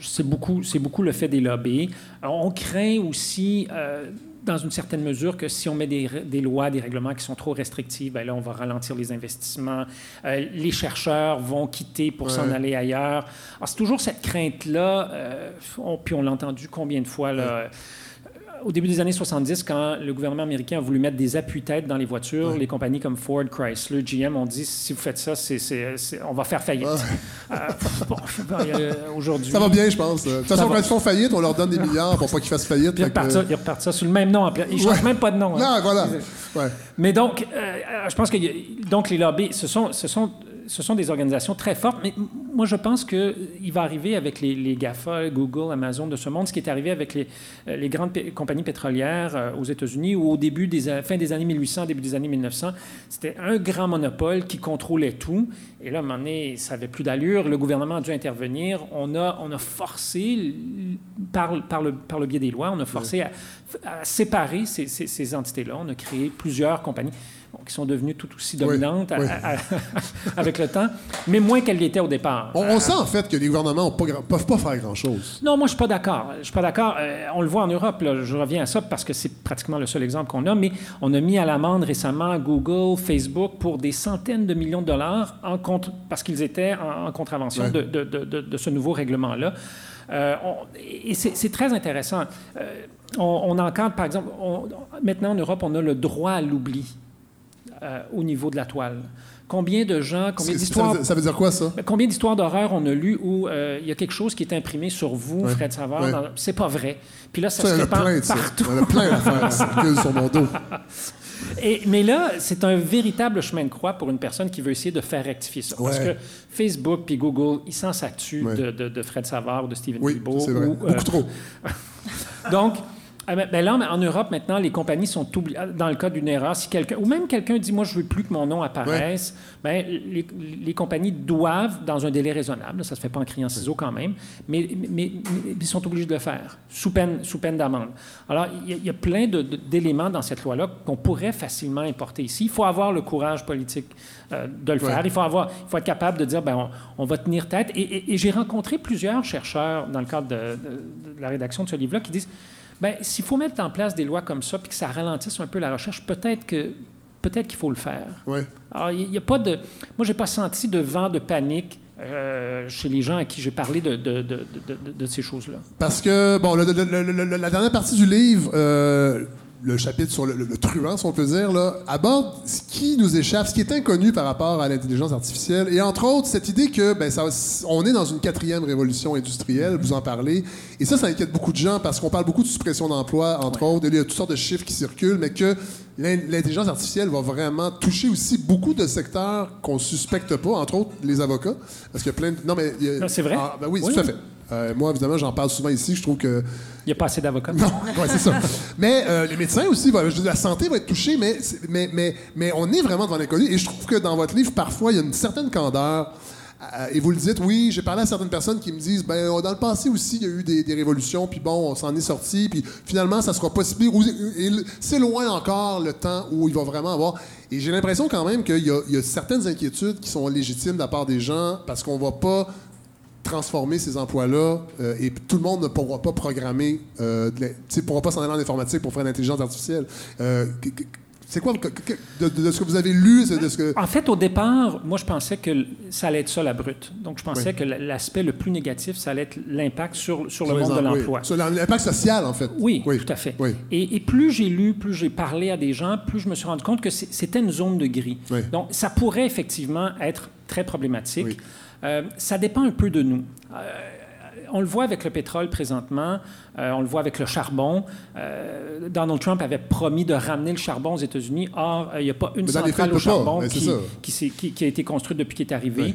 c'est beaucoup, beaucoup le fait des lobbies. On craint aussi, euh, dans une certaine mesure, que si on met des, lois, des règlements qui sont trop restrictifs, ben là, on va ralentir les investissements. Euh, les chercheurs vont quitter pour s'en Ouais. aller ailleurs. Alors, c'est toujours cette crainte-là, euh, on- puis on l'a entendu combien de fois, là, au début des années 70, quand le gouvernement américain a voulu mettre des appuis-têtes dans les voitures, les compagnies comme Ford, Chrysler, GM ont dit si vous faites ça, on va faire faillite. Euh, pff, bon, euh, aujourd'hui. Ça va bien, je pense. De toute façon, va. quand ils font faillite, on leur donne des milliards pour pas qu'ils fassent faillite. Ils repartent, ça, ils repartent ça sous le même nom. en. Ils ne changent Ouais. même pas de nom. hein. Non, voilà. Ouais. Mais donc, euh, euh, je pense que donc les lobbies, ce sont, ce sont, ce sont des organisations très fortes. Mais moi, je pense qu'il va arriver avec les, les GAFA, Google, Amazon de ce monde, ce qui est arrivé avec les, euh, les grandes compagnies pétrolières euh, aux États-Unis, où au début des fin des années 1800, début des années 1900, c'était un grand monopole qui contrôlait tout. Et là, à un moment donné, ça n'avait plus d'allure. Le gouvernement a dû intervenir. On a, on a forcé, par, par, le, par le biais des lois, on a forcé à, à séparer ces, ces- ces entités-là. On a créé plusieurs compagnies bon, qui sont devenues tout aussi dominantes à- oui. à- à- avec le temps, mais moins qu'elles l'étaient au départ. On, on sent en fait que les gouvernements ne peuvent pas faire grand-chose. Non, moi, je suis pas d'accord. Je suis pas d'accord. Euh, on le voit en Europe. là. Je reviens à ça parce que c'est pratiquement le seul exemple qu'on a. Mais on a mis à l'amende récemment Google, Facebook pour des centaines de millions de dollars en contre, parce qu'ils étaient en, en contravention de, de- de- de- de ce nouveau règlement-là. Euh, on- et c'est c'est très intéressant. Euh, on, on encadre, par exemple, on- maintenant en Europe, on a le droit à l'oubli euh, au niveau de la toile. Combien de gens, combien Ça d'histoires dire- ça veut dire quoi, ça? Combien d'histoires d'horreur on a lues où euh, il y a quelque chose qui est imprimé sur vous, Ouais. Fred Savard? Ouais. dans- C'est pas vrai. Puis là, ça, Ça, se répand ça. partout. Il y en a plein qui circulent sur mon dos. Et- mais là, c'est un véritable chemin de croix pour une personne qui veut essayer de faire rectifier ça. Parce Ouais. que Facebook puis Google, ils s'en s'actuent Ouais. de, de- de Fred Savard ou de Steven Oui, vrai. ou, euh, Beaucoup trop. Donc, ah ben- ben là, en Europe, maintenant, les compagnies sont oubliées. Dans le cas d'une erreur, si quelqu'un, ou même quelqu'un dit, moi, je veux plus que mon nom apparaisse, ben, les, les compagnies doivent, dans un délai raisonnable, ça se fait pas en criant ciseaux quand même, mais, mais, mais- mais ils sont obligés de le faire, sous peine, sous peine d'amende. Alors, il y, a- il y a plein d'éléments dans cette loi-là qu'on pourrait facilement importer ici. Il faut avoir le courage politique euh, de le Ouais. faire. Il faut, avoir, il faut être capable de dire, ben, on, on va tenir tête. Et, et- et j'ai rencontré plusieurs chercheurs dans le cadre de, de- de la rédaction de ce livre-là qui disent, ben, s'il faut mettre en place des lois comme ça, puis que ça ralentisse un peu la recherche, peut-être que peut-être qu'il faut le faire. Ouais. Alors, il n'y a pas de. Moi, j'ai pas senti de vent de panique euh, chez les gens à qui j'ai parlé de, de, de, ces choses-là. Parce que, bon, le- la dernière partie du livre, euh, le chapitre sur le, le- le truand, si on peut dire, là, aborde ce qui nous échappe, ce qui est inconnu par rapport à l'intelligence artificielle. Et entre autres, cette idée que ben, ça, on est dans une quatrième révolution industrielle, vous en parlez. Et ça, ça inquiète beaucoup de gens parce qu'on parle beaucoup de suppression d'emplois, entre autres. Il y a toutes sortes de chiffres qui circulent, mais que l'in- l'intelligence artificielle va vraiment toucher aussi beaucoup de secteurs qu'on suspecte pas, entre autres les avocats. Parce qu'il y a plein de. Non, mais. a- c'est vrai? Ah, ben oui, Oui. tout à fait. Euh, moi, évidemment, j'en parle souvent ici. Je trouve que. Il n'y a pas assez d'avocats. Non, ouais, c'est ça. Mais euh, les médecins aussi, je la santé va être touchée, mais, mais, mais, mais on est vraiment devant l'inconnu. Et je trouve que dans votre livre, parfois, il y a une certaine candeur. Euh, et vous le dites, oui, j'ai parlé à certaines personnes qui me disent, ben, dans le passé aussi, il y a eu des, des révolutions, puis bon, on s'en est sorti, puis finalement, ça sera pas si pire. Ou- et le- C'est loin encore le temps où il va vraiment avoir. Et j'ai l'impression quand même qu'il y, a- il y a certaines inquiétudes qui sont légitimes de la part des gens, parce qu'on va pas transformer ces emplois-là euh, et tout le monde ne pourra pas programmer, euh, sais, pourra pas s'en aller en informatique pour faire l'intelligence artificielle. Euh, C'est quoi de, de- de ce que vous avez lu, de ce que. En fait, au départ, moi, je pensais que ça allait être ça, la brute. Donc, je pensais Oui. que l'aspect le plus négatif, ça allait être l'impact sur, sur le sur monde de oui, l'emploi. Sur l'impact social, en fait. Oui, tout à fait. Et, et plus j'ai lu, plus j'ai parlé à des gens, plus je me suis rendu compte que c'est- c'était une zone de gris. Donc, ça pourrait effectivement être très problématique. Euh, ça dépend un peu de nous. Euh, on le voit avec le pétrole présentement, euh, on le voit avec le charbon. Euh, Donald Trump avait promis de ramener le charbon aux États-Unis. Or, euh, il n'y a pas une centrale au pas. charbon c'est qui, qui, qui- qui a été construite depuis qu'il est arrivé. Oui.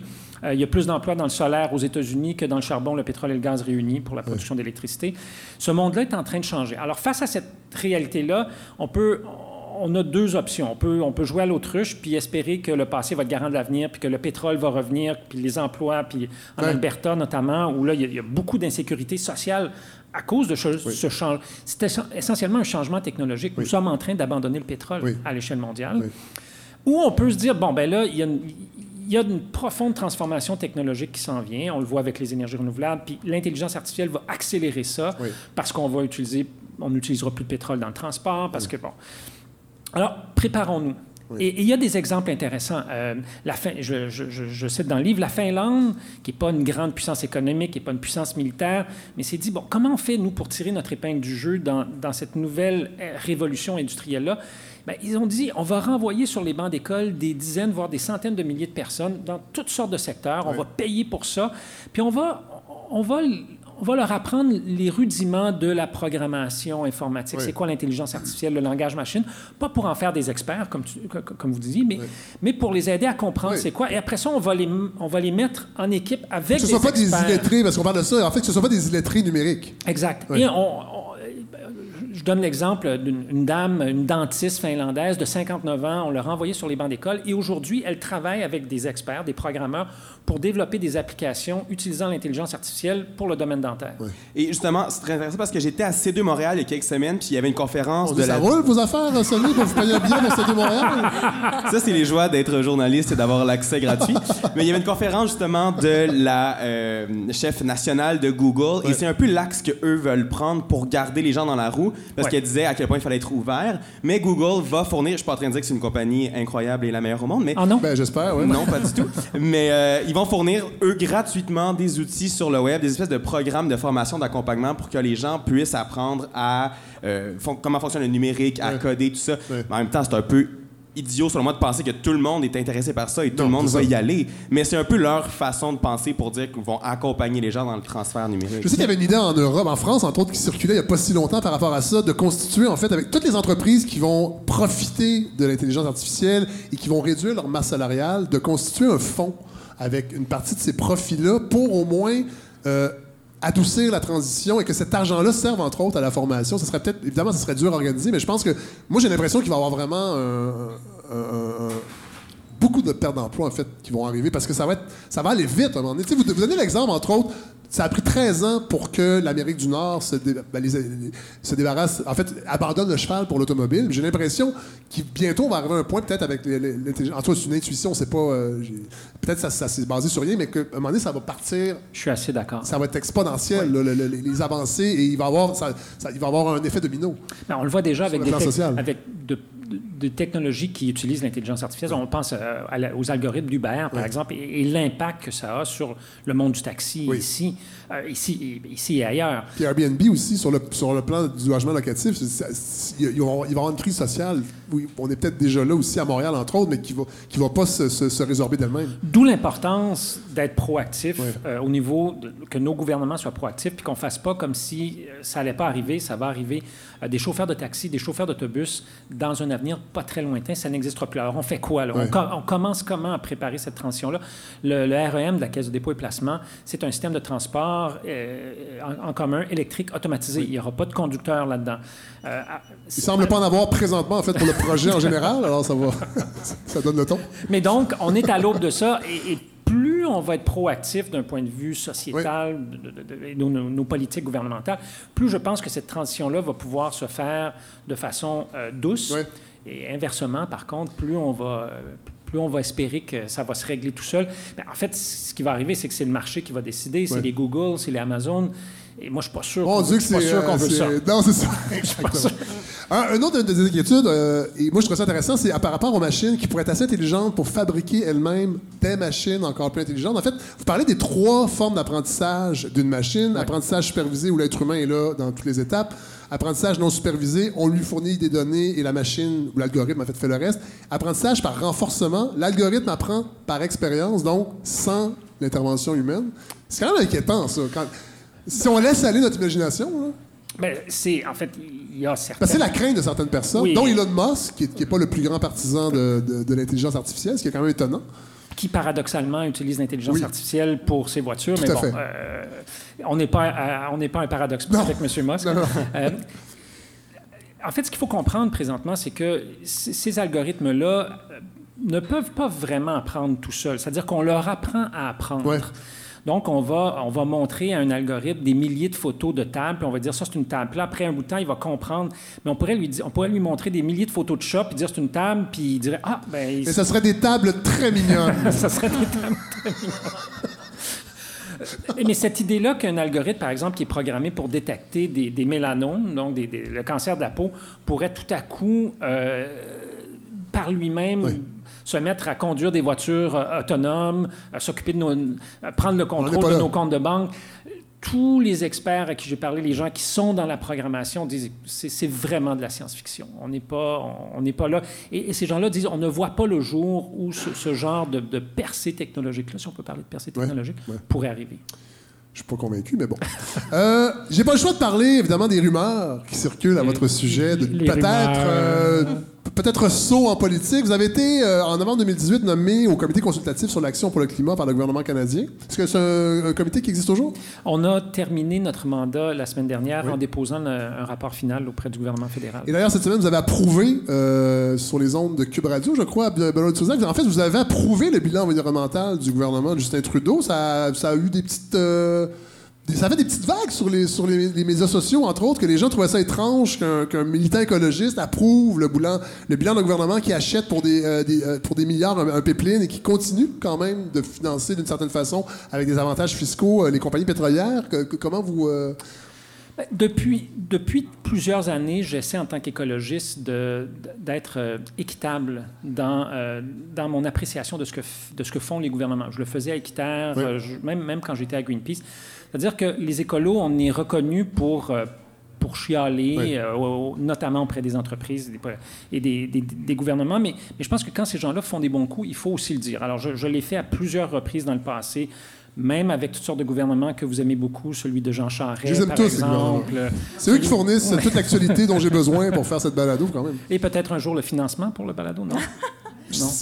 Il y a plus d'emplois dans le solaire aux États-Unis que dans le charbon, le pétrole et le gaz réunis pour la production d'électricité. Ce monde-là est en train de changer. Alors, face à cette réalité-là, on peut. On a deux options. On peut, on peut jouer à l'autruche puis espérer que le passé va être garant de l'avenir, puis que le pétrole va revenir, puis les emplois, puis en Ouais. Alberta notamment, où là, il y a, il y a beaucoup d'insécurité sociale à cause de ce, ce changement. C'est essen- essentiellement un changement technologique. Nous sommes en train d'abandonner le pétrole Oui. à l'échelle mondiale. Ou on peut se dire, bon, ben là, il y a une, il y a une profonde transformation technologique qui s'en vient. On le voit avec les énergies renouvelables. Puis l'intelligence artificielle va accélérer ça Oui. parce qu'on va utiliser, on n'utilisera plus de pétrole dans le transport, parce que, bon. Alors, préparons-nous. Et et il y a des exemples intéressants. Euh, la fin, je, je- je- je cite dans le livre, la Finlande, qui n'est pas une grande puissance économique, qui n'est pas une puissance militaire, mais s'est dit, bon, comment on fait, nous, pour tirer notre épingle du jeu dans, dans cette nouvelle euh, révolution industrielle-là? Ben, ils ont dit, on va renvoyer sur les bancs d'école des dizaines, voire des centaines de milliers de personnes dans toutes sortes de secteurs. On va payer pour ça. Puis on va, on va, on va leur apprendre les rudiments de la programmation informatique. Oui. C'est quoi l'intelligence artificielle, le langage machine? Pas pour en faire des experts, comme, tu- vous disiez, mais, mais pour les aider à comprendre Oui. c'est quoi. Et après ça, on va les, on va les mettre en équipe avec Que ce des ne soit pas des illettrés, parce qu'on parle de ça. En fait, que ce ne soit pas des illettrés numériques. Exact. Et on- donne l'exemple d'une une dame, une dentiste finlandaise de 59 ans. On l'a renvoyée sur les bancs d'école et aujourd'hui, elle travaille avec des experts, des programmeurs pour développer des applications utilisant l'intelligence artificielle pour le domaine dentaire. Et justement, c'est très intéressant parce que j'étais à C2 Montréal il y a quelques semaines, puis il y avait une conférence On de dit, ça la... roule, vos affaires, Sony, pour vous payer un billet pour Stade Montréal? Ça, c'est les joies d'être journaliste et d'avoir l'accès gratuit. Mais il y avait une conférence justement de la euh, chef nationale de Google et c'est un peu l'axe que eux veulent prendre pour garder les gens dans la roue parce Ouais. qu'elle disait à quel point il fallait être ouvert. Mais Google va fournir, je suis pas en train de dire que c'est une compagnie incroyable et la meilleure au monde, mais Ah non? Ben, j'espère, oui. non, pas du tout. Mais euh, ils vont fournir, eux, gratuitement des outils sur le web, des espèces de programmes de formation, d'accompagnement pour que les gens puissent apprendre à euh, fon- comment fonctionne le numérique, à Ouais. coder, tout ça. Ouais. Mais en même temps, c'est un peu idiot, selon moi, de penser que tout le monde est intéressé par ça et tout Non, le monde va ça. y aller. Mais c'est un peu leur façon de penser pour dire qu'ils vont accompagner les gens dans le transfert numérique. Je sais qu'il y avait une idée en Europe, en France, entre autres, qui circulait il n'y a pas si longtemps par rapport à ça, de constituer, en fait, avec toutes les entreprises qui vont profiter de l'intelligence artificielle et qui vont réduire leur masse salariale, de constituer un fonds avec une partie de ces profits-là pour au moins euh, adoucir la transition et que cet argent-là serve, entre autres, à la formation. Ce serait peut-être, évidemment, ce serait dur à organiser, mais je pense que, moi, j'ai l'impression qu'il va y avoir vraiment un- beaucoup de pertes d'emplois, en fait, qui vont arriver parce que ça va, être, ça va aller vite à un moment donné. Vous, vous donnez l'exemple, entre autres, ça a pris 13 ans pour que l'Amérique du Nord se, dé- ben, les- les- se débarrasse, en fait, abandonne le cheval pour l'automobile. J'ai l'impression qu'il bientôt on va arriver à un point, peut-être avec l'intelligence. En tout cas, c'est une intuition, c'est pas. euh, peut-être ça, ça s'est basé sur rien, mais qu'à un moment donné, ça va partir, Je suis assez d'accord. ça va être exponentiel, là, le- le- les avancées, et il va, avoir, ça, ça- il va avoir un effet domino. Ben, on le voit déjà avec, des, avec de- des technologies qui utilisent l'intelligence artificielle. On pense euh, à aux algorithmes d'Uber, par exemple, et, et l'impact que ça a sur le monde du taxi Oui. ici, euh, ici, et- ici et ailleurs. Puis Airbnb aussi, sur le, sur le plan du logement locatif, il, va y avoir- une crise sociale. Oui, on est peut-être déjà là aussi à Montréal, entre autres, mais qui ne va, qui va pas se, se- se résorber d'elle-même. D'où l'importance d'être proactif euh, au niveau de- que nos gouvernements soient proactifs puis qu'on fasse pas comme si ça allait pas arriver, ça va arriver. Euh, des chauffeurs de taxi, des chauffeurs d'autobus, dans un avenir pas très lointain, ça n'existera plus. Alors on fait quoi là? Oui. On, co- on commence comment à préparer cette transition-là? Le, le REM de la Caisse de dépôt et placement, c'est un système de transport euh, en, en commun électrique automatisé. Il n'y aura pas de conducteur là-dedans. Euh, Il semble pas en avoir présentement, en fait, pour le projet en général, alors ça va. ça donne le ton. Mais donc, on est à l'aube de ça et, et plus on va être proactif d'un point de vue sociétal, de, de- de- de- nos, politiques gouvernementales, plus je pense que cette transition-là va pouvoir se faire de façon euh, douce. Oui. Et inversement, par contre, plus on va... euh, plus on va espérer que ça va se régler tout seul. Ben, en fait, ce qui va arriver, c'est que c'est le marché qui va décider. C'est Oui. les Google, c'est les Amazon. Et moi, je suis pas sûr Mon qu'on veut- que je suis c'est. pas sûr qu'on euh, veut ça. Non, c'est ça. Exactement. Un, un autre des inquiétudes, euh, et moi je trouve ça intéressant, c'est par rapport aux machines qui pourraient être assez intelligentes pour fabriquer elles-mêmes des machines encore plus intelligentes. En fait, vous parlez des trois formes d'apprentissage d'une machine. Apprentissage supervisé où l'être humain est là dans toutes les étapes. Apprentissage non supervisé, on lui fournit des données et la machine ou l'algorithme en fait fait le reste. Apprentissage par renforcement, l'algorithme apprend par expérience, donc sans l'intervention humaine. C'est quand même inquiétant ça. Quand- si on laisse aller notre imagination, là. Ben, c'est, en fait, il y a certaines... Parce que c'est la crainte de certaines personnes, Oui. dont Elon Musk, qui n'est pas le plus grand partisan de, de- de l'intelligence artificielle, ce qui est quand même étonnant. qui paradoxalement utilise l'intelligence Oui. artificielle pour ses voitures. Tout mais à bon, fait. euh, on n'est pas, à- on n'est pas un paradoxe Non. avec M. Musk. Non, non. Euh, en fait, ce qu'il faut comprendre présentement, c'est que ces algorithmes-là euh, ne peuvent pas vraiment apprendre tout seuls. C'est-à-dire qu'on leur apprend à apprendre. Ouais. Donc, on va, on va montrer à un algorithme des milliers de photos de tables, puis on va dire ça, c'est une table. Puis là, après un bout de temps, il va comprendre. Mais on pourrait lui, on pourrait lui montrer des milliers de photos de chats, puis dire c'est une table, puis il dirait Ah, ben. Mais ça serait des tables très mignonnes. ça serait des tables très mignonnes. Mais cette idée-là qu'un algorithme, par exemple, qui est programmé pour détecter des, des mélanomes, donc des- des- le cancer de la peau, pourrait tout à coup, euh, par lui-même, Oui. Se mettre à conduire des voitures euh, autonomes, à s'occuper de nos, à prendre le contrôle de nos comptes de banque. Tous les experts à qui j'ai parlé, les gens qui sont dans la programmation, disent c'est c'est vraiment de la science-fiction. On n'est pas, on- n'est pas là. Et, et ces gens-là disent on ne voit pas le jour où ce, ce genre de, de percée technologique-là, si on peut parler de percée technologique, ouais. pourrait arriver. Je suis pas convaincu, mais bon. Euh, J'ai pas le choix de parler, évidemment, des rumeurs qui circulent à votre sujet, de peut-être euh, peut-être saut en politique. Vous avez été, euh, en novembre 2018, nommé au comité consultatif sur l'action pour le climat par le gouvernement canadien. Est-ce que c'est un, un comité qui existe toujours? On a terminé notre mandat la semaine dernière en déposant le- un rapport final auprès du gouvernement fédéral. Et d'ailleurs, cette semaine, vous avez approuvé euh, sur les ondes de Cube Radio, je crois, à Benoît de Souzac. En fait, vous avez approuvé le bilan environnemental du gouvernement de Justin Trudeau. Ça a, ça a eu des petites. euh, ça fait des petites vagues sur les, sur les, les médias sociaux, entre autres, que les gens trouvaient ça étrange qu'un militant écologiste approuve le bilan, le bilan d'un gouvernement qui achète pour des, euh, des, euh, pour des milliards un, un et qui continue quand même de financer d'une certaine façon, avec des avantages fiscaux, euh, les compagnies pétrolières. Comment vous. Depuis, depuis plusieurs années, j'essaie en tant qu'écologiste d'être euh, équitable dans, euh, dans mon appréciation de ce, que, de ce que font les gouvernements. Je le faisais à Équiterre, Oui. euh, je- même, même quand j'étais à Greenpeace. C'est-à-dire que les écolos, on est reconnus pour, euh, pour chialer, Oui. euh, notamment auprès des entreprises et des, des- des gouvernements. Mais, mais je pense que quand ces gens-là font des bons coups, il faut aussi le dire. Alors, je, je l'ai fait à plusieurs reprises dans le passé. Même avec toutes sortes de gouvernements que vous aimez beaucoup, celui de Jean Charest, Je les aime par tous, exemple. C'est eux qui fournissent toute l'actualité dont j'ai besoin pour faire cette balado, quand même. Et peut-être un jour le financement pour le balado, non?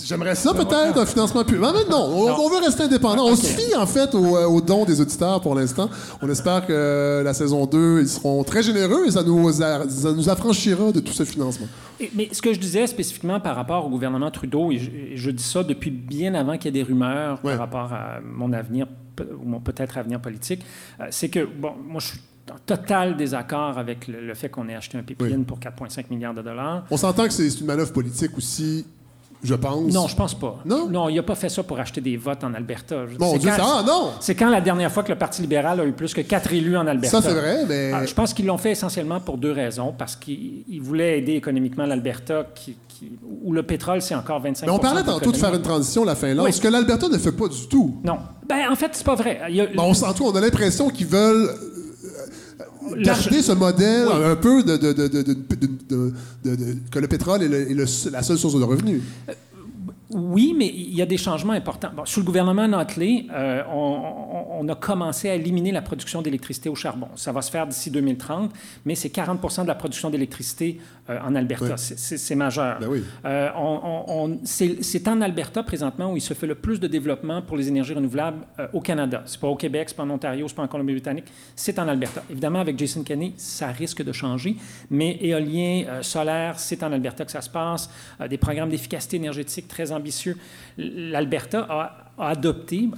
J'aimerais ça peut-être, un financement public. Mais non, on, on veut rester indépendant. On se fie en fait aux, euh, dons des auditeurs pour l'instant. On espère que la saison 2, ils seront très généreux et ça nous, a- ça nous affranchira de tout ce financement. Et- mais ce que je disais spécifiquement par rapport au gouvernement Trudeau, et je, et je dis ça depuis bien avant qu'il y ait des rumeurs Ouais. par rapport à mon avenir, ou mon peut-être avenir politique, euh, c'est que, bon, moi, je suis en total désaccord avec le, le fait qu'on ait acheté un pipeline pour 4,5 milliards de dollars. On s'entend que c'est une manœuvre politique aussi, je pense. Non, je pense pas. Non? il n'a pas fait ça pour acheter des votes en Alberta. C'est Dieu, quand- ça, ah, non! C'est quand la dernière fois que le Parti libéral a eu plus que quatre élus en Alberta. Ça, c'est vrai, mais. Ah, je pense qu'ils l'ont fait essentiellement pour deux raisons. Parce qu'ils ils voulaient aider économiquement l'Alberta, qui- où le pétrole, c'est encore 25 Mais on parlait tantôt de faire une transition, la Finlande, Oui. ce que l'Alberta ne fait pas du tout. Non. Ben, en fait, c'est pas vrai. Il y a- on s'en tout, on a l'impression qu'ils veulent euh, garder ce modèle Oui. un peu de, de- de- de- que le pétrole est, le- est le- la seule source de revenus. Oui, mais il y a des changements importants. Bon, sous le gouvernement Notley, euh, on, a commencé à éliminer la production d'électricité au charbon. Ça va se faire d'ici 2030, mais c'est 40% de la production d'électricité euh, en Alberta. C'est- majeur. Ben oui. Euh, c'est en Alberta présentement où il se fait le plus de développement pour les énergies renouvelables au Canada. C'est pas au Québec, c'est pas en Ontario, c'est pas en Colombie-Britannique, c'est en Alberta. Évidemment, avec Jason Kenney, ça risque de changer, mais éolien, solaire, c'est en Alberta que ça se passe. Des programmes d'efficacité énergétique très ambitieux. L'Alberta a, a adopté,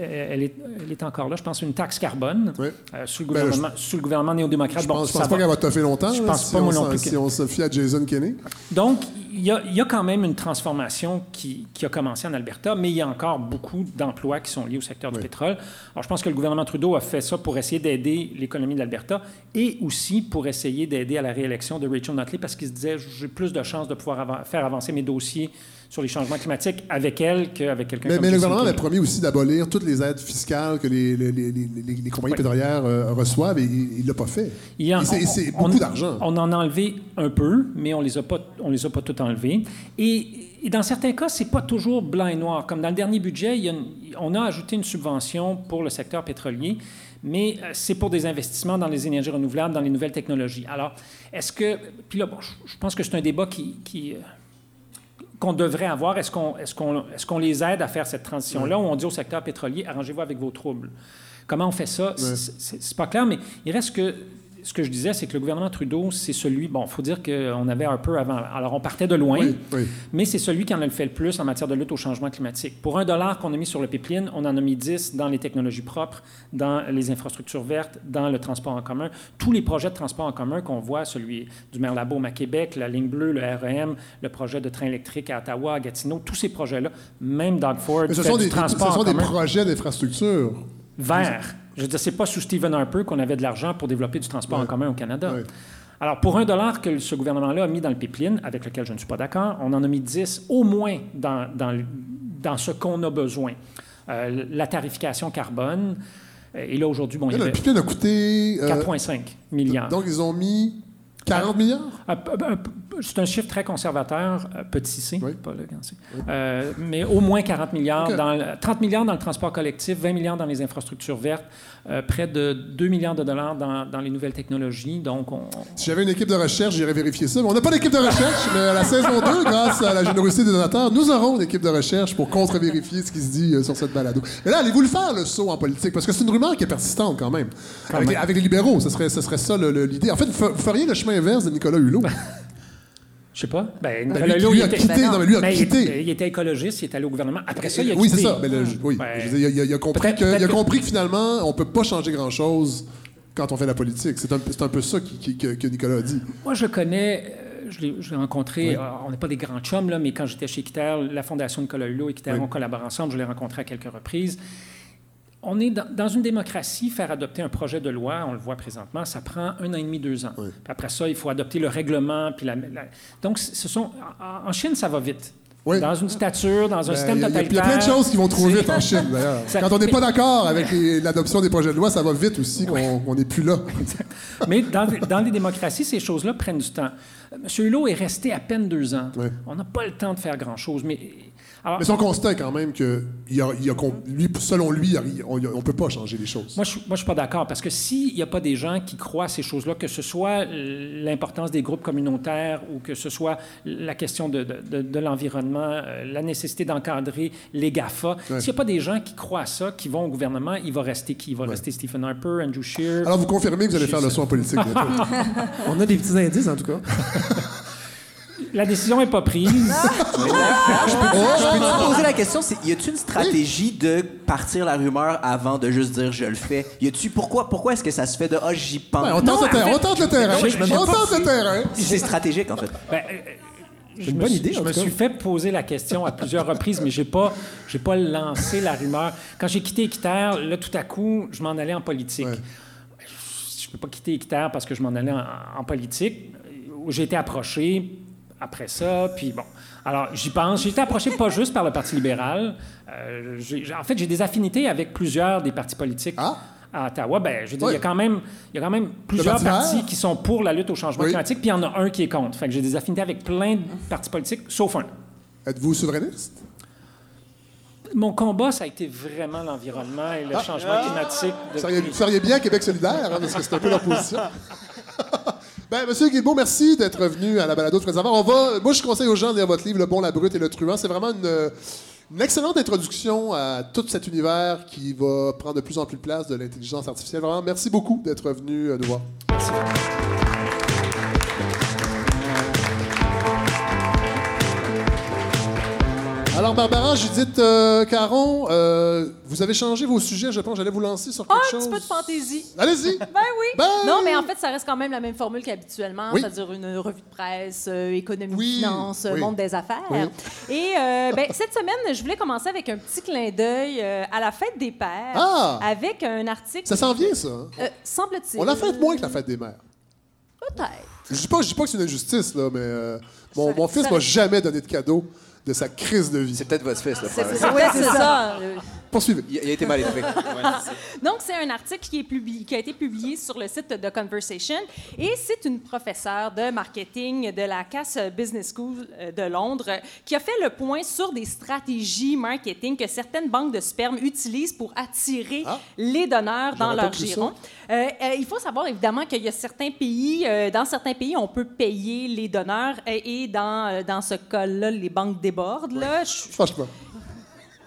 elle est, elle est encore là, je pense, une taxe carbone Oui. euh, sous, le Ben, gouvernement, sous le gouvernement néo-démocrate. Je Bon, pense, pas va. qu'elle va toffer longtemps, Je là, pense si, pas, on, non plus si on se fie à Jason Kenney. Donc, il y, a, il y a quand même une transformation qui, qui a commencé en Alberta, mais il y a encore beaucoup d'emplois qui sont liés au secteur du Oui. pétrole. Alors, je pense que le gouvernement Trudeau a fait ça pour essayer d'aider l'économie de l'Alberta et aussi pour essayer d'aider à la réélection de Rachel Notley parce qu'il se disait j'ai plus de chances de pouvoir faire avancer mes dossiers sur les changements climatiques avec elle qu'avec quelqu'un Mais, comme mais le gouvernement avait promis aussi d'abolir toutes les aides fiscales que les, les- les- les- les- les compagnies pétrolières euh, reçoivent et il ne l'a pas fait. Il Et c'est- beaucoup d'argent. On en a enlevé un peu, mais on les a pas, on les a pas tout enlevés. Et, et dans certains cas, c'est pas toujours blanc et noir. Comme dans le dernier budget, il y a une- on a ajouté une subvention pour le secteur pétrolier, mais euh, c'est pour des investissements dans les énergies renouvelables, dans les nouvelles technologies. Alors, est-ce que, puis là, bon, je, pense que c'est un débat qui, qui, euh, qu'on devrait avoir. Est-ce qu'on est qu'on est les aide à faire cette transition-là ou on dit au secteur pétrolier, arrangez-vous avec vos troubles? Comment on fait ça? C'est pas clair, mais il reste que. Ce que je disais, c'est que le gouvernement Trudeau, c'est celui. Bon, il faut dire qu'on avait un peu avant. Alors, on partait de loin, Oui, oui. mais c'est celui qui en a le fait le plus en matière de lutte au changement climatique. Pour un dollar qu'on a mis sur le pipeline, on en a mis 10 dans les technologies propres, dans les infrastructures vertes, dans le transport en commun. Tous les projets de transport en commun qu'on voit, celui du Merlabaume à Québec, la ligne bleue, le REM, le projet de train électrique à Ottawa, à Gatineau, tous ces projets-là, même Doug Ford, Mais ce sont du des, ce sont en des commun projets d'infrastructure. vert. Je veux dire, c'est pas sous Stephen Harper qu'on avait de l'argent pour développer du transport Ouais. en commun au Canada. Ouais. Alors, pour un dollar que ce gouvernement-là a mis dans le pipeline, avec lequel je ne suis pas d'accord, on en a mis 10 au moins dans, dans, ce qu'on a besoin. Euh, la tarification carbone, euh, et là, aujourd'hui, bon, il y le pipeline a coûté. euh, 4,5 milliards. donc, ils ont mis 40 milliards? C'est un chiffre très conservateur, euh, petit c, Oui. pas le grand C. Euh, mais au moins 40 milliards, dans le- 30 milliards dans le transport collectif, 20 milliards dans les infrastructures vertes, euh, près de 2 milliards de dollars dans, dans les nouvelles technologies. Donc, on, Si j'avais une équipe de recherche, j'irais vérifier ça. Mais on n'a pas d'équipe de recherche, mais à la saison 2, grâce à la générosité des donateurs, nous aurons une équipe de recherche pour contre-vérifier ce qui se dit euh, sur cette balado. Mais là, allez-vous le faire, le saut en politique? Parce que c'est une rumeur qui est persistante quand même. avec, Les, avec les libéraux, ce serait, ce serait ça l'idée. En fait, vous feriez le chemin inverse de Nicolas Hulot. je sais pas. Ben, Ben, lui, lui il a était- quitté, ben non, mais lui a mais il quitté. était- Il, était écologiste, il est allé au gouvernement. Après ça, il a oui, quitté. c'est ça. Mais le- oui. Ben, Je veux dire, il, a, il a compris que, il a compris que finalement, on peut pas changer grand-chose quand on fait la politique. C'est un, un peu ça qui- qui- que, que Nicolas a dit. Moi, je connais, euh, je l'ai rencontré, euh, on n'est pas des grands chums, là, mais quand j'étais chez Équiterre, la Fondation Nicolas Hulot et Équiterre, Oui. on collabore ensemble, je l'ai rencontré à quelques reprises. On est dans, dans une démocratie, faire adopter un projet de loi, on le voit présentement, ça prend un an et demi, deux ans. Oui. Puis après ça, il faut adopter le règlement. Puis la, la- Donc, ce sont, en, en Chine, ça va vite. Oui. Dans une dictature, dans un Ben, système a- il y a- totalitaire. plein de choses qui vont trop vite en Chine, d'ailleurs. Ça- Quand on n'est pas d'accord avec l'adoption des projets de loi, ça va vite aussi qu'on n'est plus là. Mais dans, dans les démocraties, ces choses-là prennent du temps. Euh, M. Hulot est resté à peine deux ans. Oui. On n'a pas le temps de faire grand-chose. Mais, alors, Mais son constat quand même que, il a, il a com- lui, selon lui, on ne peut pas changer les choses. Moi, je ne suis pas d'accord parce que s'il n'y a pas des gens qui croient à ces choses-là, que ce soit l'importance des groupes communautaires ou que ce soit la question de, de- de- de l'environnement, euh, la nécessité d'encadrer les GAFA, s'il n'y a pas des gens qui croient à ça, qui vont au gouvernement, il va rester qui? Il va rester Stephen Harper, Andrew Scheer. Alors, vous confirmez que vous allez faire le en politique. On a des petits indices, en tout cas. La décision n'est pas prise. Je peux te poser la question, c'est y a-t-il une stratégie de partir la rumeur avant de juste dire je le fais? Y a-tu pourquoi pourquoi est-ce que ça se fait de ah j'y pense? Ouais, on, tente le terrain, on tente le terrain. j'ai- j'ai On pas- tente le terrain. C'est stratégique en fait. Ben, euh, je une me bonne suis- idée, Je me cas. suis fait poser la question à plusieurs reprises, mais j'ai pas, j'ai pas lancé la rumeur. Quand j'ai quitté Équiterre, là, tout à coup, je m'en allais en politique. Ouais. Je peux pas quitter Équiterre parce que je m'en allais en, en politique. J'ai été approché après ça, puis bon. Alors, j'y pense. J'ai été approché pas juste par le Parti libéral. Euh, j'ai- en fait, j'ai des affinités avec plusieurs des partis politiques. Ah. À Ottawa, ben, je veux dire, Oui. il y a quand même, il y a quand même plusieurs partis qui sont pour la lutte au changement Oui. climatique, puis il y en a un qui est contre. Fait que j'ai des affinités avec plein de partis politiques, sauf un. Êtes-vous souverainiste? Mon combat, ça a été vraiment l'environnement et le changement climatique. Vous seriez bien Québec solidaire, hein, parce que c'est un peu leur position. ben, Monsieur Guilbeault, merci d'être venu à la balado de va, moi, je conseille aux gens de lire votre livre, Le bon, la brute et le truand. C'est vraiment une, une excellente introduction à tout cet univers qui va prendre de plus en plus de place de l'intelligence artificielle. Vraiment, merci beaucoup d'être venu euh, nous voir. Alors, Barbara, Judith, euh, Caron, euh, vous avez changé vos sujets. Je pense j'allais vous lancer sur quelque Un chose. petit peu de fantaisie. Allez-y. Ben oui. Ben- Non, mais en fait, ça reste quand même la même formule qu'habituellement, Oui. c'est-à-dire une revue de presse, euh, économie, Oui, finance, oui. monde des affaires. Et ben, cette semaine, je voulais commencer avec un petit clin d'œil à la fête des pères, Ah! avec un article. Ça s'en vient, ça. hein? Semble-t-il. On a fait moins que la fête des mères. Peut-être. Je dis pas, je dis pas que c'est une injustice, là, mais mon, mon fils m'a jamais donné de cadeau de sa crise de vie. C'est peut-être votre fils, le C'est problème. c'est- ouais, c'est ça. Poursuivez. Il, il a été mal élevé. Donc, c'est un article qui, est publié- qui a été publié sur le site de Conversation et c'est une professeure de marketing de la Cass Business School euh, de Londres qui a fait le point sur des stratégies marketing que certaines banques de sperme utilisent pour attirer Ah. les donneurs dans leur giron. Euh, euh, il faut savoir évidemment qu'il y a certains pays, euh, dans certains pays, on peut payer les donneurs et, et dans, euh, dans ce cas-là, les banques débordent. Là, Je- Franchement.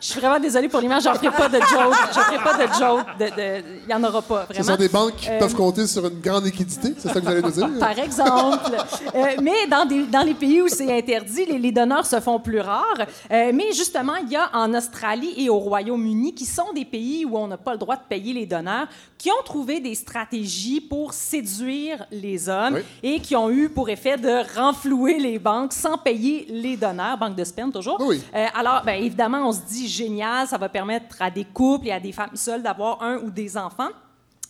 Je suis vraiment désolée pour l'image, j'en ferai pas de joke. Je ferai pas de joke. de- de- Il y en aura pas, Ce vraiment. sont des banques qui Euh, peuvent compter sur une grande liquidité, c'est ça que vous allez nous dire? Par exemple. Euh, mais dans, des- dans les pays où c'est interdit, les, les donneurs se font plus rares. Euh, mais justement, il y a en Australie et au Royaume-Uni, qui sont des pays où on n'a pas le droit de payer les donneurs, qui ont trouvé des stratégies pour séduire les hommes Oui. et qui ont eu pour effet de renflouer les banques sans payer les donneurs, banque de sperme toujours. Oui. Alors, bien évidemment, on se dit génial, ça va permettre à des couples et à des femmes seules d'avoir un ou des enfants.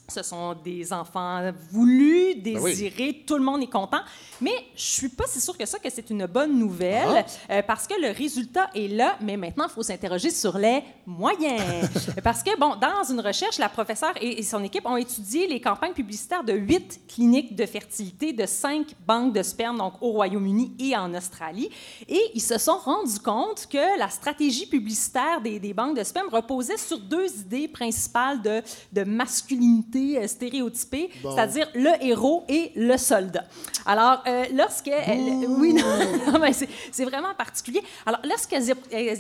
Ce sont des enfants voulus, Ben oui. désirés, tout le monde est content. Mais je suis pas si sûre que ça que c'est une bonne nouvelle Ah. euh, parce que le résultat est là, mais maintenant il faut s'interroger sur les moyens. parce que bon, dans une recherche, la professeure et, et son équipe ont étudié les campagnes publicitaires de huit cliniques de fertilité de cinq banques de sperme, donc au Royaume-Uni et en Australie, et ils se sont rendus compte que la stratégie publicitaire des, des banques de sperme reposait sur deux idées principales de, de masculinité euh, stéréotypée, Bon. c'est-à-dire le héros et le soldat. Alors, euh, lorsque... elle- oui, non, non, mais c'est vraiment particulier. Alors, lorsqu'elles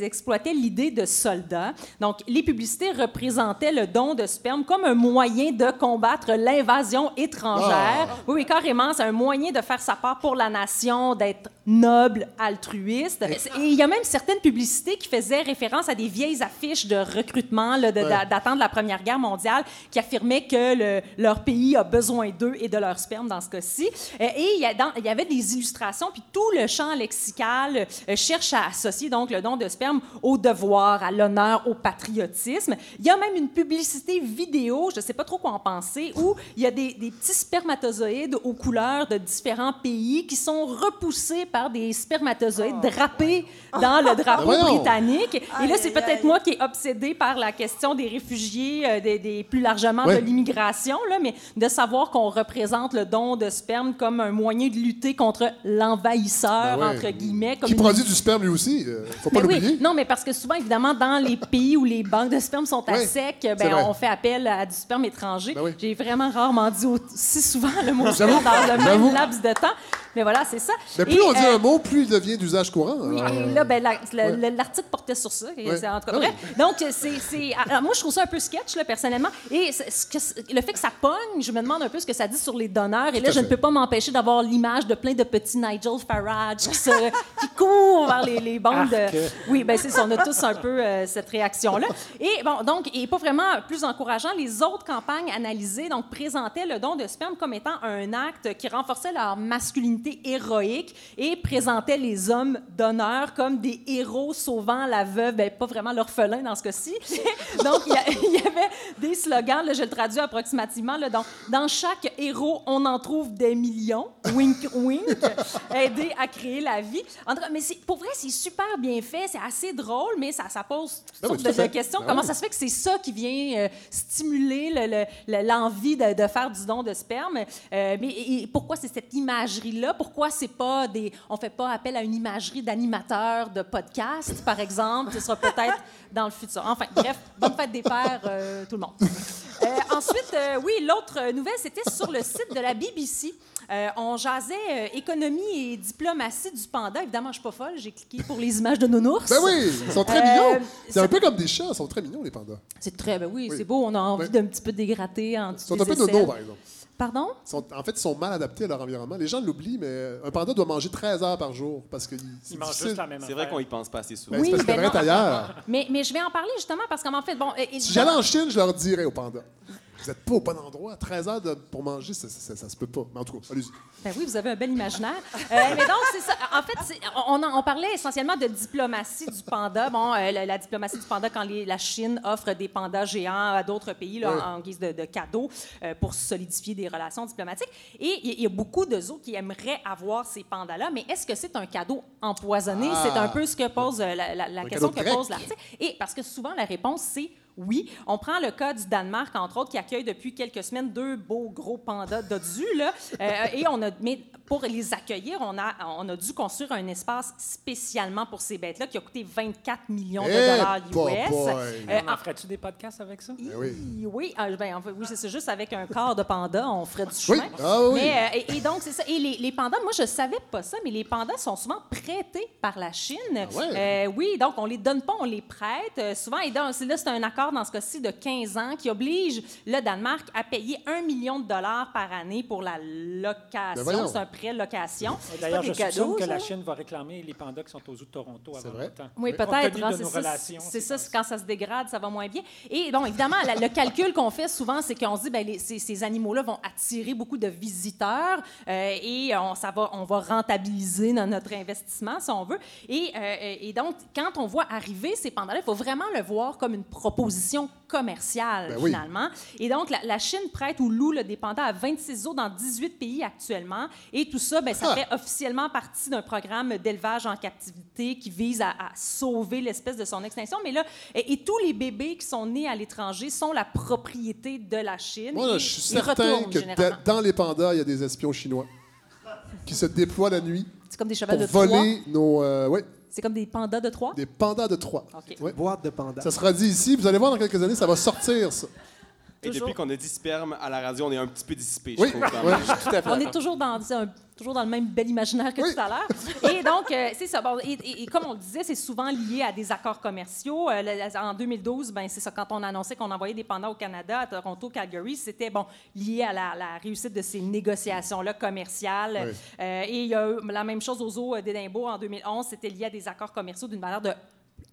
exploitaient l'idée de soldat, donc les publicités représentaient le don de sperme comme un moyen de combattre l'invasion étrangère. Ah. Oui, oui, carrément, c'est un moyen de faire sa part pour la nation, d'être noble, altruiste. Et il y a même certaines publicités qui faisaient référence à des vieilles affiches de recrutement là, de- Ouais. la Première Guerre mondiale qui affirmaient que le- leur pays a besoin d'eux et de leur sperme dans ce cas-ci. Euh, Et il y, a dans- il y avait des illustrations, puis tout le champ lexical euh, cherche à associer donc le don de sperme au devoir, à l'honneur, au patriotisme. Il y a même une publicité vidéo, je ne sais pas trop quoi en penser, où il y a des, des petits spermatozoïdes aux couleurs de différents pays qui sont repoussés par des spermatozoïdes drapés dans le drapeau britannique. Et là, c'est peut-être moi qui est obsédée par la question des réfugiés, euh, des, des- plus largement Ouais. de l'immigration, là, mais de savoir qu'on représente le don de sperme comme un moyen de lutter contre l'envahisseur, Ben ouais. entre guillemets. Comme Qui une- produit du sperme lui aussi, euh, faut pas oui, l'oublier. non, mais parce que souvent, évidemment, dans les pays où les banques de sperme sont à Oui, sec, ben, on fait appel à du sperme étranger. Ben oui. J'ai vraiment rarement dit aussi souvent le mot sperme dans le même laps de temps. Mais voilà, c'est ça. Mais plus Et, on dit euh, un mot, plus il devient d'usage courant. oui, et euh, là, ben, la- ouais. l'article portait sur ça. et Ouais. c'est- En tout cas, Ah bref. Donc, c'est, moi, je trouve ça un peu sketch, là, personnellement. Et que- le fait que ça pogne, je me demande un peu ce que ça dit sur les donneurs. Et là, je ne peux pas m'empêcher d'avoir l'image de plein de petits Nigel Farage qui, se- qui courent vers les, les bandes de... Oui, ben c'est ça. On a tous un peu euh, cette réaction-là. Et bon, donc, et pas vraiment plus encourageant, les autres campagnes analysées donc, présentaient le don de sperme comme étant un acte qui renforçait leur masculinité héroïque et présentait les hommes d'honneur comme des héros sauvant la veuve, ben, pas vraiment l'orphelin dans ce cas-ci. donc, il y, avait des slogans, là, je le traduis approximativement, là, donc, dans chaque héros, on en trouve des millions, wink wink, aider à créer la vie. Mais pour vrai, c'est super bien fait, c'est assez drôle, mais ça, ça pose toutes oui, sortes de, questions. Ben Comment ça se fait que c'est ça qui vient euh, stimuler le- le- le- l'envie de, de faire du don de sperme? Euh, mais et pourquoi c'est cette imagerie-là? Pourquoi c'est pas des... On fait pas appel à une imagerie d'animateur de podcast, par exemple? Ce sera peut-être dans le futur. Enfin, bref, bonne fête des pères, euh, tout le monde. Euh, ensuite, euh, oui, l'autre nouvelle, c'était sur le site de la BBC. Euh, on jasait économie et diplomatie du panda. Évidemment, je suis pas folle, j'ai cliqué pour les images de nounours. Ben oui, ils sont très mignons. C'est un peu comme des chats, ils sont très mignons, les pandas. C'est très, ben oui, Oui. c'est beau. On a envie Oui. d'un petit peu dégratter en Ils sont un peu nono, par exemple. Pardon? Sont- en fait, ils sont mal adaptés à leur environnement. Les gens l'oublient, mais un panda doit manger 13 heures par jour parce que mangent difficile. juste la même C'est vrai qu'on y pense pas assez souvent. Ben, c'est parce ben ailleurs. Mais, mais je vais en parler justement parce qu'en fait, bon. euh, Si j'allais en Chine, je leur dirais aux pandas. Vous n'êtes pas au bon endroit. 13 heures de- pour manger, ça, ça, ça se peut pas. Mais en tout cas, allez-y. Ben oui, vous avez un bel imaginaire. Euh, mais donc, c'est ça. En fait, on, on parlait essentiellement de diplomatie du panda. Bon, euh, la, la diplomatie du panda quand les- la Chine offre des pandas géants à d'autres pays là, en, en guise de, de cadeaux euh, pour solidifier des relations diplomatiques. Et il y, a beaucoup de zoos qui aimeraient avoir ces pandas-là, mais est-ce que c'est un cadeau empoisonné? Ah. C'est un peu ce que pose la, la- la Un question cadeau que grec. pose l'article. Et parce que souvent, la réponse, c'est oui. On prend le cas du Danemark, entre autres, qui accueille depuis quelques semaines deux beaux gros pandas dodus. Là. Euh, et on a, mais pour les accueillir, on a, on a dû construire un espace spécialement pour ces bêtes-là qui a coûté 24 millions de Eh, dollars US. boy. Euh, On en ferais-tu des podcasts avec ça? Ben oui. oui, ah, ben, en fait, oui, c'est juste avec un corps de panda, on ferait du chemin. Ah oui. Mais, euh, et, et donc, c'est ça. Et les, les pandas, moi, je savais pas ça, mais les pandas sont souvent prêtés par la Chine. ouais? Euh, oui, donc on les donne pas, on les prête euh, souvent. Et donc, là, c'est un accord dans ce cas-ci de 15 ans qui oblige le Danemark à payer un million de dollars par année pour la location. c'est un prêt location. D'ailleurs, je cadeaux, que ça? la Chine va réclamer les pandas qui sont aux zoo de Toronto avant vrai. longtemps. Oui, peut-être. hein, c'est nos ça, relations. c'est ça, c'est quand ça se dégrade, ça va moins bien. Et bon, évidemment, la- le calcul qu'on fait souvent, c'est qu'on se dit, ben, les- ces, ces animaux-là vont attirer beaucoup de visiteurs euh, et on, ça va, on va rentabiliser dans notre investissement, si on veut. Et, euh, et donc, quand on voit arriver ces pandas-là, il faut vraiment le voir comme une proposition commerciale, Ben oui. finalement. Et donc, la, la Chine prête ou loue là, des pandas à 26 zoos dans 18 pays actuellement. Et tout ça, ben, ça Ah! fait officiellement partie d'un programme d'élevage en captivité qui vise à, à sauver l'espèce de son extinction. Mais là, et, et tous les bébés qui sont nés à l'étranger sont la propriété de la Chine. Moi, Et je suis certain que dans les pandas, il y a des espions chinois qui se déploient la nuit C'est comme des chevals pour de Troie. voler nos. euh, ouais, C'est comme des pandas de Troie. des pandas de Troie. OK. Ouais. Boîte de panda. Ça sera dit ici. Vous allez voir dans quelques années, ça va sortir, ça. Et Toujours. depuis qu'on a dit sperme à la radio, on est un petit peu dissipé, Oui, je trouve. même. Tout à fait. On est toujours dans, un- toujours dans le même bel imaginaire que Oui. tout à l'heure. Et donc, euh, c'est ça. Bon, et, et- et comme on le disait, c'est souvent lié à des accords commerciaux. Euh, le- en 2012, ben, c'est ça, quand on annonçait qu'on envoyait des pandas au Canada, à Toronto, Calgary, c'était bon, lié à la, la réussite de ces négociations-là commerciales. Oui. Euh, et il y a la même chose aux eaux d'Édimbourg en 2011, c'était lié à des accords commerciaux d'une valeur de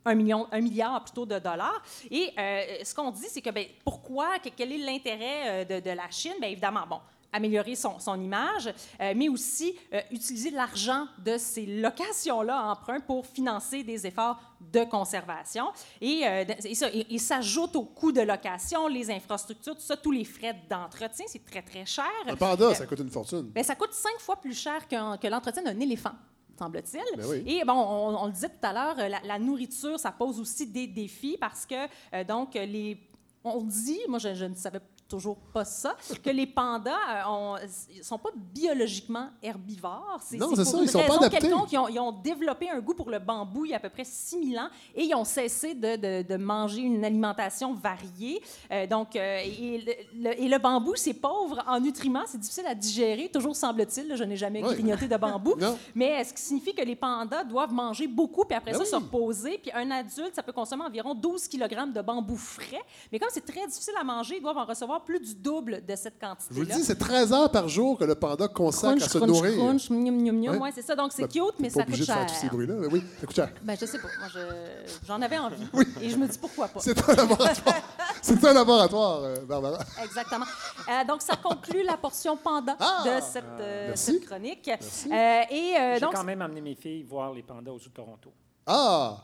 1, million, un milliard plutôt de dollars. Et euh, ce qu'on dit, c'est que ben, pourquoi, que- quel est l'intérêt de, de la Chine? Bien évidemment, bon, améliorer son, son image, euh, mais aussi euh, utiliser l'argent de ces locations-là emprunt pour financer des efforts de conservation. Et, euh, et ça, et- et s'ajoute au coût de location, les infrastructures, tout ça, tous les frais d'entretien, c'est très, très cher. Un panda, ça coûte une fortune. Ben, ça coûte cinq fois plus cher qu'un- que l'entretien d'un éléphant semble-t-il. Ben oui. Et bon, on, on le disait tout à l'heure, la, la nourriture, ça pose aussi des défis parce que, euh, donc, les, on dit, moi je, je ne savais toujours pas ça, que les pandas euh, ils sont pas biologiquement herbivores. Non, pour c'est ça, une ils sont pas adaptés. Ils ont, ils ont développé un goût pour le bambou il y a à peu près 6000 ans et ils ont cessé de, de- de manger une alimentation variée. Euh, donc, euh, et, le, le- et le bambou, c'est pauvre en nutriments, c'est difficile à digérer, toujours semble-t-il. là, Je n'ai jamais Oui. grignoté de bambou. Non. Mais ce qui signifie que les pandas doivent manger beaucoup, puis après Ben ça, se oui. reposer? Puis un adulte, ça peut consommer environ 12 kg de bambou frais. Mais comme c'est très difficile à manger, ils doivent en recevoir plus du double de cette Je vous le dis, c'est 13 heures par jour que le panda consacre Crunch, à se crunch, nourrir. crunch, miam, miam, miam. Ouais. Ouais, c'est ça. Donc, c'est Ben, cute, mais pas ça coûte obligé de faire tous cher. ces bruits-là. mais Oui, ça coûte cher. Ben, je sais pas. Moi, je- j'en avais envie. Et je me dis pourquoi pas? C'est un laboratoire. C'est un laboratoire, euh, Barbara. Exactement. Euh, donc, ça conclut la portion panda Ah! de cette, euh, Merci. cette chronique. Euh, et euh, J'ai quand même amené mes filles voir les pandas au zoo de Toronto. Ah!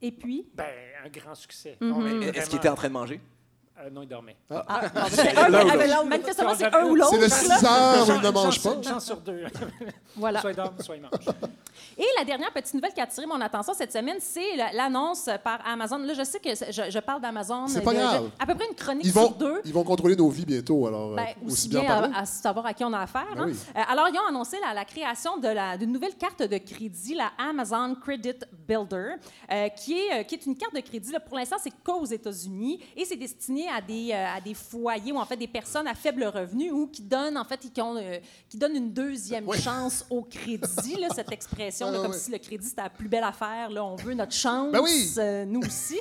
et puis, Ben, un grand succès. Mhm. Est Est-ce vraiment- qu'il était en train de manger? Euh, non, il dormait. ah, c'est un, ou mais- l'autre. manifestement, c'est C'est un ou l'autre. C'est le là. 6 heures où il ne mange pas. Chance sur deux. Voilà. Soit il dort, soit il mange. Et la dernière petite nouvelle qui a attiré mon attention cette semaine, c'est la- l'annonce par Amazon. Là, je sais que c'est- je, je parle d'Amazon. C'est pas de- grave. à peu près une chronique Ils vont, sur deux. ils vont contrôler nos vies bientôt, alors euh, Ben, aussi bien parler. à, à savoir à qui on a affaire. Ben hein. oui. Euh, alors, ils ont annoncé la, la création de la- d'une nouvelle carte de crédit, la Amazon Credit Builder, euh, qui, est, euh, qui est une carte de crédit. là, pour l'instant, c'est qu'aux États-Unis et c'est destiné à des, euh, à des foyers ou en fait des personnes à faible revenu ou qui donnent en fait qui, ont, euh, qui donnent une deuxième Oui. chance au crédit. là, cette expression, là, comme si le crédit c'était la plus belle affaire. Là, on veut notre chance, Ben oui. euh, nous aussi.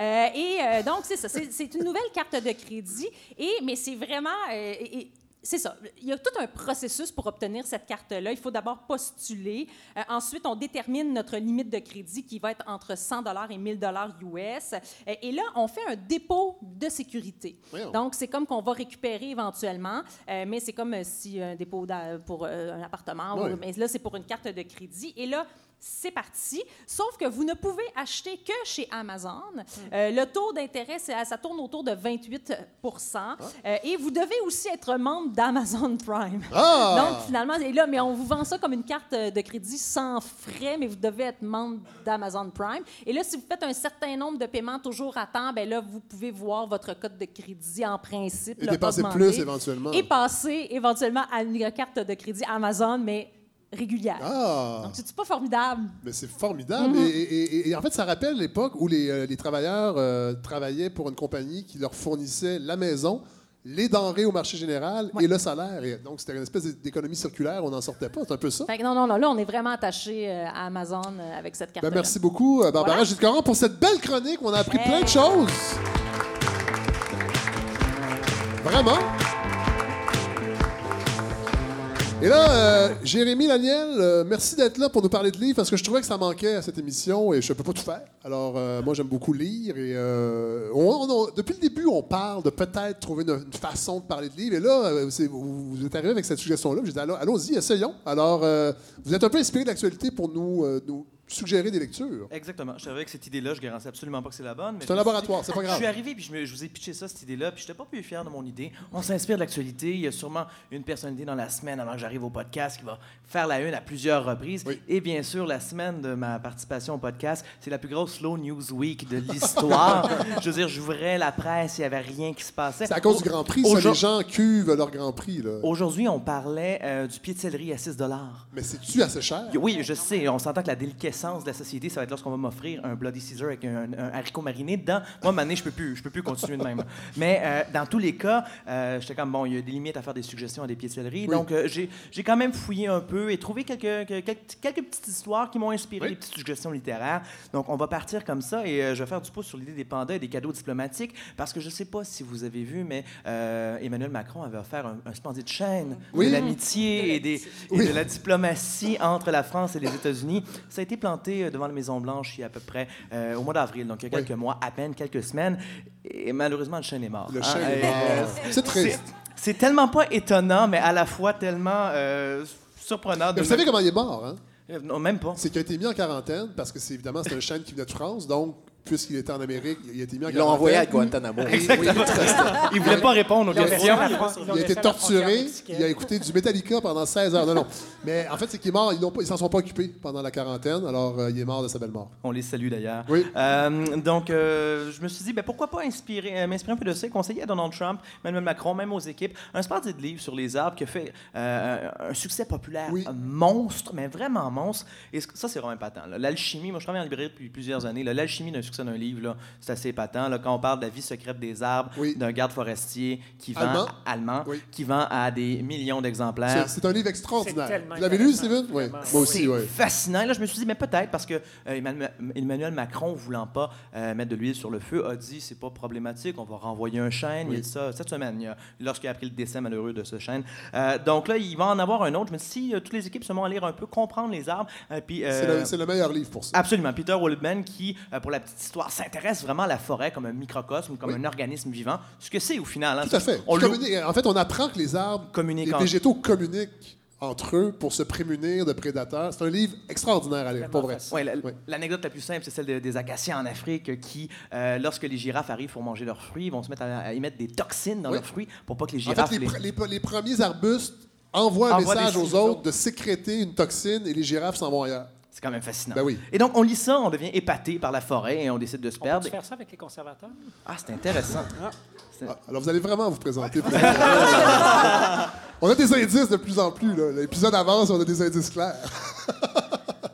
Euh, et euh, donc, c'est ça. C'est une nouvelle carte de crédit. Et, mais c'est vraiment. euh, et c'est ça. Il y a tout un processus pour obtenir cette carte-là. Il faut d'abord postuler. Euh, ensuite, on détermine notre limite de crédit qui va être entre 100 et 1000 US. Euh, et là, on fait un dépôt de sécurité. Donc, c'est comme qu'on va récupérer éventuellement, euh, mais c'est comme si un dépôt pour un appartement, Oui. ou- mais là, c'est pour une carte de crédit. Et là, c'est parti. Sauf que vous ne pouvez acheter que chez Amazon. Euh, le taux d'intérêt, ça tourne autour de 28% Euh, Et vous devez aussi être membre d'Amazon Prime. Ah! Donc, finalement, et là, mais on vous vend ça comme une carte de crédit sans frais, mais vous devez être membre d'Amazon Prime. Et là, si vous faites un certain nombre de paiements toujours à temps, ben là, vous pouvez voir votre code de crédit en principe. Et là, dépenser plus éventuellement. Et passer éventuellement à une carte de crédit Amazon, mais régulière. Ah! Donc, c'est pas formidable? Mais c'est formidable. Mhm. et, et- et- et en fait, ça rappelle l'époque où les, euh, les travailleurs euh, travaillaient pour une compagnie qui leur fournissait la maison, les denrées au marché général et le salaire. Et donc, c'était une espèce d'économie circulaire. On n'en sortait pas. C'est un peu ça. Fait que non, non, non, là, on est vraiment attaché euh, à Amazon avec cette carte Ben, merci beaucoup, Barbara Voilà. Pour cette belle chronique. où On a appris Hey. plein de choses. Vraiment. Et là, euh, Jérémy Laniel, euh, merci d'être là pour nous parler de livres parce que je trouvais que ça manquait à cette émission et je ne peux pas tout faire. Alors, euh, moi, j'aime beaucoup lire et depuis le début, on parle de peut-être trouver une, façon de parler de livres. Et là, vous, êtes arrivé avec cette suggestion-là. J'ai dit, allons- allons-y, essayons. Alors, vous êtes un peu inspiré de l'actualité pour nous suggérer des lectures. Exactement. Je suis arrivé avec cette idée-là. Je garantis absolument pas que c'est la bonne. C'est je un laboratoire, c'est pas Je grave. suis arrivé puis je, me- je vous ai pitché ça, cette idée-là, puis je n'étais pas plus fier de mon idée. On s'inspire de l'actualité. Il y a sûrement une personnalité dans la semaine avant que j'arrive au podcast qui va faire la une à plusieurs reprises. Oui. Et bien sûr, la semaine de ma participation au podcast, c'est la plus grosse slow news week de l'histoire. je veux dire, j'ouvrais la presse, il n'y avait rien qui se passait. C'est à cause Au- du Grand Prix, ça, les gens cuvent leur Grand Prix. Aujourd'hui, on parlait euh, du pied de céleri à 6 Mais c'est-tu assez cher? oui, je sais. On s'entend que la déliquescence de la société, ça va être lorsqu'on va m'offrir un Bloody Caesar avec un, un haricot mariné dedans. Moi, maintenant, je peux plus, je peux plus continuer de même. Mais euh, dans tous les cas, euh, j'étais comme bon, il y a des limites à faire des suggestions à des pieds de céleri. Oui. Donc, euh, j'ai quand même fouillé un peu et trouvé quelques, quelques, quelques petites histoires qui m'ont inspiré, Oui. des petites suggestions littéraires. Donc, on va partir comme ça et euh, je vais faire du pouce sur l'idée des pandas et des cadeaux diplomatiques parce que je sais pas si vous avez vu, mais euh, Emmanuel Macron avait offert un, un splendide chaîne Oui. de l'amitié et, des, et Oui. de la diplomatie entre la France et les États-Unis. Ça a été planté euh, devant la Maison-Blanche il y a à peu près euh, au mois d'avril, donc il y a Oui. quelques mois, à peine quelques semaines. Et malheureusement, le chêne est mort. Le hein. chêne est mort. C'est triste. C'est tellement pas étonnant, mais à la fois tellement euh, surprenant. de vous savez comment il est mort, hein? Euh, Non, même pas. C'est qu'il a été mis en quarantaine parce que c'est évidemment c'est un chêne qui venait de France, donc puisqu'il était en Amérique, il a été mis en Ils l'ont envoyé à Guantanamo. Il voulait pas répondre aux questions. Il a été torturé, il a écouté du Metallica pendant 16 heures. Non, non. Mais en fait, c'est qu'il est mort, ils l'ont pas- ils s'en sont pas occupés pendant la quarantaine, alors euh, il est mort de sa belle mort. On les salue d'ailleurs. Oui. Euh, donc, euh, je me suis dit, ben, pourquoi pas inspirer, euh, m'inspirer un peu de ça, conseiller à Donald Trump, Emmanuel Macron, même aux équipes, un splendide livre sur les arbres qui a fait euh, un succès populaire Oui. un monstre, mais vraiment monstre. Et ça, c'est vraiment épatant. là. L'alchimie, moi, je travaille en librairie depuis plusieurs années. L'alchimie d'un succès d'un livre, là, c'est assez épatant. Là, quand on parle de la vie secrète des arbres, Oui. d'un garde forestier qui vend, Allemand. allemand, Oui. qui vend à des millions d'exemplaires. C'est un livre extraordinaire. Vous l'avez lu. Steven? Oui. Moi aussi, C'est oui. fascinant. Là, je me suis dit, mais peut-être parce que euh, Emmanuel, Macron, voulant pas euh, mettre de l'huile sur le feu, a dit c'est pas problématique, on va renvoyer un chêne. Il a dit ça cette semaine, lorsqu'il a appris le décès malheureux de ce chêne. Euh, donc là, il va en avoir un autre. Je me suis dit, si euh, toutes les équipes se mettent à lire un peu, comprendre les arbres, euh, puis. C'est le, meilleur livre pour ça. Absolument. Peter Wildman, qui, euh, pour la petite histoire, s'intéresse vraiment à la forêt comme un microcosme, comme Oui. un organisme vivant. Ce que c'est au final. hein. Tout à fait. On en fait, on apprend que les arbres, Communiquent les végétaux communiquent entre eux pour se prémunir de prédateurs. C'est un livre extraordinaire à lire, pour vrai. Ouais, la- Oui. L'anecdote la plus simple, c'est celle de- des acacias en Afrique qui, euh, lorsque les girafes arrivent pour manger leurs fruits, vont se mettre à, à y mettre des toxines dans Oui. leurs fruits pour pas que les En girafes fait, les, les- pr- les- les premiers arbustes envoient un message aux signaux. autres de sécréter une toxine et les girafes s'en vont ailleurs. C'est quand même fascinant. Ben oui. Et donc, on lit ça, on devient épaté par la forêt et on décide de se On perdre. peut faire ça avec les conservateurs? Ah, c'est intéressant. C'est- Ah, alors, vous allez vraiment vous présenter. pour- on a des indices de plus en plus. là. L'épisode avance, on a des indices clairs.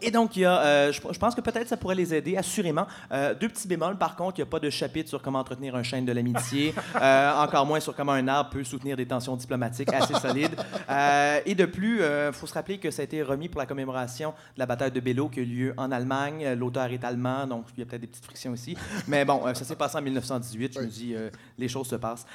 Et donc, il y a, euh, je, je pense que peut-être ça pourrait les aider, assurément. Euh, deux petits bémols, par contre, il n'y a pas de chapitre sur comment entretenir un chêne de l'amitié, euh, encore moins sur comment un arbre peut soutenir des tensions diplomatiques assez solides. Et de plus, il faut se rappeler que ça a été remis pour la commémoration de la bataille de Bello qui a eu lieu en Allemagne. L'auteur est allemand, donc il y a peut-être des petites frictions ici. Mais bon, ça s'est passé en 1918. Je me dis, les choses se passent.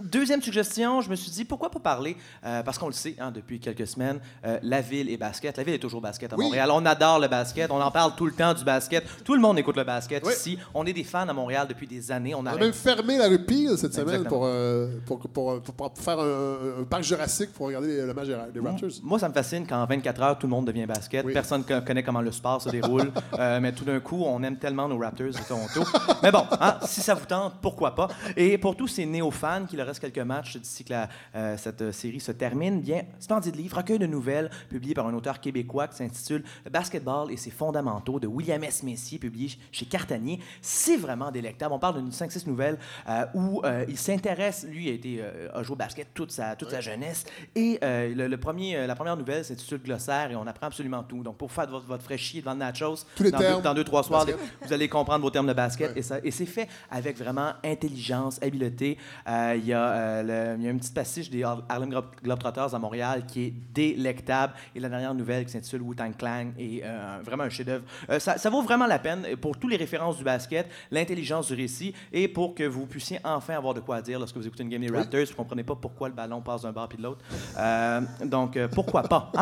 Deuxième suggestion, je me suis dit, pourquoi pas parler, parce qu'on le sait hein, depuis quelques semaines, la ville est basket. La ville est toujours basket à Oui. Montréal. On adore le basket. On en parle tout le temps du basket. Tout le monde écoute le basket Oui. ici. On est des fans à Montréal depuis des années. On On a même fermé la rue Peel cette semaine pour, euh, pour, pour, pour- faire un, un parc jurassique pour regarder les- le match des Raptors. Moi, ça me fascine quand en 24 heures, tout le monde devient basket. Oui. Personne ne connaît comment le sport se déroule. Euh, mais tout d'un coup, on aime tellement nos Raptors de Toronto. mais bon, hein, si ça vous tente, pourquoi pas? Et pour tous ces néo-fans qui leur reste quelques matchs d'ici que la- euh, cette euh, série se termine, bien, splendide livre, recueil de nouvelles, publié par un auteur québécois qui s'intitule Le basketball et ses fondamentaux de William S. Messier, publié chez Cartanier. C'est vraiment délectable. On parle d'une 5-6 nouvelles euh, où euh, il s'intéresse, lui a, été, euh, a joué au basket toute sa, toute sa jeunesse. Et euh, le, le premier, la première nouvelle s'intitule Glossaire et on apprend absolument tout. Donc pour faire votre, votre fraîchis devant le nachos, Tous les dans, termes. deux, dans deux, trois soirs, Basket. vous allez comprendre vos termes de basket. Ouais. Et, ça- et c'est fait avec vraiment intelligence, habileté. Il y, a, le- il y a une petite passage des Har- Harlem Globe- Globetrotters à Montréal qui est délectable. Et la dernière nouvelle qui s'intitule Wu-Tang Clan est euh, vraiment un chef-d'œuvre. Euh, ça, ça vaut vraiment la peine pour toutes les références du basket, l'intelligence du récit et pour que vous puissiez enfin avoir de quoi dire lorsque vous écoutez une game des Raptors. Vous ne comprenez pas pourquoi le ballon passe d'un bord puis de l'autre. Euh, donc, pourquoi pas?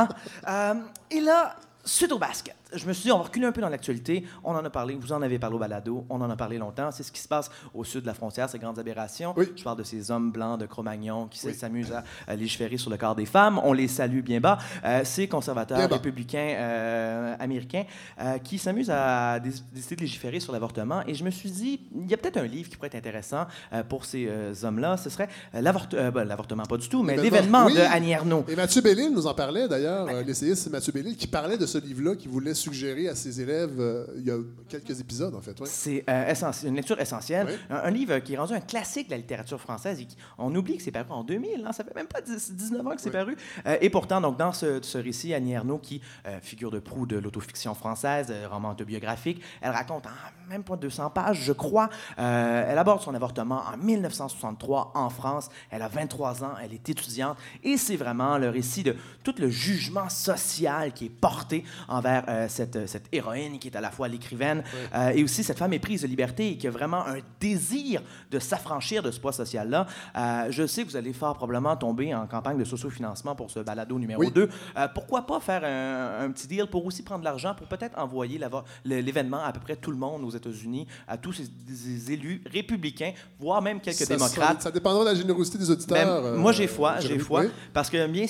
hein? Et là, suite au basket, je me suis dit, on va reculer un peu dans l'actualité. On en a parlé, vous en avez parlé au balado, on en a parlé longtemps. C'est ce qui se passe au sud de la frontière, ces grandes aberrations. Oui. Je parle de ces hommes blancs de Cro-Magnon qui Oui. s'amusent à, à légiférer sur le corps des femmes. On les salue bien bas. Euh, ces conservateurs républicains euh, américains euh, qui s'amusent à dé- décider de légiférer sur l'avortement. Et je me suis dit, il y a peut-être un livre qui pourrait être intéressant pour ces hommes-là. Ce serait ben, l'avortement, pas du tout, mais L'événement, oui. de Annie Ernaux. Et Mathieu Bellil nous en parlait d'ailleurs, l'essayiste Mathieu Bellil, qui parlait de ce livre-là qu'il voulait suggérer à ses élèves euh, il y a quelques épisodes, en fait. C'est euh, une lecture essentielle. Oui. Un, un livre qui est rendu un classique de la littérature française. Et qui- on oublie que c'est paru en 2000. hein, ça fait même pas 10 19 ans que c'est Oui. paru. Euh, et pourtant, donc, dans ce, ce récit, Annie Ernaux, qui figure de proue de l'autofiction française, roman autobiographique, elle raconte en même pas 200 pages, je crois. elle aborde son avortement en 1963 en France. Elle a 23 ans, elle est étudiante. Et c'est vraiment le récit de tout le jugement social qui est porté envers euh, cette, cette héroïne qui est à la fois l'écrivaine euh, et aussi cette femme éprise de liberté et qui a vraiment un désir de s'affranchir de ce poids social-là. Euh, je sais que vous allez fort probablement tomber en campagne de sociofinancement pour ce balado numéro Oui. 2. Euh, pourquoi pas faire un, un petit deal pour aussi prendre de l'argent pour peut-être envoyer l'événement à peu près tout le monde aux États-Unis, à tous ces, ces élus républicains, voire même quelques Ça, démocrates. Ça, ça dépendra de la générosité des auditeurs. Ben, euh, moi, j'ai foi, j'ai foi. Oui. Parce que bien,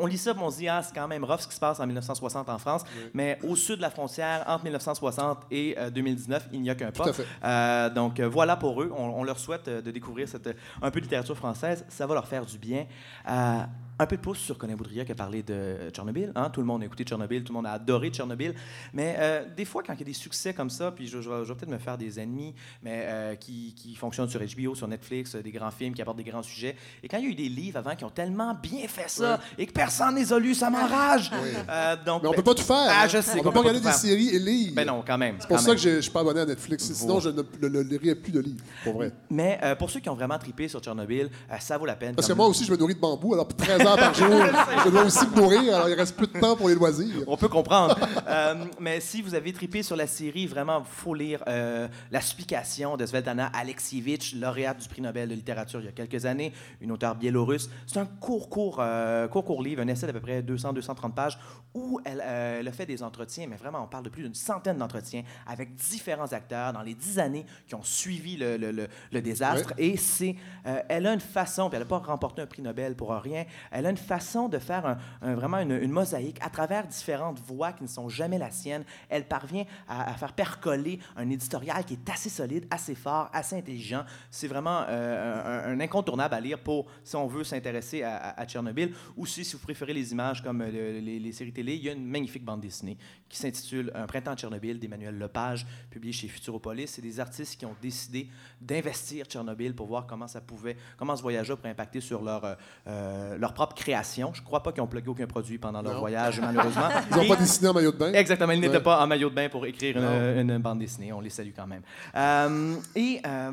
on lit ça, on se dit, ah, c'est quand même rough ce qui se passe en 1960 en France. Mais au sud de la frontière, entre 1960 et euh, 2019, il n'y a qu'un pas. à fait. Euh, donc, euh, voilà pour eux. On, on leur souhaite euh, de découvrir cette, euh, un peu de littérature française. Ça va leur faire du bien. Un peu de pouce sur Colin Boudria qui a parlé de Tchernobyl. Hein? Tout le monde a écouté Tchernobyl, tout le monde a adoré Tchernobyl. Mais euh, des fois, quand il y a des succès comme ça, puis je, je vais, je vais peut-être me faire des ennemis, mais euh, qui, qui fonctionnent sur HBO, sur Netflix, euh, des grands films qui abordent des grands sujets. Et quand il y a eu des livres avant qui ont tellement bien fait ça et que personne ne les a lus, ça m'enrage. Euh, donc, Mais on ben, peut pas tout faire. Ah, hein. je sais On qu'on peut pas regarder des séries et lire. Ben non, quand même. C'est pour quand ça même. que je je suis pas abonné à Netflix. Sinon, je ne le, plus de livres, pour vrai. Mais pour ceux qui ont vraiment trippé sur Tchernobyl, ça vaut la peine. Parce que moi aussi, je me nourris de bambou. Alors, pour 13 heures par jour, je dois aussi me nourrir. Alors, il reste plus de temps pour les loisirs. On peut comprendre. Euh, mais si vous avez tripé sur la série, vraiment, il faut lire euh, La supplication de Svetlana Alexievitch, lauréate du prix Nobel de littérature il y a quelques années, une auteure biélorusse. C'est un court, court, euh, court, court livre, un essai d'à peu près 200-230 pages, où elle, euh, elle a fait des entretiens, mais vraiment, on parle de plus d'une centaine d'entretiens avec différents acteurs dans les dix années qui ont suivi le, le- le- le désastre. Et c'est, elle a une façon, puis elle n'a pas remporté un prix Nobel pour rien, elle a une façon de faire un- vraiment une, mosaïque à travers différentes voix qui ne sont jamais la sienne. Elle parvient à, faire percoler un éditorial qui est assez solide, assez fort, assez intelligent. C'est vraiment euh, un, incontournable à lire pour, si on veut s'intéresser à, Tchernobyl, ou si, si vous préférez les images comme euh, le- les, séries télé, il y a une magnifique bande dessinée qui s'intitule Un printemps de Tchernobyl d'Emmanuel Lepage, publié chez Futuropolis. C'est des artistes qui ont décidé d'investir Tchernobyl pour voir comment ça pouvait, comment ce voyage-là pourrait impacter sur leur, euh, euh, leur propre propre création. Je crois pas qu'ils ont plugué aucun produit pendant leur Non. voyage, malheureusement. Ils n'ont pas dessiné en maillot de bain. Exactement, ils n'étaient Ouais. pas en maillot de bain pour écrire une, une bande dessinée. On les salue quand même. Euh, et euh,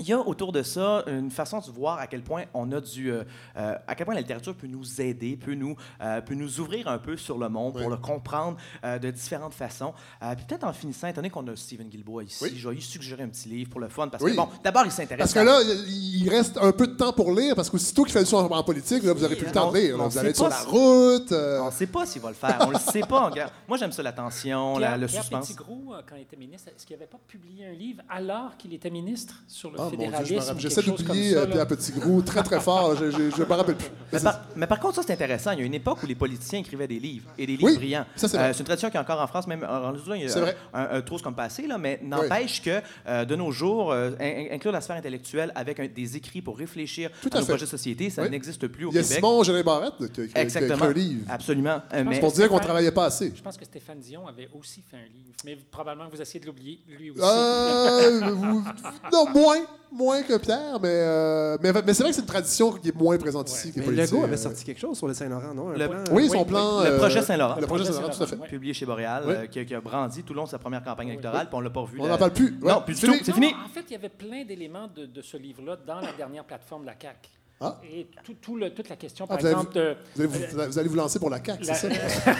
il y a autour de ça une façon de voir à quel point on a du, euh, euh, à quel point la littérature peut nous aider, peut nous, euh, peut nous ouvrir un peu sur le monde pour Oui. le comprendre euh, de différentes façons. Euh, puis peut-être en finissant, étant donné qu'on a Stephen Guilbeault ici, Oui. je vais lui suggérer un petit livre pour le fun parce Oui. que bon, d'abord il s'intéresse. Parce que là, il reste un peu de temps pour lire, parce qu'aussitôt qu'il fait le son en politique, là, vous n'aurez plus le temps de lire. là. on Vous allez être sait sur pas la route. euh, On ne sait pas s'il va le faire. On le sait pas. Regarde, Moi, j'aime ça, la tension, la- Pierre, le Pierre suspense. Petitgrou, euh, quand il était ministre, est-ce qu'il n'avait pas publié un livre alors qu'il était ministre sur le Ah, fédéralisme? J'essaie d'oublier euh? Pierre Petitgrou très, très fort. Je ne me rappelle plus. Mais par, mais par contre, ça, c'est intéressant. Il y a une époque où les politiciens écrivaient des livres, et des livres Oui, brillants. ça, c'est. Euh, c'est une tradition qui est encore en France, même en il y a vrai. un, un, un trop comme passé, là, mais n'empêche que euh, de nos jours, euh, in- inclure la sphère intellectuelle avec un- des écrits pour réfléchir Tout à, à nos projets de société, ça Oui. n'existe plus au Il y a Québec. Simon Gérin Barrette qui a, écrit un livre. Absolument. Mais Pour dire qu'on Stéphane- travaillait pas assez. Je pense que Stéphane Dion avait aussi fait un livre, mais probablement que vous essayez de l'oublier, lui aussi. Euh, vous- non, moins. Moins que Pierre, mais, euh, mais, mais c'est vrai que c'est une tradition qui est moins présente ici. Mais Legault euh, avait sorti quelque chose sur le Saint-Laurent, non? Un Le- plan, Oui, euh, son plan. Le euh, projet Saint-Laurent. Le projet Saint-Laurent, tout à fait. Publié chez Boréal, Oui. euh, qui, a, qui a brandi tout le long de sa première campagne électorale, puis on l'a pas revu. On la- n'en parle plus. Ouais. Non, plus du tout. C'est fini. En fait, il y avait plein d'éléments de, de ce livre-là dans la dernière plateforme de la CAQ. Ah. Et tout, tout le- toute la question, Ah, par vous exemple, de Vous allez vous, vous allez vous lancer pour la CAQ, la- c'est ça?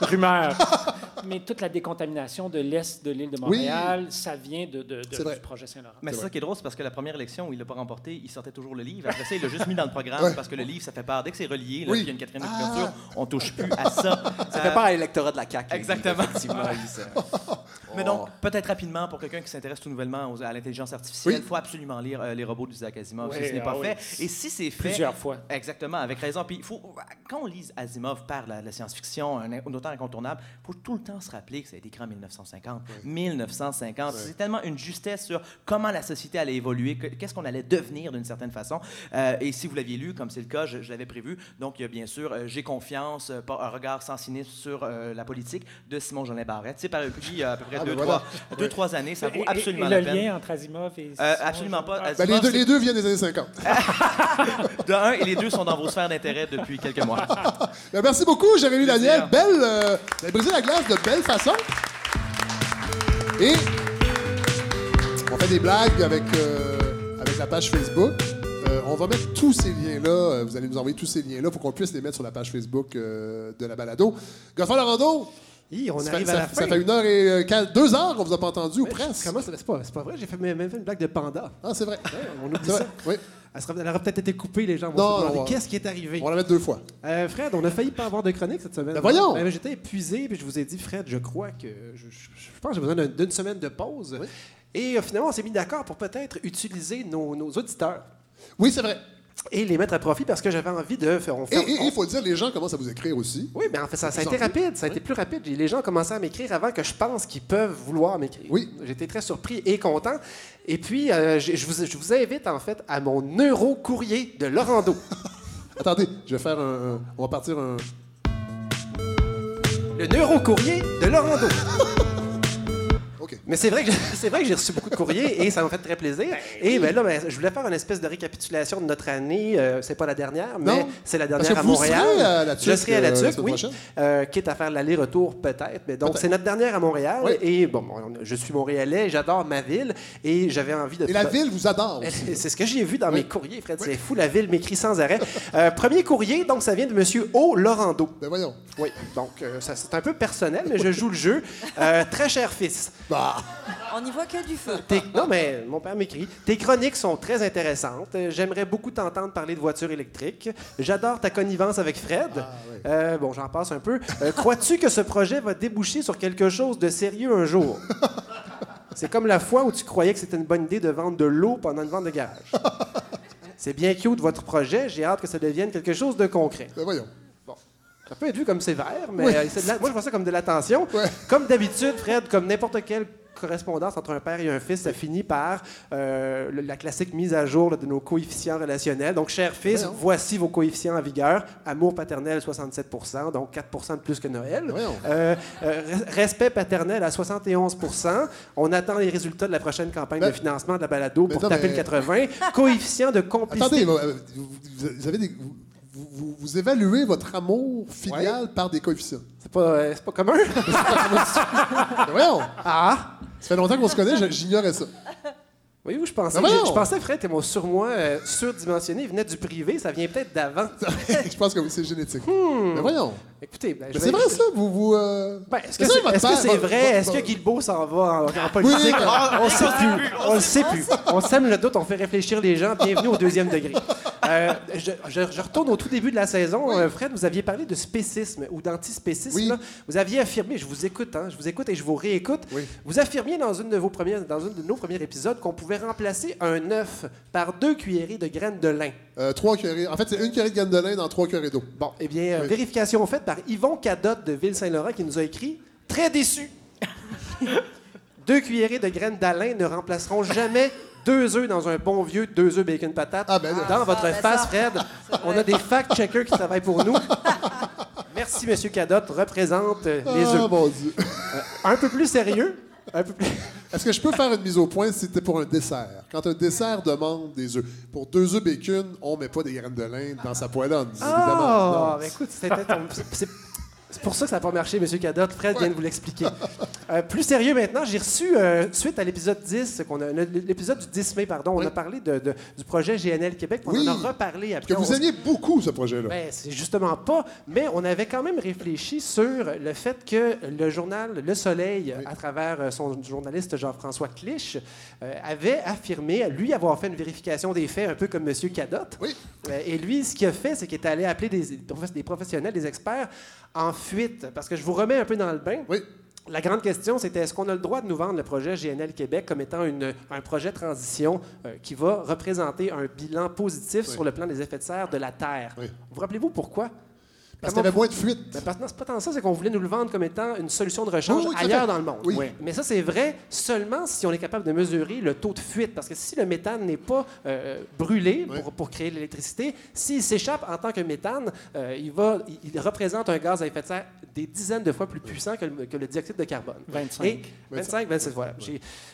rumeur. Mais toute la décontamination de l'Est de l'île de Montréal, ça vient de, de- de- C'est vrai. du projet Saint-Laurent. Mais C'est ça qui est drôle, c'est parce que la première élection où il l'a pas remporté, il sortait toujours le livre. Après ça, il l'a juste mis dans le programme Ouais. parce que le livre, ça fait peur. Dès que c'est relié, là, Oui. il y a une quatrième Ah. couverture, on touche plus à ça. Ça fait peur à l'électorat de la CAQ. Exactement. Mais donc, peut-être rapidement, pour quelqu'un qui s'intéresse tout nouvellement aux- à l'intelligence artificielle, il Oui. faut absolument lire euh, Les robots d'Isaac Asimov si Oui, ce n'est ah pas oui. fait. Et si c'est fait. Plusieurs fois. Exactement, avec raison. Puis il faut, quand on lise Asimov par la, la science-fiction, un, un auteur incontournable, il faut tout le temps se rappeler que ça a été écrit en 1950. 1950. C'est tellement une justesse sur comment la société allait évoluer, que- qu'est-ce qu'on allait devenir d'une certaine façon. Euh, et si vous l'aviez lu, comme c'est le cas, je, je l'avais prévu. Donc, il y a bien sûr euh, J'ai confiance, euh, pas un regard sans cynisme sur euh, la politique de Simon Jolin Barrette. C'est paru il y a à peu près Ah, deux, ben trois, voilà. deux, trois années. Ça vaut et- absolument et la le peine. lien entre Asimov et... Euh, Simon absolument pas. Ah, Ben, les, deux, c'est- les deux viennent des années 50. De un, et les deux sont dans vos sphères d'intérêt depuis quelques mois. Ben, merci beaucoup, Jérémy. Daniel. Belle, euh, vous avez brisé la glace de belle façon. Et on fait des blagues avec, euh, avec la page Facebook. Euh, on va mettre tous ces liens-là. euh, Vous allez nous envoyer tous ces liens-là pour qu'on puisse les mettre sur la page Facebook de la balado. Godfrey Hi, on ça, arrive fait, à ça- la fin. ça fait une heure et euh, deux heures qu'on vous a pas entendu, ou presque. Comment ça? C'est pas, c'est pas vrai, j'ai fait, même fait une blague de panda. Ah, c'est vrai. On oublie vrai. ça. Oui. Elle, sera- elle aura peut-être été coupée, les gens vont Non, se demander qu'est-ce qui est arrivé? On va la mettre deux fois. Euh, Fred, on a failli pas avoir de chronique cette semaine. Ben voyons! Ben, J'étais épuisé, puis je vous ai dit, Fred, je crois que. Je, je- je pense que j'ai besoin d'un- d'une semaine de pause. Oui. Et euh, finalement, on s'est mis d'accord pour peut-être utiliser nos, nos auditeurs Oui, c'est vrai. Et les mettre à profit parce que j'avais envie de faire. On Et fait il faut dire, les gens commencent à vous écrire aussi. Oui, mais en fait, ça, ça a été rapide. Ça a été plus rapide. Et Les gens commencé à m'écrire avant que je pense qu'ils peuvent vouloir m'écrire. Oui. J'étais très surpris et content. Et puis, euh, je, vous, je vous invite en fait à mon neuro-courrier de Lorando. Attendez, je vais faire un. un- on va partir un. Le neuro-courrier de Lorando. Mais c'est vrai que c'est vrai que j'ai reçu beaucoup de courriers et ça m'a fait très plaisir. Et ben là, ben, je voulais faire une espèce de récapitulation de notre année. Euh, c'est pas la dernière, mais c'est la dernière à Montréal. serez à la je TUC, serai à la euh, TUC, semaine oui. Euh, quitte à faire l'aller-retour peut-être. Mais donc c'est notre dernière à Montréal. Oui. Et bon, je suis montréalais, j'adore ma ville et j'avais envie de. Et la ville vous adore. C'est ce que j'ai vu dans Oui. mes courriers, Fred. C'est fou, la ville m'écrit sans arrêt. Euh, premier courrier, donc ça vient de Monsieur O. Lorando. Ben voyons. Oui, donc euh, ça, c'est un peu personnel, mais je joue le jeu. Euh, très cher fils. Bah, On n'y voit que du feu. Tes- Non, mais mon père m'écrit. Tes chroniques sont très intéressantes. Euh, J'aimerais beaucoup t'entendre parler de voitures électriques. J'adore ta connivence avec Fred. Ah, oui. Euh, bon, j'en passe un peu. Euh, Crois-tu que ce projet va déboucher sur quelque chose de sérieux un jour? C'est comme la fois où tu croyais que c'était une bonne idée de vendre de l'eau pendant une vente de garage. C'est bien cute votre projet. J'ai hâte que ça devienne quelque chose de concret. ben voyons. Ça peut être vu comme sévère, mais Oui. euh, c'est de la- moi, je vois ça comme de l'attention. Ouais. Comme d'habitude, Fred, comme n'importe quelle correspondance entre un père et un fils, ça finit par euh, la classique mise à jour là, de nos coefficients relationnels. Donc, cher fils, Voyons. voici vos coefficients en vigueur. Amour paternel, 67 donc 4 de plus que Noël. Euh, euh, res- respect paternel à 71% On attend les résultats de la prochaine campagne Ben, de financement de la balado pour non, taper mais- le 80. Coefficient de complicité. Attendez, vous avez des. Vous, vous, vous- vous évaluez votre amour filial par des coefficients. C'est pas, euh, c'est pas commun? Mais voyons, ah! ça fait longtemps qu'on se connaît, j'ignorais ça. Oui, oui, je pensais. Je pensais, Fred, que mon surmoi euh, surdimensionné il venait du privé. Ça vient peut-être d'avant. je pense que oui, c'est génétique. Mais voyons. Écoutez, ben, c'est vrai ça, vous vous. euh, Ben, est-ce que c'est vrai? Est-ce que Guilbeault s'en va en, en politique? Oui. on ne sait plus. On ne sait plus. On sème le doute, on fait réfléchir les gens. Bienvenue au deuxième degré. Euh, je, je- je retourne au tout début de la saison. Euh, Fred, vous aviez parlé de spécisme ou d'antispécisme. Oui. Vous aviez affirmé, je vous écoute, hein, je vous écoute et je vous réécoute. Oui. Vous affirmiez dans une de vos premières, dans un de nos premiers épisodes qu'on pouvait remplacer un œuf par deux cuillerées de graines de lin. euh, trois cuillerées. En fait, c'est une cuillerée de gamme de lin dans trois cuillerées d'eau. Bon, eh bien, vérification faite par Yvon Cadotte de Ville-Saint-Laurent qui nous a écrit Très déçu. deux cuillerées de graines d'Alain ne remplaceront jamais deux œufs dans un bon vieux deux œufs bacon patate. Ah, ben dans votre ben face, ça. Fred, on a des fact-checkers qui travaillent pour nous. Merci, Monsieur Cadotte, représente euh, les Ah, œufs. Dieu. Un peu plus sérieux. Un peu plus... Est-ce que je peux faire une mise au point si c'était pour un dessert? Quand un dessert demande des œufs. Pour deux œufs bacon, on met pas des graines de lin dans sa poêlonne, évidemment. Ah, Non. écoute, c'était ton- c'est- pour ça que ça n'a pas marché, M. Cadotte. Fred vient de vous l'expliquer. Euh, plus sérieux maintenant, j'ai reçu, euh, suite à l'épisode 10, qu'on a- l'épisode du 10 mai, pardon, on a parlé de- de- du projet GNL Québec, puis Oui. on en a reparlé après. Que vous On- aimiez beaucoup, ce projet-là. ben, c'est justement pas. Mais on avait quand même réfléchi sur le fait que le journal Le Soleil, Oui. à travers euh, son journaliste Jean-François Clich, euh, avait affirmé, lui, avoir fait une vérification des faits, un peu comme M. Cadotte. Oui. Et lui, ce qu'il a fait, c'est qu'il est allé appeler des, des professionnels, des experts en fuite. Parce que je vous remets un peu dans le bain. Oui. La grande question, c'était est-ce qu'on a le droit de nous vendre le projet GNL Québec comme étant une- un projet de transition euh, qui va représenter un bilan positif Oui. sur le plan des effets de serre de la Terre? Oui. Vous rappelez-vous pourquoi? Parce qu'il y avait moins de fuite. Ben, parce- non, c'est pas tant ça, c'est qu'on voulait nous le vendre comme étant une solution de rechange Oui, oui, ailleurs fait. dans le monde. Oui. Mais ça, c'est vrai seulement si on est capable de mesurer le taux de fuite. Parce que si le méthane n'est pas euh, brûlé Oui. pour, pour créer de l'électricité, s'il s'échappe en tant que méthane, euh, il, va, il, il représente un gaz à effet de serre des dizaines de fois plus puissant que le, que le dioxyde de carbone. 25. Et 25, 26, voilà.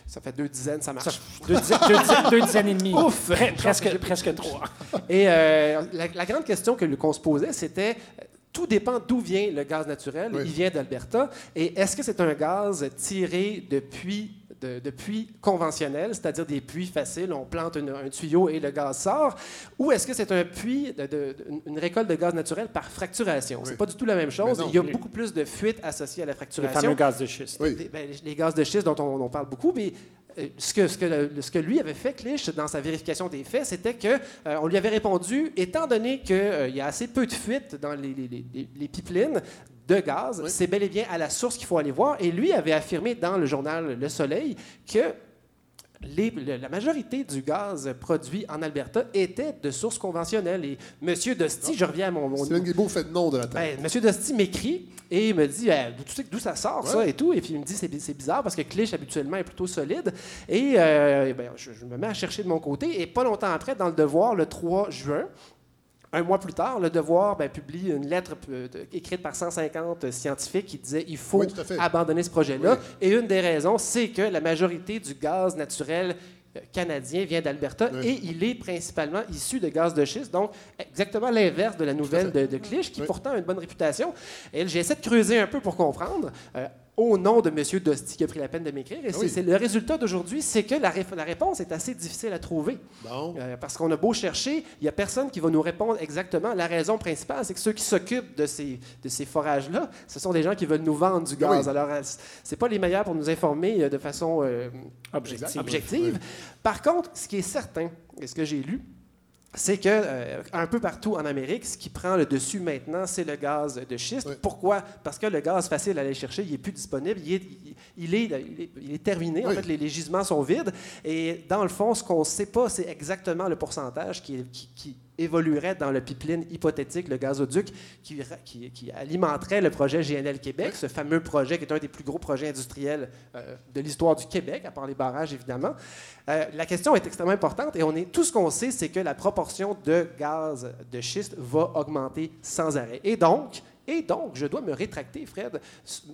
Ça fait deux dizaines, ça marche. Ça- deux, dizaines, deux dizaines- deux dizaines et demie. Ouf! Pre- presque, presque trois. Et euh, la, la grande question que- qu'on se posait, c'était tout dépend d'où vient le gaz naturel. Oui. Il vient d'Alberta. Et est-ce que c'est un gaz tiré de puits, de, de puits conventionnels, c'est-à-dire des puits faciles, on plante une- un tuyau et le gaz sort, ou est-ce que c'est un puits, de, de- de- une récolte de gaz naturel par fracturation? C'est Oui. pas du tout la même chose. Non. Il y a beaucoup plus de fuites associées à la Les fracturation. fameux gaz de schiste. Oui. Les, ben, les gaz de schiste dont on, on parle beaucoup, mais ce, que, ce, que, ce que lui avait fait, Clich, dans sa vérification des faits, c'était que euh, on lui avait répondu, étant donné qu'il y a assez peu de fuites dans les, les- les- les- les pipelines de gaz, c'est bel et bien à la source qu'il faut aller voir. Et lui avait affirmé dans le journal Le Soleil que les- la majorité du gaz produit en Alberta était de sources conventionnelles. Et M. Dosti, je reviens à mon, mon, Steven Guilbeault fait le nom de la Terre. ben, Monsieur Dosti m'écrit et me dit Eh, tu sais d'où ça sort ça et tout et puis il me dit c'est bi- c'est bizarre parce que Clich habituellement est plutôt solide et euh, ben, je, je me mets à chercher de mon côté et pas longtemps après dans le Devoir le 3 juin un mois plus tard, le Devoir ben, publie une lettre euh, écrite par 150 scientifiques qui disait il faut Oui, abandonner ce projet-là. Oui. Et une des raisons, c'est que la majorité du gaz naturel euh, canadien vient d'Alberta Oui. et il est principalement issu de gaz de schiste. Donc, exactement l'inverse de la nouvelle de, de Clich, qui Oui. pourtant a une bonne réputation. Et j'essaie de creuser un peu pour comprendre. euh, au nom de M. Dosti qui a pris la peine de m'écrire. Et c'est- oui. c'est le résultat d'aujourd'hui, c'est que la, ré- la réponse est assez difficile à trouver. Bon. Euh, parce qu'on a beau chercher, il n'y a personne qui va nous répondre exactement. La raison principale, c'est que ceux qui s'occupent de ces, de ces forages-là, ce sont des gens qui veulent nous vendre du gaz. Oui. Alors, c'est pas les meilleurs pour nous informer euh, de façon euh, objective. Par contre, ce qui est certain, et ce que j'ai lu, c'est que euh, un peu partout en Amérique, ce qui prend le dessus maintenant, c'est le gaz de schiste. Oui. Pourquoi? Parce que le gaz facile à aller chercher, il est plus disponible, il est, il- il est, il est- il est terminé. En fait, les, les gisements sont vides. Et dans le fond, ce qu'on ne sait pas, c'est exactement le pourcentage qui, qui- qui évoluerait dans le pipeline hypothétique, le gazoduc, qui, ra- qui- qui alimenterait le projet GNL Québec, ce fameux projet qui est un des plus gros projets industriels euh, de l'histoire du Québec, à part les barrages évidemment. Euh, la question est extrêmement importante et on est, tout ce qu'on sait, c'est que la proportion de gaz de schiste va augmenter sans arrêt. Et donc, Et donc, je dois me rétracter, Fred,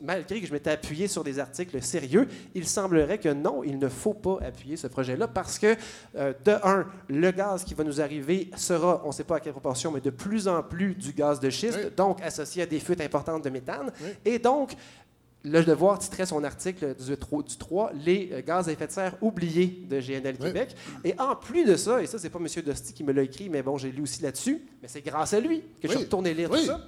malgré que je m'étais appuyé sur des articles sérieux, il semblerait que non, il ne faut pas appuyer ce projet-là parce que, euh, de un, le gaz qui va nous arriver sera, on ne sait pas à quelle proportion, mais de plus en plus du gaz de schiste, Oui. donc associé à des fuites importantes de méthane. Oui. Et donc, le Devoir titrait son article du 3, du 3, Les gaz à effet de serre oubliés de GNL Oui. Québec. Et en plus de ça, et ça, c'est pas M. Dosti qui me l'a écrit, mais bon, j'ai lu aussi là-dessus, mais c'est grâce à lui que je suis retourné lire Oui. tout ça.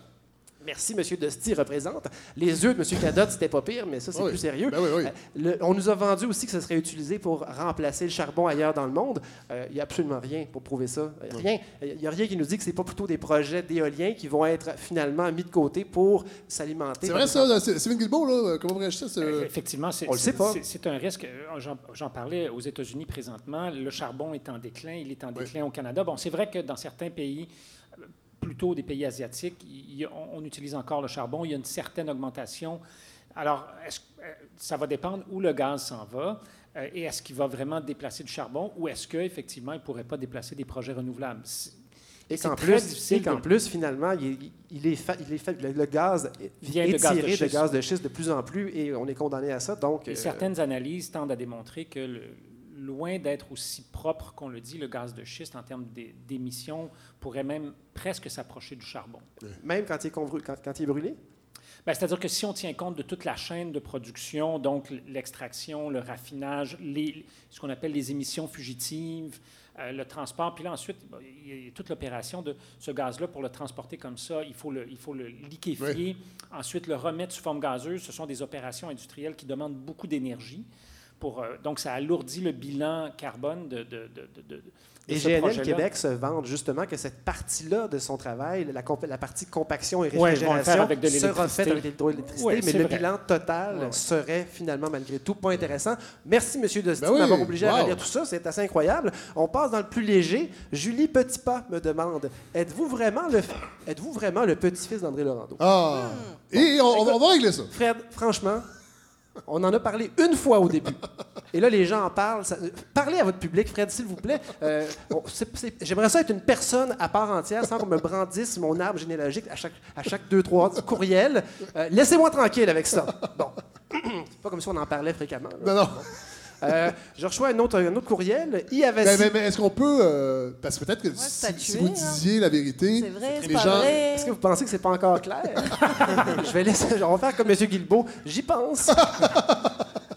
Merci, M. Dosti représente. Les yeux de M. Cadotte, c'était pas pire, mais ça, c'est Oui. plus sérieux. Ben oui, oui. Euh, le- on nous a vendu aussi que ce serait utilisé pour remplacer le charbon ailleurs dans le monde. Euh, Il n'y a absolument rien pour prouver ça. Euh, Rien. Il n'y a rien qui nous dit que ce n'est pas plutôt des projets d'éoliens qui vont être finalement mis de côté pour s'alimenter. C'est vrai ça, c'est- Steven Guilbeault, là, comment vous réagissez à Euh, ce... Effectivement, c'est on le sait c'est- pas. c'est- C'est un risque. Euh, J'en j'en parlais aux États-Unis présentement. Le charbon est en déclin. Il est en Oui. déclin au Canada. Bon, c'est vrai que dans certains pays, euh, plutôt des pays asiatiques, il on, on utilise encore le charbon. Il y a une certaine augmentation. Alors, euh, ça va dépendre où le gaz s'en va. euh, et est-ce qu'il va vraiment déplacer du charbon ou est-ce qu'effectivement, il ne pourrait pas déplacer des projets renouvelables? C'est- Et qu'en plus, de- plus, finalement, il est, il est fa- il est fa- le, le gaz Vient est de gaz de tiré de schiste. gaz de schiste de plus en plus et on est condamné à ça. Donc, Et euh, certaines analyses tendent à démontrer que, le- loin d'être aussi propre qu'on le dit, le gaz de schiste, en termes d'é- d'émissions, pourrait même presque s'approcher du charbon. même quand il est, convru- quand, quand il est brûlé, Ben, C'est-à-dire que si on tient compte de toute la chaîne de production, donc l'extraction, le raffinage, les, ce qu'on appelle les émissions fugitives, euh, le transport, puis là ensuite, il y a toute l'opération de ce gaz-là pour le transporter comme ça, il faut le, il faut le liquéfier, ensuite le remettre sous forme gazeuse. Ce sont des opérations industrielles qui demandent beaucoup d'énergie. Pour, euh, donc, ça alourdit le bilan carbone de, de, de, de- de- de Et ce GNL. Québec se vante justement que cette partie-là de son travail, la, partie compaction et réfrigération, avec de sera l'électricité. faite avec de l'hydroélectricité, Ouais, mais le vrai. bilan total Ouais, ouais. serait finalement malgré tout pas intéressant. Merci, M. Dosti, Ben oui, m'avoir obligé à relire tout ça. C'est assez incroyable. On passe dans le plus léger. Julie Petitpas me demande Êtes-vous vraiment le, êtes-vous vraiment le petit-fils d'André Laurando Ah! Et on, on va régler ça. Fred, franchement, on en a parlé une fois au début. Et là, les gens en parlent. Ça- parlez à votre public, Fred, s'il vous plaît. Euh, on- J'aimerais ça être une personne à part entière sans qu'on me brandisse mon arbre généalogique à chaque, à chaque deux, trois courriels. Euh, Laissez-moi tranquille avec ça. Bon. C'est pas comme si on en parlait fréquemment. là. Non, non. Euh, je reçois un autre, un autre courriel. I avait Mais, mais- mais est-ce qu'on peut... euh, parce que peut-être que si, statuer, si vous hein. disiez la vérité... C'est vrai, c'est les pas gens- vrai. Est-ce que vous pensez que c'est pas encore clair? je vais laisser. On va faire comme M. Guilbeault. J'y pense.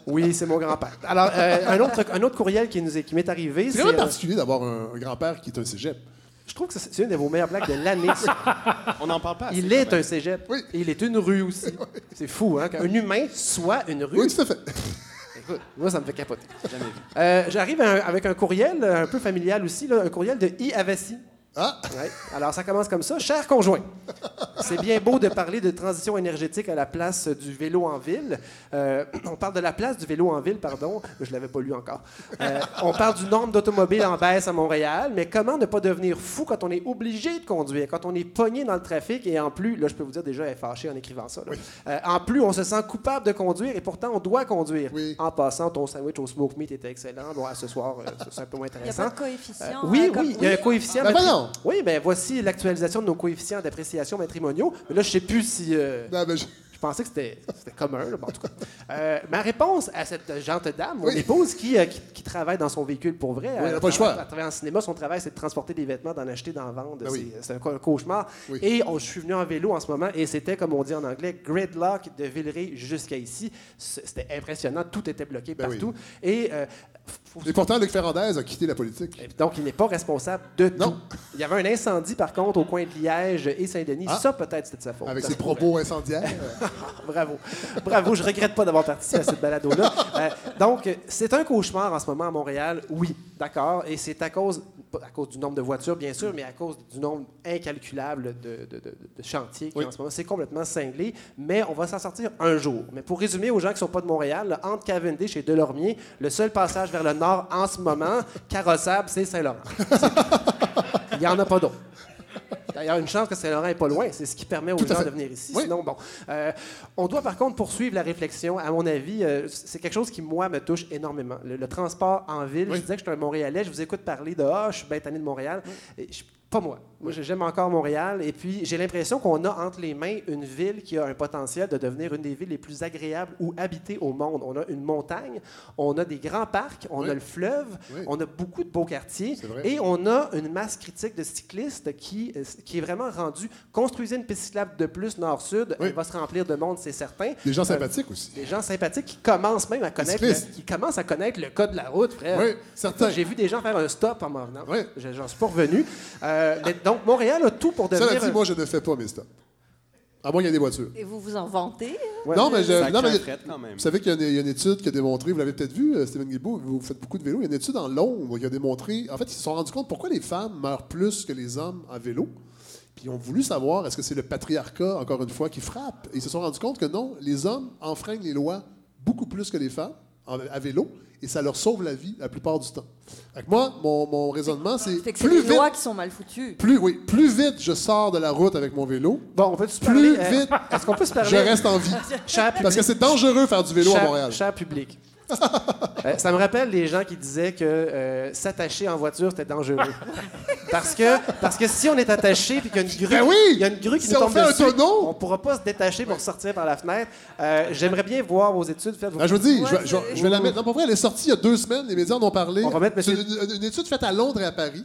Oui, c'est mon grand-père. Alors, euh, un, autre, un autre courriel qui nous est- qui m'est arrivé, C'est euh, particulier d'avoir un, un grand-père qui est un cégep. je trouve que c'est une de vos meilleures blagues de l'année. On n'en parle pas assez. Il est un cégep. Oui. Et il est une rue aussi. C'est fou, hein? Qu'un humain soit une rue. Oui, tout à fait. Écoute, moi, ça me fait capoter. Euh, J'arrive avec un courriel, un peu familial aussi, là, un courriel de I. Avassi. Ah! Ouais. Alors, ça commence comme ça. Cher conjoint, c'est bien beau de parler de transition énergétique à la place du vélo en ville. Euh, on parle de la place du vélo en ville, pardon. Je l'avais pas lu encore. Euh, on parle du nombre d'automobiles en baisse à Montréal, mais comment ne pas devenir fou quand on est obligé de conduire, quand on est pogné dans le trafic et en plus, là, je peux vous dire déjà, elle est fâchée en écrivant ça. là. Euh, en plus, on se sent coupable de conduire et pourtant, on doit conduire. Oui. En passant, ton sandwich au smoke meat était excellent. Bon, à ce soir, euh, c'est un peu moins Il n'y a intéressant. pas de coefficient. Euh, oui, hein, comme- oui, il y a un coefficient. Ben matri- Oui, ben voici l'actualisation de nos coefficients d'appréciation matrimoniaux. Mais là, je sais plus si. euh, Non, ben, je- je pensais que c'était commun, là, bon, en tout cas. Euh, ma réponse à cette gente dame, mon Oui. épouse, qui, euh, qui, qui travaille dans son véhicule pour vrai, elle elle n'a pas le choix. Elle travaille en cinéma, son travail, c'est de transporter des vêtements, d'en acheter, d'en vendre. Ben oui. C'est- un, ca- un cauchemar. Oui. Et on- je suis venu en vélo en ce moment, et c'était, comme on dit en anglais, gridlock de Villeray jusqu'à ici. C'était impressionnant, tout était bloqué Ben oui. partout. Et Et pourtant, Luc Ferrandez a quitté la politique. et donc, il n'est pas responsable de Non. tout. Il y avait un incendie, par contre, au coin de Liège et Saint-Denis. Ah. Ça, peut-être, c'était de sa faute. Avec ses propos incendiaires. Bravo. Bravo. Je regrette pas d'avoir participé à cette balado-là. Euh, donc, c'est un cauchemar en ce moment à Montréal. Oui, d'accord. Et c'est à cause, à cause du nombre de voitures, bien sûr, mais à cause du nombre incalculable de, de- de- de chantiers qui, Oui. en ce moment. C'est complètement cinglé, mais on va s'en sortir un jour. Mais pour résumer aux gens qui ne sont pas de Montréal, là, entre Cavendish et Delormier, le seul passage vers le en ce moment, carrossable, c'est Saint-Laurent. Il n'y en a pas d'autre. D'ailleurs, une chance que Saint-Laurent n'est pas loin. C'est ce qui permet aux Tout gens de venir ici. Oui. Sinon, bon. Euh, on doit par contre poursuivre la réflexion. À mon avis, euh, c'est quelque chose qui, moi, me touche énormément. Le, le transport en ville, Oui. je disais que je suis un Montréalais. Je vous écoute parler de Ah, je suis bien tanné de Montréal. Et je- Pas moi. Moi, j'aime encore Montréal. Et puis, j'ai l'impression qu'on a entre les mains une ville qui a un potentiel de devenir une des villes les plus agréables où habiter au monde. On a une montagne, on a des grands parcs, on Oui. a le fleuve, Oui. on a beaucoup de beaux quartiers. Et on a une masse critique de cyclistes qui, euh, qui est vraiment rendue. Construisez une piste cyclable de plus nord-sud, Oui. elle va se remplir de monde, c'est certain. Des gens Euh, sympathiques aussi. des gens sympathiques qui commencent même à connaître, le, qui commencent à connaître le code de la route, frère. Oui, certains. J'ai vu des gens faire un stop en m'en venant. J'en suis pas revenu. Euh, mais donc, Montréal a tout pour Cela devenir. dit, un- moi, je ne fais pas mes stops. À moins qu'il y ait des voitures. Et vous vous en vantez. Ouais. Non, mais, je, Ça non, mais quand même. vous savez qu'il y, a une- il y a une étude qui a démontré, vous l'avez peut-être vu, euh, Stephen Guilbeault, vous faites beaucoup de vélo, il y a une étude en Londres qui a démontré, en fait, ils se sont rendus compte pourquoi les femmes meurent plus que les hommes à vélo. Puis ils ont voulu savoir, est-ce que c'est le patriarcat, encore une fois, qui frappe? Et ils se sont rendus compte que non, les hommes enfreignent les lois beaucoup plus que les femmes à vélo, et ça leur sauve la vie la plupart du temps. Fait que moi, mon, mon raisonnement, c'est Fait que c'est plus les vite, lois qui sont mal foutues. plus, oui, plus vite je sors de la route avec mon vélo, Bon, on peut se plus parler. euh, vite Est-ce qu'on peut se parler? je reste en vie. Cher public. Parce que c'est dangereux faire du vélo cher, à Montréal. cher public. Euh, ça me rappelle les gens qui disaient que euh, s'attacher en voiture, c'était dangereux. parce, que, parce que si on est attaché puis qu'il y a une grue, Ben oui! il y a une grue qui Si nous on tombe fait un tonneau! on pourra pas se détacher pour sortir par la fenêtre. Euh, J'aimerais bien voir vos études faites. Ben, je vous dis, Ouais, je, vais, je vais- c'est- je vais la mettre. Non, pour vrai, elle est sortie il y a deux semaines. Les médias en ont parlé. On va mettre C'est monsieur- Mhm. une, une- une étude faite à Londres et à Paris.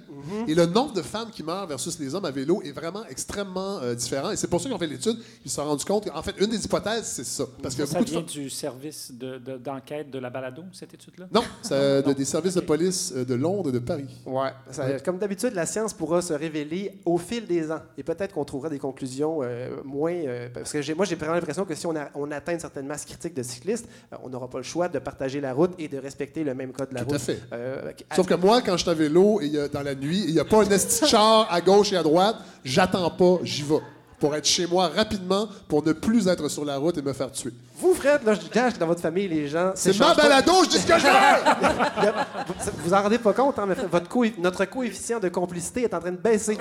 Et le nombre de femmes qui meurent versus les hommes à vélo est vraiment extrêmement euh, différent. Et c'est pour ça qu'ils ont fait l'étude. Ils se sont rendus compte qu'en fait, une des hypothèses, c'est ça. Parce Ça beaucoup de vient du service de- de- d'enquête de, la balado, cette étude-là? Non, ça- de- des services de police euh, de Londres et de Paris. Ouais. Ça- Comme d'habitude, la science pourra se révéler au fil des ans. Et peut-être qu'on trouvera des conclusions euh, moins. euh, parce que moi, j'ai vraiment l'impression que si on, a- on atteint une certaine masse critique de cyclistes, euh, on n'aura pas le choix de partager la route et de respecter le même code de la Tout à route. fait. Euh, Sauf que moi, quand je suis à vélo et il y a- dans la nuit, il n'y a pas un esti char à gauche et à droite, j'attends pas, j'y vais. Pour être chez moi rapidement, pour ne plus être sur la route et me faire tuer. Vous, Fred, là, je gâche dans votre famille, les gens. C'est ma pas- balado, je dis ce que je veux! Vous, en rendez pas compte, hein, mais votre coef- notre coefficient de complicité est en train de baisser.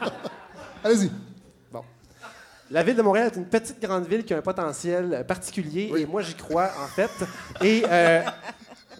Allez-y. La ville de Montréal est une petite grande ville qui a un potentiel particulier et moi j'y crois en fait. Et euh,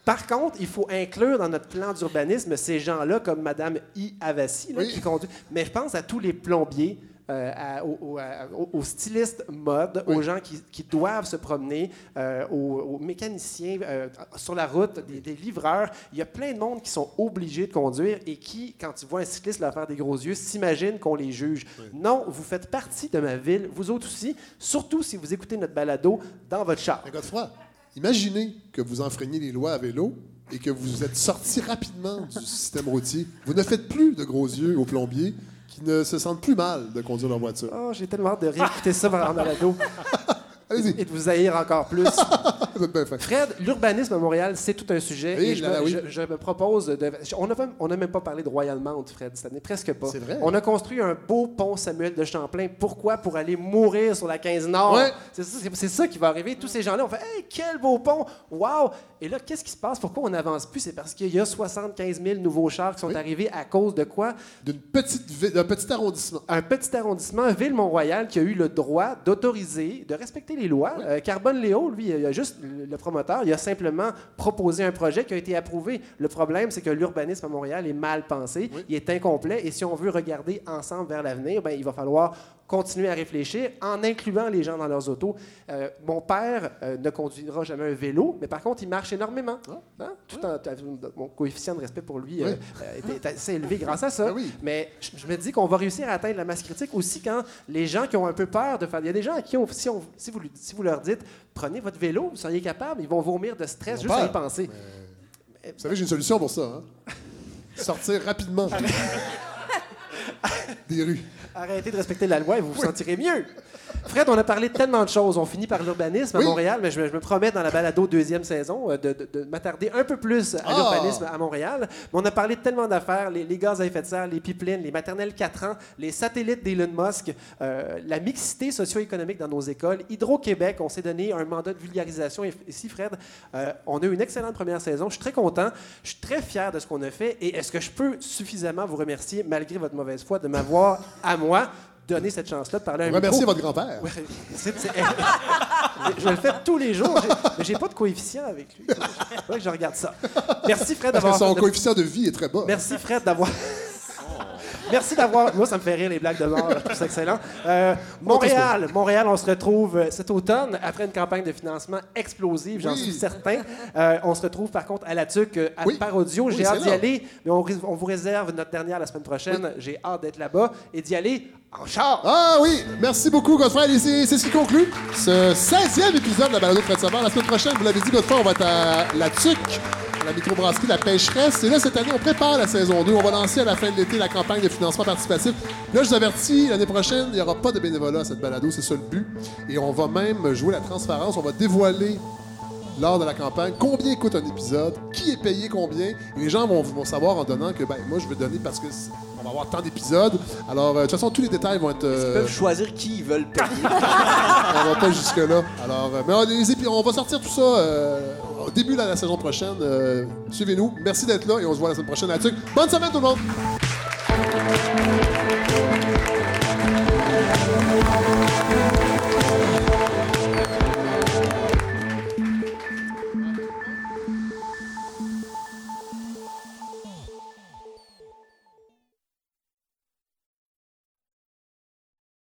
par contre, il faut inclure dans notre plan d'urbanisme ces gens-là comme Madame I. Avassi là, Oui. qui conduit. Mais je pense à tous les plombiers. Euh, à- aux, à- stylistes mode, aux gens qui, qui doivent se promener, euh, aux, aux mécaniciens euh, sur la route, des, des livreurs. Il y a plein de monde qui sont obligés de conduire et qui, quand ils voient un cycliste leur faire des gros yeux, s'imaginent qu'on les juge. Non, vous faites partie de ma ville, vous autres aussi, surtout si vous écoutez notre balado dans votre char. Mais Godefroy, imaginez que vous enfreigniez les lois à vélo et que vous êtes sorti rapidement du système routier. Vous ne faites plus de gros yeux aux plombiers qui ne se sentent plus mal de conduire leur voiture. Oh, j'ai tellement hâte de réécouter ça en balado Allez-y, et de vous haïr encore plus. Fred, l'urbanisme à Montréal, c'est tout un sujet. Oui, et je, là, là, me, oui. je- je me propose de. On n'a on même pas parlé de Royal Mount, Fred, cette année, presque pas. C'est vrai. On a construit un beau pont Samuel de Champlain. Pourquoi? Pour aller mourir sur la 15 Nord. Ouais. C'est ça, c'est- c'est ça qui va arriver. Tous ces gens-là, on fait Hey, quel beau pont Wow Et là, qu'est-ce qui se passe? Pourquoi on n'avance plus? C'est parce qu'il y a 75 000 nouveaux chars qui sont Oui. arrivés à cause de quoi? D'une petite vi- d'un petit arrondissement. un petit arrondissement, Ville-Mont-Royal, qui a eu le droit d'autoriser, de respecter les lois. Euh, Carbone Léo, lui, il a juste le promoteur, il a simplement proposé un projet qui a été approuvé. Le problème, c'est que l'urbanisme à Montréal est mal pensé, il est incomplet, et si on veut regarder ensemble vers l'avenir, ben, il va falloir continuer à réfléchir en incluant les gens dans leurs autos. Euh, mon père euh, ne conduira jamais un vélo, mais par contre, il marche énormément. Hein? Tout en- mon coefficient de respect pour lui euh, Oui. euh, est, est assez élevé grâce à ça. Ah oui. Mais je, je me dis qu'on va réussir à atteindre la masse critique aussi quand les gens qui ont un peu peur de faire. Il y a des gens à qui, on- si, on- si, vous, lui- si vous leur dites prenez votre vélo, vous seriez capable, ils vont vomir de stress juste à y penser. Vous savez, j'ai une solution pour ça. hein? Sortir rapidement des rues. Arrêtez de respecter la loi et vous vous sentirez mieux. Fred, on a parlé de tellement de choses. On finit par l'urbanisme à Oui. Montréal, mais je, me- je me promets dans la balado deuxième saison euh, de, de- de m'attarder un peu plus à Ah! l'urbanisme à Montréal. Mais on a parlé de tellement d'affaires, les, les gaz à effet de serre, les pipelines, les maternelles 4 ans, les satellites d'Elon Musk, euh, la mixité socio-économique dans nos écoles. Hydro-Québec, on s'est donné un mandat de vulgarisation Et ici, Fred. Euh, on a eu une excellente première saison. Je suis très content. Je suis très fier de ce qu'on a fait. Et est-ce que je peux suffisamment vous remercier, malgré votre mauvaise foi, de m'avoir, à moi, donné cette chance-là de parler à un Remerciez micro? votre grand-père. Ouais, c'est- c'est- je le fais tous les jours, mais j'ai pas de coefficient avec lui. Que je regarde ça. Merci Fred Parce que d'avoir. son de- coefficient de vie est très bas. Merci Fred d'avoir. Merci d'avoir. Moi, ça me fait rire les blagues de mort. Je trouve ça excellent. Euh, Montréal, Montréal, on se retrouve euh, cet automne après une campagne de financement explosive, j'en Oui. suis certain. Euh, on se retrouve par contre à la TUC à Oui. par audio. Oui, J'ai hâte d'y aller, mais on, on vous réserve notre dernière la semaine prochaine. J'ai hâte d'être là-bas et d'y aller en char. Ah oui, merci beaucoup, Godfrey. Et c'est ce qui conclut ce 16e épisode de la balado de Fred Savard. La semaine prochaine, vous l'avez dit, Godfrey, on va être à la TUC, à la microbrasserie La Pêcheresse. Et là, cette année, on prépare la saison 2. On va lancer à la fin de l'été la campagne de financement participatif. Là, je vous avertis, l'année prochaine, il n'y aura pas de bénévolat à cette balado. C'est ça le but. Et on va même jouer la transparence. On va dévoiler lors de la campagne, combien coûte un épisode, qui est payé combien. Et les gens vont, vont savoir en donnant que ben, moi, je veux donner parce que on va avoir tant d'épisodes. Alors, euh, de toute façon, tous les détails vont être. Ils euh, peuvent choisir qui ils veulent payer. on va pas jusque-là. Alors, euh, mais on, les on va sortir tout ça au début de la saison prochaine. Suivez-nous. Merci d'être là et on se voit la semaine prochaine là-dessus. Bonne semaine tout le monde!